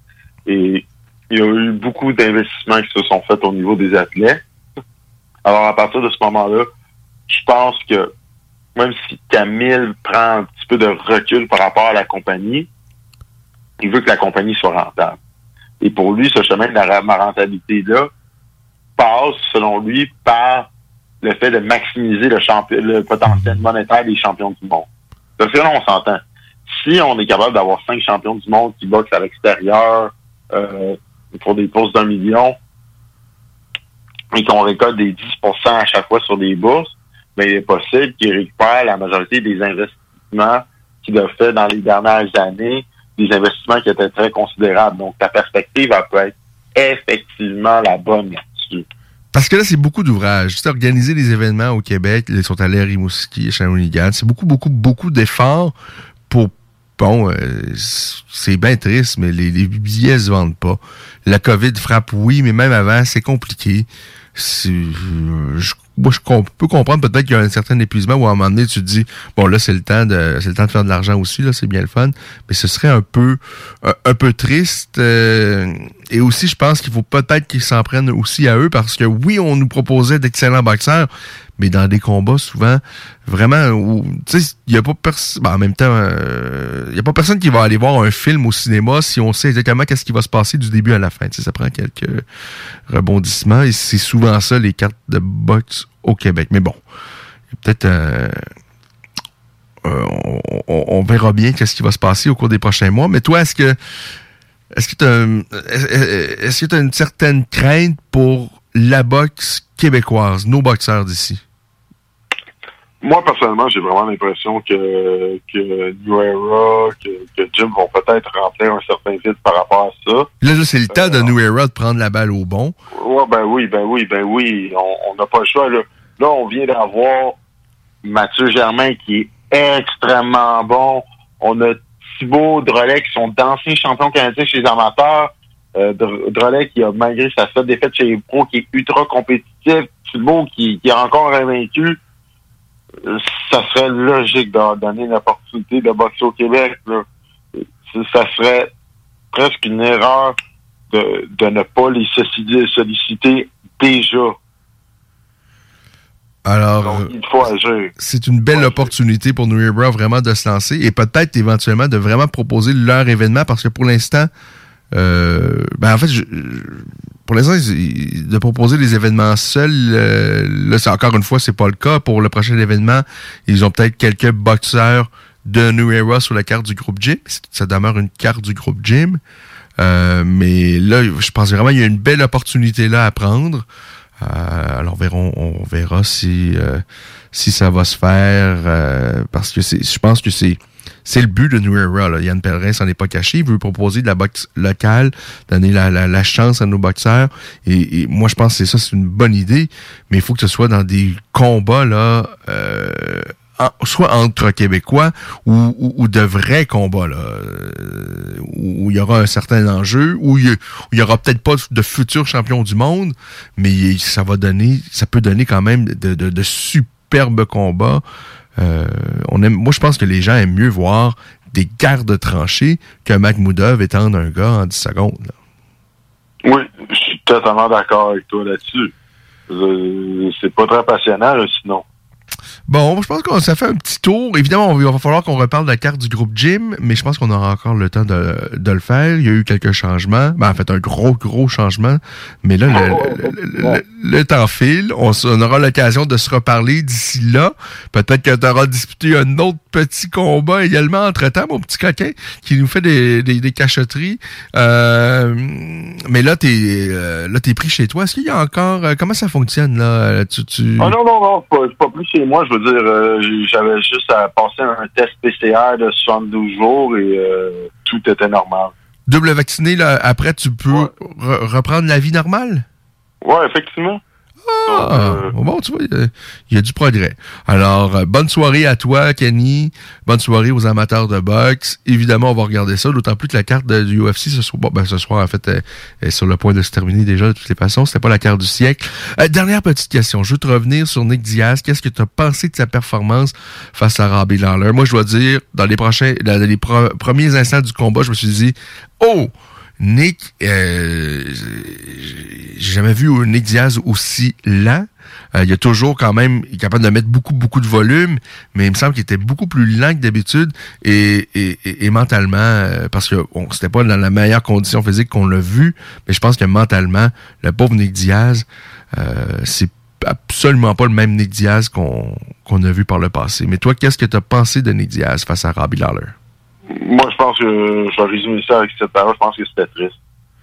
[SPEAKER 21] Et il y a eu beaucoup d'investissements qui se sont faits au niveau des athlètes. Alors, à partir de ce moment-là, je pense que même si Camille prend un petit peu de recul par rapport à la compagnie, il veut que la compagnie soit rentable. Et pour lui, ce chemin de la rentabilité-là passe, selon lui, par le fait de maximiser le, champion, le potentiel monétaire des champions du monde. Parce que là, on s'entend. Si on est capable d'avoir cinq champions du monde qui boxent à l'extérieur euh, pour des courses d'un million et qu'on récolte des 10% à chaque fois sur des bourses, mais il est possible qu'ils récupèrent la majorité des investissements qu'il a fait dans les dernières années, des investissements qui étaient très considérables. Donc, ta perspective elle peut être effectivement la bonne
[SPEAKER 1] Parce que là, c'est beaucoup d'ouvrages. Sais, organiser des événements au Québec, ils sont allés à Rimouski, à Shawinigan. C'est beaucoup, beaucoup, beaucoup d'efforts pour bon, euh, c'est bien triste, mais les, les billets se vendent pas. La COVID frappe, oui, mais même avant, c'est compliqué. C'est, euh, je, moi, je peux comprendre peut-être qu'il y a un certain épuisement où à un moment donné, tu te dis, bon, là, c'est le temps de, c'est le temps de faire de l'argent aussi, là, c'est bien le fun. Mais ce serait un peu, un, un peu triste. euh, et aussi, je pense qu'il faut peut-être qu'ils s'en prennent aussi à eux parce que oui, on nous proposait d'excellents boxeurs, mais dans des combats souvent vraiment où tu sais il y a pas personne en même temps euh, il y a pas personne qui va aller voir un film au cinéma si on sait exactement qu'est-ce qui va se passer du début à la fin. Tu sais ça prend quelques rebondissements et c'est souvent ça les cartes de boxe au Québec. Mais bon peut-être euh, euh, on, verra bien qu'est-ce qui va se passer au cours des prochains mois. Mais toi est-ce que est-ce que tu as, est-ce que tu as une certaine crainte pour la boxe québécoise, nos boxeurs d'ici?
[SPEAKER 21] Moi, personnellement, j'ai vraiment l'impression que, que New Era, que, que Jim vont peut-être remplir un certain vide par rapport à ça.
[SPEAKER 1] Là, là, c'est le temps de New Era de prendre la balle au bon.
[SPEAKER 21] Ouais, ben oui, ben oui, ben oui. On n'a pas le choix. Là, là on vient d'avoir Mathieu Germain qui est extrêmement bon. On a Thibaut Drolet qui sont d'anciens champions canadiens chez les amateurs. Euh, Dr- Drolet qui a, malgré sa seule défaite chez les pros, qui est ultra compétitif. Thibaut qui, qui est encore invaincu. Euh, Ça serait logique de leur donner l'opportunité de boxer au Québec. Là. Ça serait presque une erreur de, de ne pas les solliciter, déjà.
[SPEAKER 1] Alors,
[SPEAKER 21] Il faut agir.
[SPEAKER 1] c'est une belle opportunité pour New Era vraiment de se lancer et peut-être éventuellement de vraiment proposer leur événement parce que pour l'instant, euh, ben en fait, je- pour l'instant, de proposer les événements seuls, euh, là, c'est encore une fois, c'est pas le cas. Pour le prochain événement, ils ont peut-être quelques boxeurs de New Era sur la carte du groupe Gym. Ça demeure une carte du groupe Gym. Euh, mais là, je pense vraiment qu'il y a une belle opportunité là à prendre. Euh, alors verrons, on verra si euh, si ça va se faire euh, parce que c'est, je pense que c'est c'est le but de New Era. Là. Yann Pellerin s'en est pas caché. Il veut proposer de la boxe locale, donner la, chance à nos boxeurs. Et, moi, je pense que c'est ça, c'est une bonne idée. Mais il faut que ce soit dans des combats là, euh, soit entre Québécois ou, de vrais combats là, euh, où il y aura un certain enjeu, où il y, aura peut-être pas de futurs champions du monde, mais ça va donner, ça peut donner quand même de superbes combats. Euh, on aime, moi, je pense que les gens aiment mieux voir des gardes tranchées qu'un Makhmoudov étendre un gars en 10 secondes.
[SPEAKER 21] Oui, je suis totalement d'accord avec toi là-dessus. Euh, c'est pas très passionnant, sinon.
[SPEAKER 1] Bon, je pense qu'on ça fait un petit tour. Évidemment, il va falloir qu'on reparle de la carte du groupe Jim, mais je pense qu'on aura encore le temps de, le faire. Il y a eu quelques changements. Ben, en fait, un gros, gros changement. Mais là, le, temps file. On, aura l'occasion de se reparler d'ici là. Peut-être que tu auras disputé un autre petit combat également entre-temps, mon petit coquin, qui nous fait des, des, cachotteries. Euh, mais là, t'es euh, là, t'es pris chez toi. Est-ce qu'il y a encore... euh, comment ça fonctionne, là? Tu, tu...
[SPEAKER 21] Ah non, non, non, c'est pas, pas plus chez moi. Je veux dire, euh, j'avais juste à passer un test PCR de 72 jours et euh, tout était normal.
[SPEAKER 1] double vacciné, là, après, tu peux re- reprendre la vie normale?
[SPEAKER 21] Ouais, effectivement.
[SPEAKER 1] Ah, bon, tu vois, il y a- il y, a du progrès. Alors, euh, bonne soirée à toi, Kenny. Bonne soirée aux amateurs de boxe. Évidemment, on va regarder ça, d'autant plus que la carte de- du UFC ce soir, bon, ben, ce soir, en fait, est, est sur le point de se terminer déjà de toutes les façons. C'était pas la carte du siècle. Euh, dernière petite question. Je veux te revenir sur Nick Diaz. Qu'est-ce que tu as pensé de sa performance face à Robbie Lawler? Moi, je dois dire, dans les prochains, dans les pro- premiers instants du combat, je me suis dit, oh! Nick, euh, j'ai jamais vu Nick Diaz aussi lent. Euh, il a toujours quand même capable de mettre beaucoup, beaucoup de volume, mais il me semble qu'il était beaucoup plus lent que d'habitude et, et, mentalement, euh, parce que bon, c'était pas dans la meilleure condition physique qu'on l'a vu, mais je pense que mentalement, le pauvre Nick Diaz, euh, c'est absolument pas le même Nick Diaz qu'on qu'on a vu par le passé. Mais toi, qu'est-ce que tu as pensé de Nick Diaz face à Robbie Lawler?
[SPEAKER 21] Moi, je pense que je vais résumer ça avec cette parole. Je pense que c'était triste.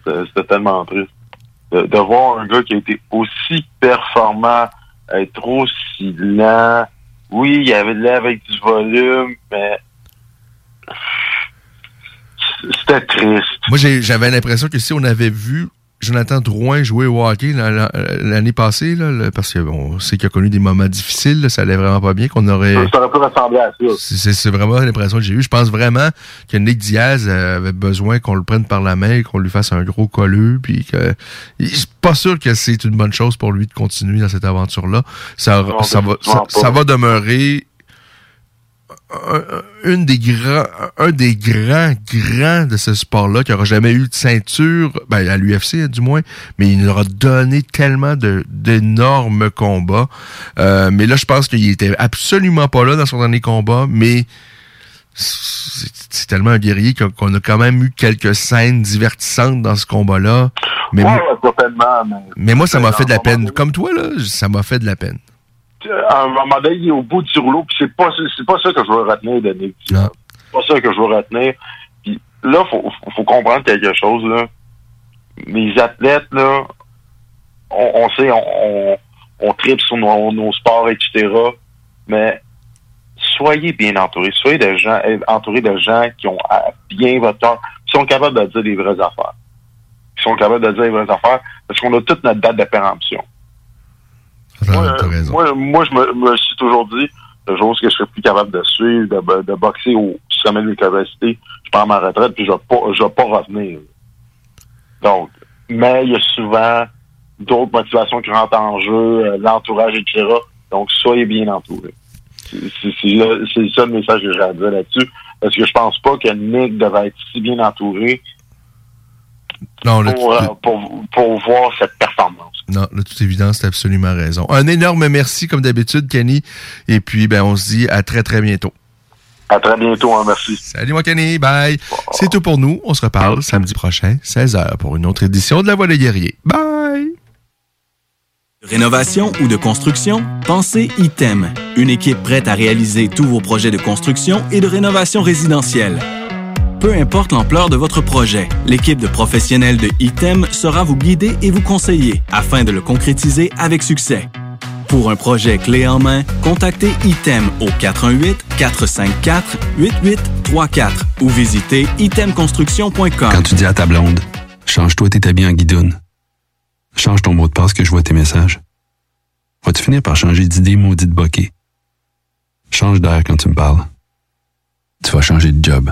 [SPEAKER 21] C'était tellement triste. De, de voir un gars qui a été aussi performant, être aussi lent. Oui, il avait de l'air avec du volume, mais c'était triste.
[SPEAKER 1] Moi, j'avais l'impression que si on avait vu Jonathan Drouin jouer au hockey la- la- l'année passée, là, parce que bon, on sait qu'il a connu des moments difficiles, là, ça allait vraiment pas bien, qu'on aurait...
[SPEAKER 21] Ça aurait pu ressembler à ça.
[SPEAKER 1] C'est- vraiment l'impression que j'ai eue. Je pense vraiment que Nick Diaz avait besoin qu'on le prenne par la main, qu'on lui fasse un gros colleux, puis que je suis pas sûr que c'est une bonne chose pour lui de continuer dans cette aventure-là. Ça,
[SPEAKER 21] Non,
[SPEAKER 1] ça va, ça,
[SPEAKER 21] définitivement pas.
[SPEAKER 1] ça va demeurer une des grands, un des grands, grands de ce sport-là qui aura jamais eu de ceinture, ben, à l'UFC du moins, mais il nous aura donné tellement de d'énormes combats. Euh, mais là, je pense qu'il était absolument pas là dans son dernier combat, mais c'est tellement un guerrier qu'on a quand même eu quelques scènes divertissantes dans ce combat-là. Mais,
[SPEAKER 21] ouais,
[SPEAKER 1] moi-
[SPEAKER 21] ouais, certainement, mais
[SPEAKER 1] mais moi, ça m'a fait de la peine. Comme toi, là, ça m'a fait de la peine.
[SPEAKER 21] À un moment donné, il est au bout du rouleau, puis c'est pas c'est pas ça que je veux retenir de Nick Diaz. C'est pas ça que je veux retenir. Puis là, faut, faut, comprendre quelque chose, là. Les athlètes, là, on, on sait, on, on, on tripe sur nos, nos sports, etc. Mais soyez bien entourés. Soyez de gens, euh, entourés de gens qui ont euh, bien votre cœur, qui sont capables de dire les vraies affaires. Qui sont capables de dire les vraies affaires, parce qu'on a toute notre date de péremption. Moi, euh, moi, moi, je me, me suis toujours dit, le jour où je serais plus capable de suivre, de, de boxer au sommet de mes capacités, je prends ma retraite puis je vais pas, je vais pas revenir. Donc, mais il y a souvent d'autres motivations qui rentrent en jeu, euh, l'entourage, etc. Donc, soyez bien entourés. C'est ça le message que j'ai à dire là-dessus. Parce que je pense pas que Nick devait être si bien entouré
[SPEAKER 1] Non, là,
[SPEAKER 21] pour, euh, pour, pour voir cette performance.
[SPEAKER 1] Non, de toute évidence, t'as absolument raison. Un énorme merci, comme d'habitude, Kenny. Et puis, ben, on se dit à très, très bientôt.
[SPEAKER 21] À très bientôt, hein, merci.
[SPEAKER 1] Salut, mon Kenny. Bye. C'est tout pour nous. On se reparle samedi prochain, 16h, pour une autre édition de La Voix des Guerriers. Bye.
[SPEAKER 30] Rénovation ou de construction? Pensez ITEM, une équipe prête à réaliser tous vos projets de construction et de rénovation résidentielle. Peu importe l'ampleur de votre projet, l'équipe de professionnels de ITEM sera vous guider et vous conseiller afin de le concrétiser avec succès. Pour un projet clé en main, contactez ITEM au 418-454-8834 ou visitez itemconstruction.com.
[SPEAKER 31] Quand tu dis à ta blonde, change-toi tes habits en guidoune. Change ton mot de passe que je vois tes messages. Vas-tu finir par changer d'idée maudite bokeh? Change d'air quand tu me parles. Tu vas changer de job.